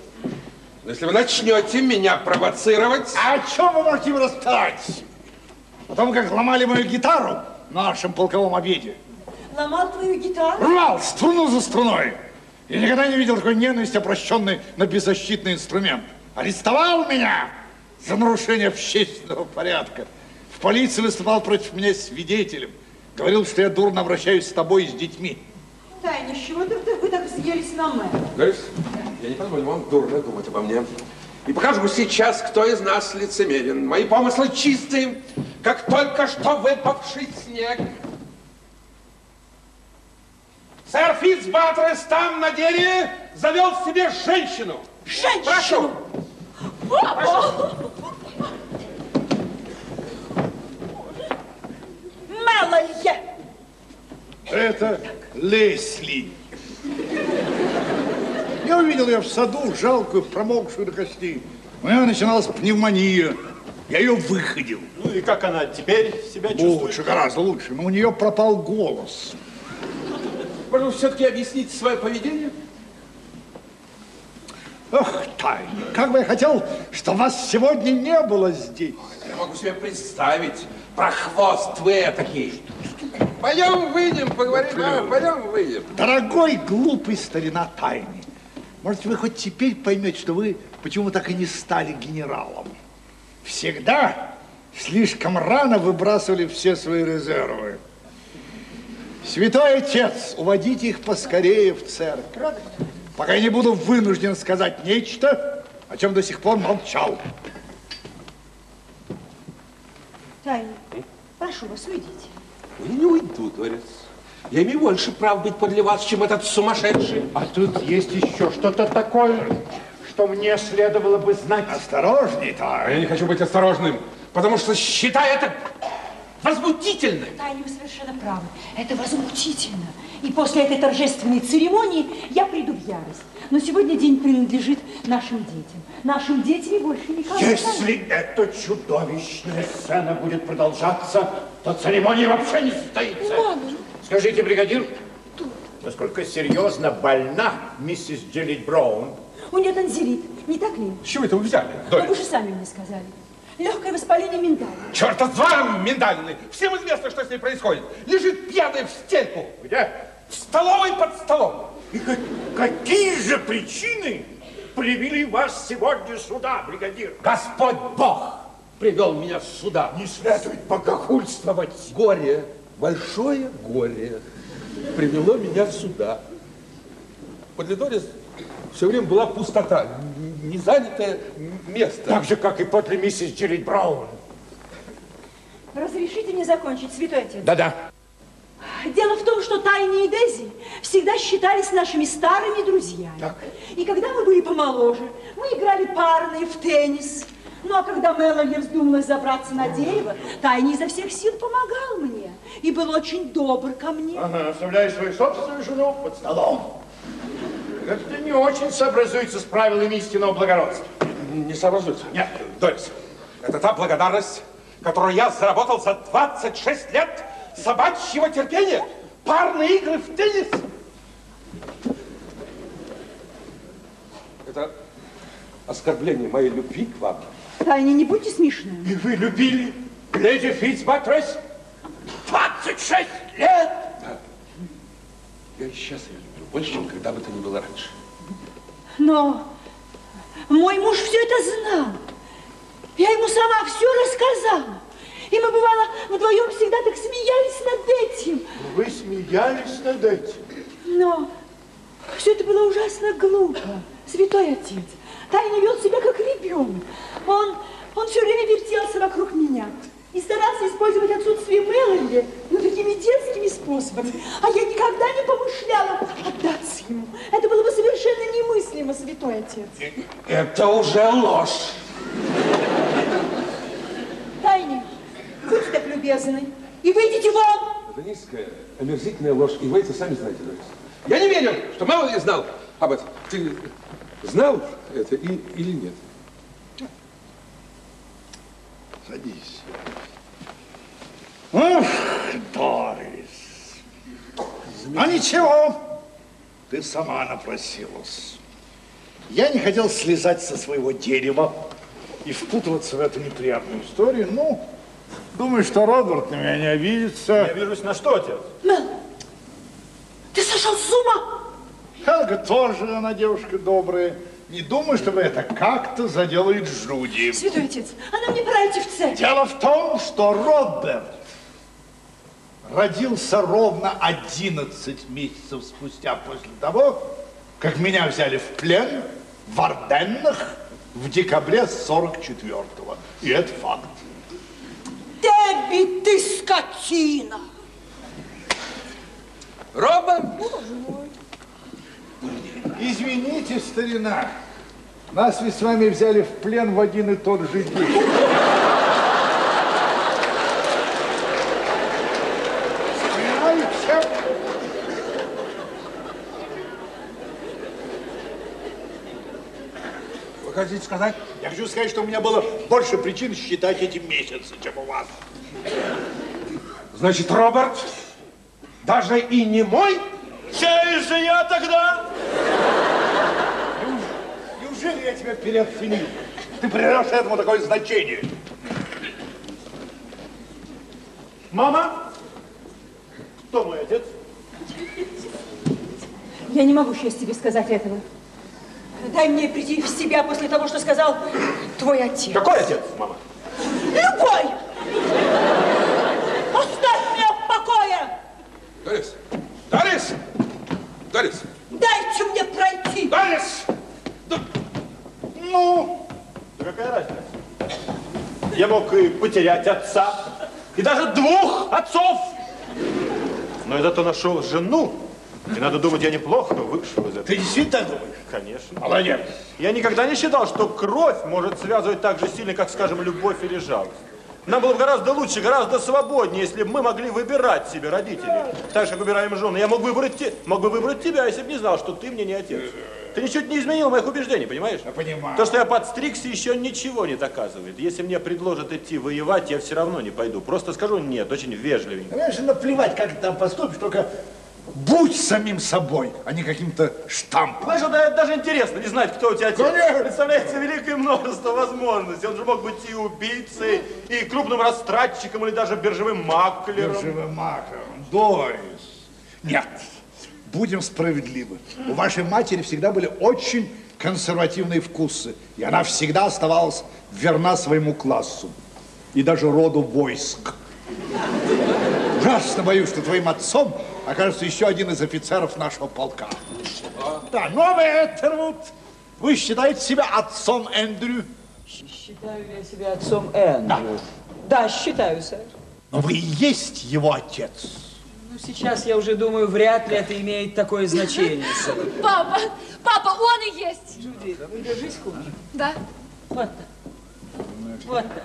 Но Если вы начнете меня провоцировать... А о чем вы можете рассказать? О том, как ломали мою гитару на нашем полковом обеде. Ломал твою гитару? Рвал струну за струной. Я никогда не видел такой ненависти, обращенной на беззащитный инструмент. Арестовал меня за нарушение общественного порядка. В полиции выступал против меня свидетелем. Говорил, что я дурно обращаюсь с тобой и с детьми. Таня, с чего ты, вы так съелись на мэра? Говоришь, я не позволю вам дурно думать обо мне. И покажу сейчас, кто из нас лицемерен. Мои помыслы чистые, как только что выпавший снег. Сэр Фитцбатрес там на дереве завел себе женщину. Женщину? Прошу. Меланье! Это Лесли. Я увидел ее в саду, жалкую, промокшую до костей. У нее начиналась пневмония. Я ее выходил. Ну и как она теперь себя чувствует? Лучше, гораздо лучше. Но у нее пропал голос. Может, вы все-таки объясните свое поведение? Ох, Тайна, как бы я хотел, что вас сегодня не было здесь. Я могу себе представить, прохвост вы такие. Пойдем выйдем, поговорим, а? Пойдем выйдем. Дорогой глупый старина Тайны, может, вы хоть теперь поймете, что вы почему так и не стали генералом? Всегда слишком рано выбрасывали все свои резервы. Святой Отец, уводите их поскорее в церковь, пока я не буду вынужден сказать нечто, о чем до сих пор молчал. Таня, прошу вас, уйдите. Я не уйду, дворец. Я имею больше прав быть подле вас, чем этот сумасшедший. А тут есть еще что-то такое, что мне следовало бы знать. Осторожней, А я не хочу быть осторожным, потому что считаю это возмутительным. Таня, вы совершенно правы. Это возмутительно. И после этой торжественной церемонии я приду в ярость. Но сегодня день принадлежит нашим детям. Нашим детям и больше никому. Если эта чудовищная сцена будет продолжаться, то церемония вообще не состоится. Скажите, бригадир, насколько серьезно больна миссис Джилли Браун? У нее танзелит, не так ли? С чего это вы взяли, Но Дорис? вы же сами мне сказали. Легкое воспаление миндаля. Черта с вами, миндалины! Всем известно, что с ней происходит. Лежит пьяная в стельку. Где? В столовой под столом. И как- какие же причины привели вас сегодня сюда, бригадир? Господь Бог привел меня сюда. Не следует богохульствовать. Горе, большое горе привело меня сюда. Подле Дорис все время была пустота, н- незанятое место. Так же, как и подле миссис Джилли Браун. Разрешите мне закончить, святой отец? Да-да. Дело в том, что Тайни и Дези всегда считались нашими старыми друзьями. И когда мы были помоложе, мы играли парные в теннис. Ну, а когда Мелани вздумалась забраться на дерево, Тайни изо всех сил помогал мне и был очень добр ко мне. Ага, оставляешь свою собственную жену под столом. Это не очень сообразуется с правилами истинного благородства. Не сообразуется? Нет. Дорис, это та благодарность, которую я заработал за 26 лет собачьего терпения. Парные игры в теннис. Это оскорбление моей любви к вам. Тайни, не будьте смешны. И вы любили леди Фитцбатрес 26 лет? Я и сейчас ее люблю больше, чем когда бы то ни было раньше. Но мой муж все это знал. Я ему сама все рассказала. И мы, бывало, вдвоем всегда так смеялись над этим. Вы смеялись над этим? Но все это было ужасно глупо, святой отец. Тайна вел себя как ребенок. Он, он все время вертелся вокруг меня и старался использовать отсутствие Меланди, ну, такими детскими способами. А я никогда не помышляла отдаться ему. Это было бы совершенно немыслимо, святой отец. Это уже ложь. Тайне, будьте так любезны и выйдите вон. Это низкая, омерзительная ложь, и вы это сами знаете, Дорис. Я не верю, что Мелани знал об этом. Ты знал это и, или нет? Садись. Ух, Дорис. А ничего, ты сама напросилась. Я не хотел слезать со своего дерева и впутываться в эту неприятную историю. Ну, думаю, что Роберт на меня не обидится. Я вижусь на что, отец? Мел, ты сошел с ума? Хелга тоже, она девушка добрая. Не думаю, чтобы это как-то заделает Джуди. Святой отец, она мне пора идти в церковь. Дело в том, что Роберт родился ровно 11 месяцев спустя после того, как меня взяли в плен в Орденнах в декабре 44-го. И это факт. Дебби, ты скотина! Роба? Извините, старина, нас ведь с вами взяли в плен в один и тот же день. Вы хотите сказать? Я хочу сказать, что у меня было больше причин считать эти месяцы, чем у вас. Значит, Роберт, даже и не мой? Чей же я тогда? Неужели я тебя переоценил? Ты придаешь этому такое значение. Мама? Кто мой отец? Я не могу сейчас тебе сказать этого. Дай мне прийти в себя после того, что сказал твой отец. Какой отец, мама? Любой! Оставь меня в покое! Дорис! Дорис! Дорис! Дайте мне пройти! Дорис! Ну, да какая разница? Я мог и потерять отца, и даже двух отцов. Но я зато нашел жену, и надо думать, я неплохо вышел из этого. Ты действительно так думаешь? Конечно. Молодец. Я никогда не считал, что кровь может связывать так же сильно, как, скажем, любовь или жалость. Нам было бы гораздо лучше, гораздо свободнее, если бы мы могли выбирать себе родителей. Так же, как выбираем жены. Я мог бы выбрать, те, мог бы выбрать тебя, если бы не знал, что ты мне не отец. Ты ничуть не изменил моих убеждений, понимаешь? Я понимаю. То, что я подстригся, еще ничего не доказывает. Если мне предложат идти воевать, я все равно не пойду. Просто скажу нет, очень вежливенько. Понимаешь, наплевать, как ты там поступишь, только будь самим собой, а не каким-то штампом. Знаешь, да, это даже интересно, не знать, кто у тебя отец. Конечно. Представляется великое множество возможностей. Он же мог быть и убийцей, и крупным растратчиком, или даже биржевым маклером. Биржевым маклером. Дорис. Нет, будем справедливы. У вашей матери всегда были очень консервативные вкусы. И она всегда оставалась верна своему классу. И даже роду войск. Ужасно боюсь, что твоим отцом окажется еще один из офицеров нашего полка. Да, новый Этервуд. Вы считаете себя отцом Эндрю? Считаю я себя отцом Эндрю. Да, считаю, сэр. Но вы и есть его отец. Ну, сейчас я уже думаю, вряд ли это имеет такое значение, (laughs) сэр. Папа, папа, он и есть. Джуди, вы держись хуже. Да. Вот так. Вот так.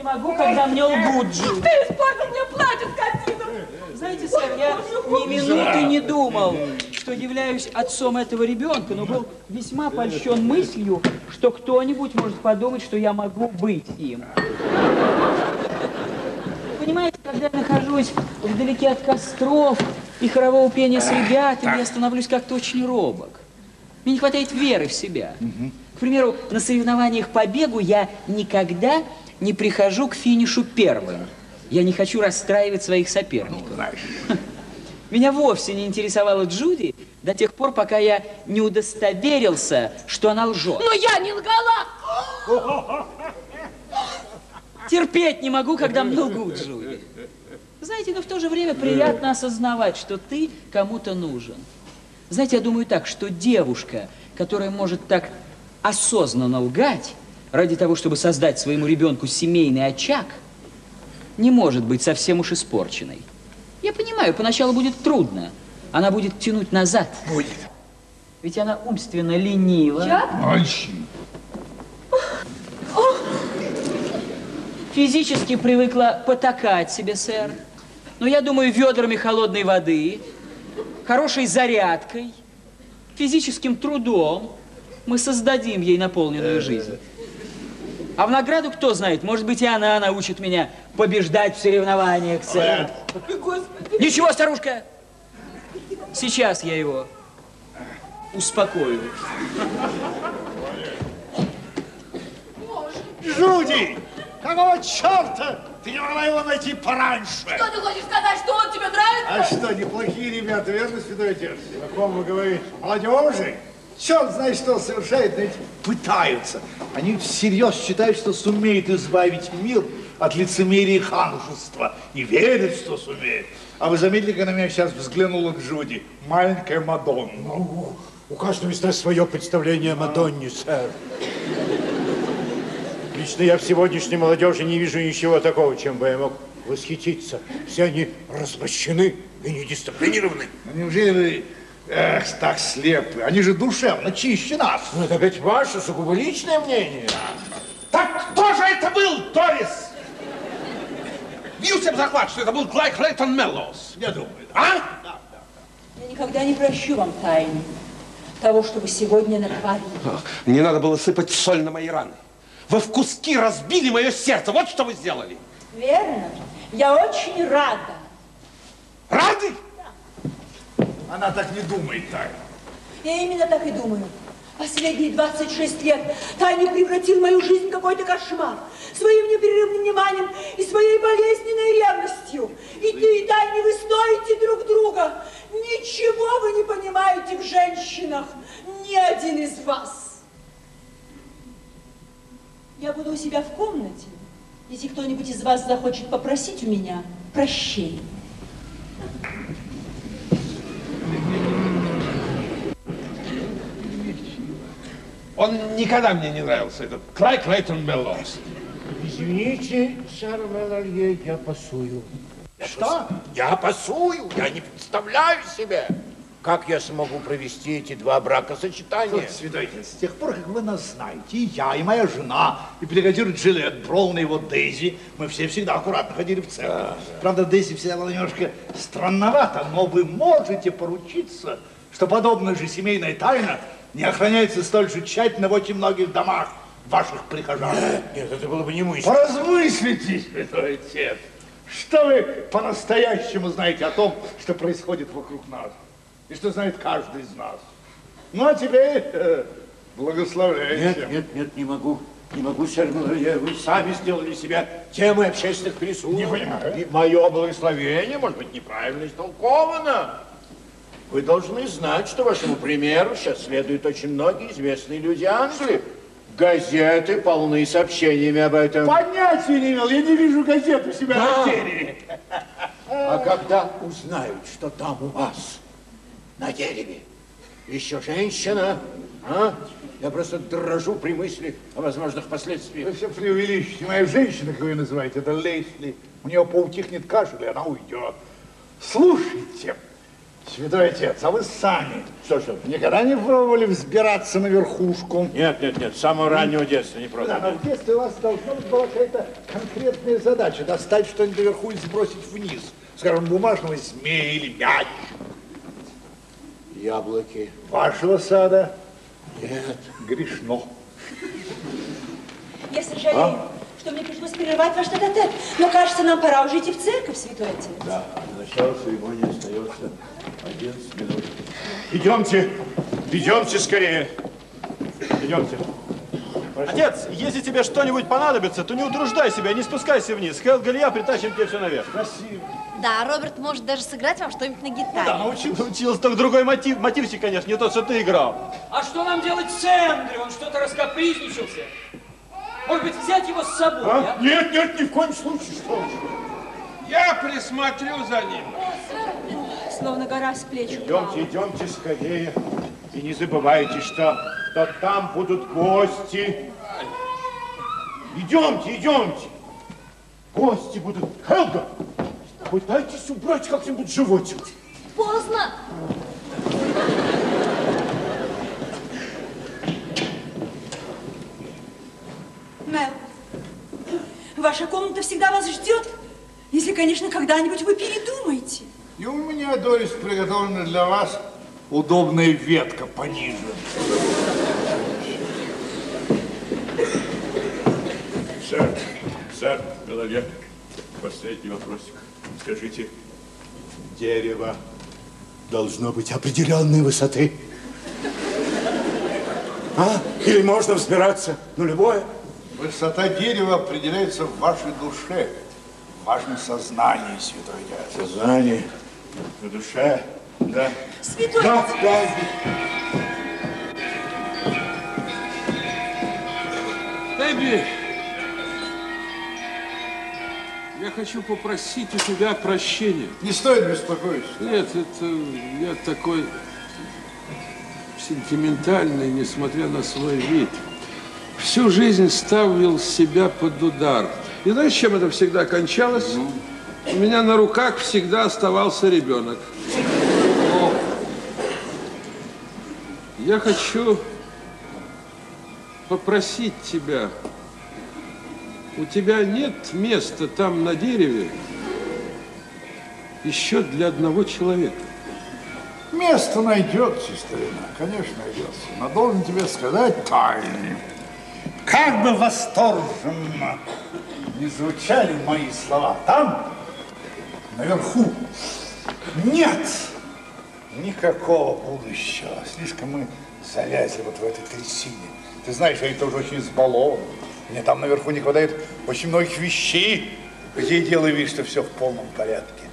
Не могу, когда мне лгут, Джуди. Ты испортил мне платье, скотина! Знаете, сэр, я ни минуты не думал, что являюсь отцом этого ребенка, но был весьма польщен мыслью, что кто-нибудь может подумать, что я могу быть им. Понимаете, когда я нахожусь вдалеке от костров и хорового пения с ребятами, я становлюсь как-то очень робок. Мне не хватает веры в себя. К примеру, на соревнованиях по бегу я никогда не прихожу к финишу первым. Я не хочу расстраивать своих соперников. (laughs) Меня вовсе не интересовала Джуди до тех пор, пока я не удостоверился, что она лжет. Но я не лгала! Терпеть не могу, когда мне лгут, Джуди. Знаете, но в то же время приятно осознавать, что ты кому-то нужен. Знаете, я думаю так, что девушка, которая может так осознанно лгать ради того, чтобы создать своему ребенку семейный очаг, не может быть совсем уж испорченной. Я понимаю, поначалу будет трудно. Она будет тянуть назад. Будет. Ведь она умственно ленива. Очень. Физически привыкла потакать себе, сэр. Но я думаю, ведрами холодной воды, хорошей зарядкой, физическим трудом мы создадим ей наполненную жизнь. А в награду, кто знает, может быть, и она научит меня побеждать в соревнованиях, сэр. Господи. Ничего, старушка. Сейчас я его успокою. Джуди! Какого черта ты не могла его найти пораньше? Что ты хочешь сказать, что он тебе нравится? А что, неплохие ребята, верно, святой отец? О ком вы говорите? Молодежи? Черт знает, что совершает, но эти пытаются. Они всерьез считают, что сумеют избавить мир от лицемерия и ханжества. И верят, что сумеют. А вы заметили, как на меня сейчас взглянула Джуди? Маленькая Мадонна. Ну, у каждого из нас свое представление о Мадонне, сэр. Лично я в сегодняшней молодежи не вижу ничего такого, чем бы я мог восхититься. Все они развращены и недисциплинированы. Ну, Неужели вы эх, так слепы? Они же душевно чище нас. Ну, это опять ваше сугубо личное мнение. Так кто же это был, Торис? Бьюсь об заклад, что это был Клайд Клейтон Меллоус. Я думаю, А? Я никогда не прощу вам тайны того, что вы сегодня натворили. Не надо было сыпать соль на мои раны. Вы в куски разбили мое сердце. Вот что вы сделали. Верно. Я очень рада. Рады? Она так не думает, Тайна. Я именно так и думаю. Последние 26 лет Таня превратил мою жизнь в какой-то кошмар. Своим непрерывным вниманием и своей болезненной ревностью. И ты, и Таня, вы стоите друг друга. Ничего вы не понимаете в женщинах. Ни один из вас. Я буду у себя в комнате, если кто-нибудь из вас захочет попросить у меня прощения. Он никогда мне не нравился, этот Клайд Клейтон Меллоус. Извините, сэр Мелалье, я пасую. Что? Я пасую, я не представляю себе. Как я смогу провести эти два бракосочетания? Отец, с тех пор, как вы нас знаете, и я, и моя жена, и бригадир Джилет, Броун и его Дейзи, мы все всегда аккуратно ходили в церковь. Правда, Дейзи всегда была немножко странновата, но вы можете поручиться, что подобная же семейная тайна не охраняется столь же тщательно в очень многих домах ваших прихожан. Нет, нет, это было бы немыслимо. Поразмыслите, святой отец, что вы по-настоящему знаете о том, что происходит вокруг нас, и что знает каждый из нас. Ну, а теперь э, благословляйте. Нет, нет, нет, не могу. Не могу, сэр, вы сами сделали себя темой общественных пересудов. Не понимаю. И мое благословение, может быть, неправильно истолковано. Вы должны знать, что вашему примеру сейчас следуют очень многие известные люди Англии. Газеты полны сообщениями об этом. Понятия не имел, я не вижу газет у себя Да. на дереве. А когда узнают, что там у вас на дереве еще женщина, а? Я просто дрожу при мысли о возможных последствиях. Вы все преувеличите. Моя женщина, как вы ее называете, это Лейсли. У нее поутихнет кашель, и она уйдет. Слушайте, святой отец, а вы сами Что, что? никогда не пробовали взбираться на верхушку? Нет, нет, нет, с самого раннего детства не Да, пробовал. но в детстве у вас должна быть была какая-то конкретная задача. Достать что-нибудь наверху и сбросить вниз. Скажем, бумажного змея или мяч. Яблоки. Вашего сада Нет. грешно. Я сожалею, что мне пришлось прервать ваш тет но кажется, нам пора уже идти в церковь, святой отец. Да, до начала церемонии остается 11 минут. Идемте, идемте скорее. Идемте. Отец, если тебе что-нибудь понадобится, то не утруждай себя, не спускайся вниз. Хелга или я притащим тебе все наверх. Спасибо. Да, Роберт может даже сыграть вам что-нибудь на гитаре. Да, научился. Научился, только другой мотив, мотивчик, конечно, не тот, что ты играл. А что нам делать с Эндрю? Он что-то раскапризничался. Может быть, взять его с собой, а? Нет, нет, ни в коем случае, что. Я присмотрю за ним. Словно гора с плеч упала. Идемте, идемте скорее. И не забывайте, что, что там будут гости. Идемте, идемте. Гости будут. Хелга, пытайтесь убрать как-нибудь животик. Поздно. Мел, ваша комната всегда вас ждет, если, конечно, когда-нибудь вы передумаете. И у меня, Дорис, приготовлена для вас удобная ветка пониже. Сэр, сэр, Голове, последний вопросик. Скажите, дерево должно быть определенной высоты? А? Или можно взбираться на любое? Высота дерева определяется в вашей душе, в вашем сознании, святой отец. Сознание, на душе, да. Святой Да, да. Эбби, я хочу попросить у тебя прощения. Не стоит беспокоиться. Нет, это я такой сентиментальный, несмотря на свой вид. Всю жизнь ставил себя под удар. И знаешь, чем это всегда кончалось? У меня на руках всегда оставался ребенок. Я хочу попросить тебя. У тебя нет места там на дереве еще для одного человека. Место найдется, старина, конечно, найдется. Но должен тебе сказать тайны. Как бы восторженно не звучали мои слова, там, наверху, нет никакого будущего. Слишком мы залезли вот в этой трясине. Ты знаешь, я тоже очень избалован. Мне там наверху не хватает очень многих вещей, где я делаю вид, что все в полном порядке.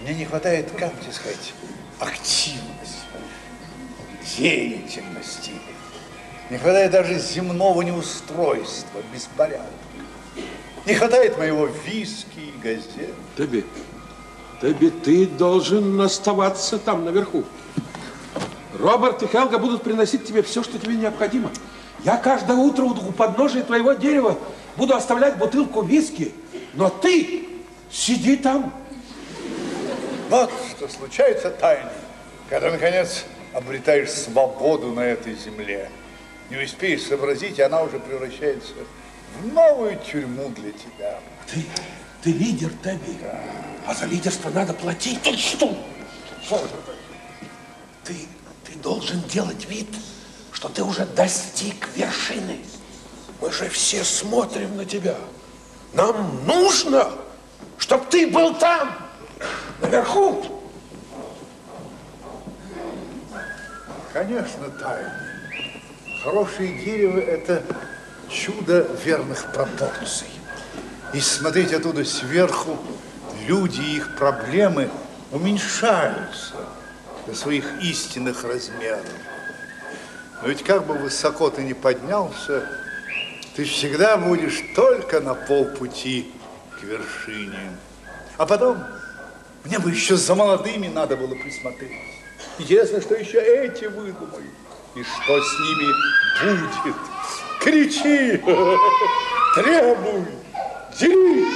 Мне не хватает, как тебе сказать, активности, деятельности. Не хватает даже земного неустройства, беспорядка. Не хватает моего виски и газет. Тоби, Тоби, ты должен оставаться там наверху. Роберт и Хелга будут приносить тебе все, что тебе необходимо. Я каждое утро у подножия твоего дерева буду оставлять бутылку виски, но ты сиди там. Вот что случается тайны. Когда, наконец, обретаешь свободу на этой земле, не успеешь сообразить, и она уже превращается в новую тюрьму для тебя. Ты, ты лидер, Тебби. А за лидерство надо платить. Ты что? Ты, ты должен делать вид, что ты уже достиг вершины. Мы же все смотрим на тебя. Нам нужно, чтобы ты был там, наверху. Конечно, тайны. Хорошее дерево – это чудо верных пропорций. И смотреть оттуда сверху, люди и их проблемы уменьшаются до своих истинных размеров. Но ведь как бы высоко ты ни поднялся, ты всегда будешь только на полпути к вершине. А потом, мне бы еще за молодыми надо было присмотреть. Интересно, что еще эти выдумают. И что с ними будет? Кричи, (laughs) требуй, дерись.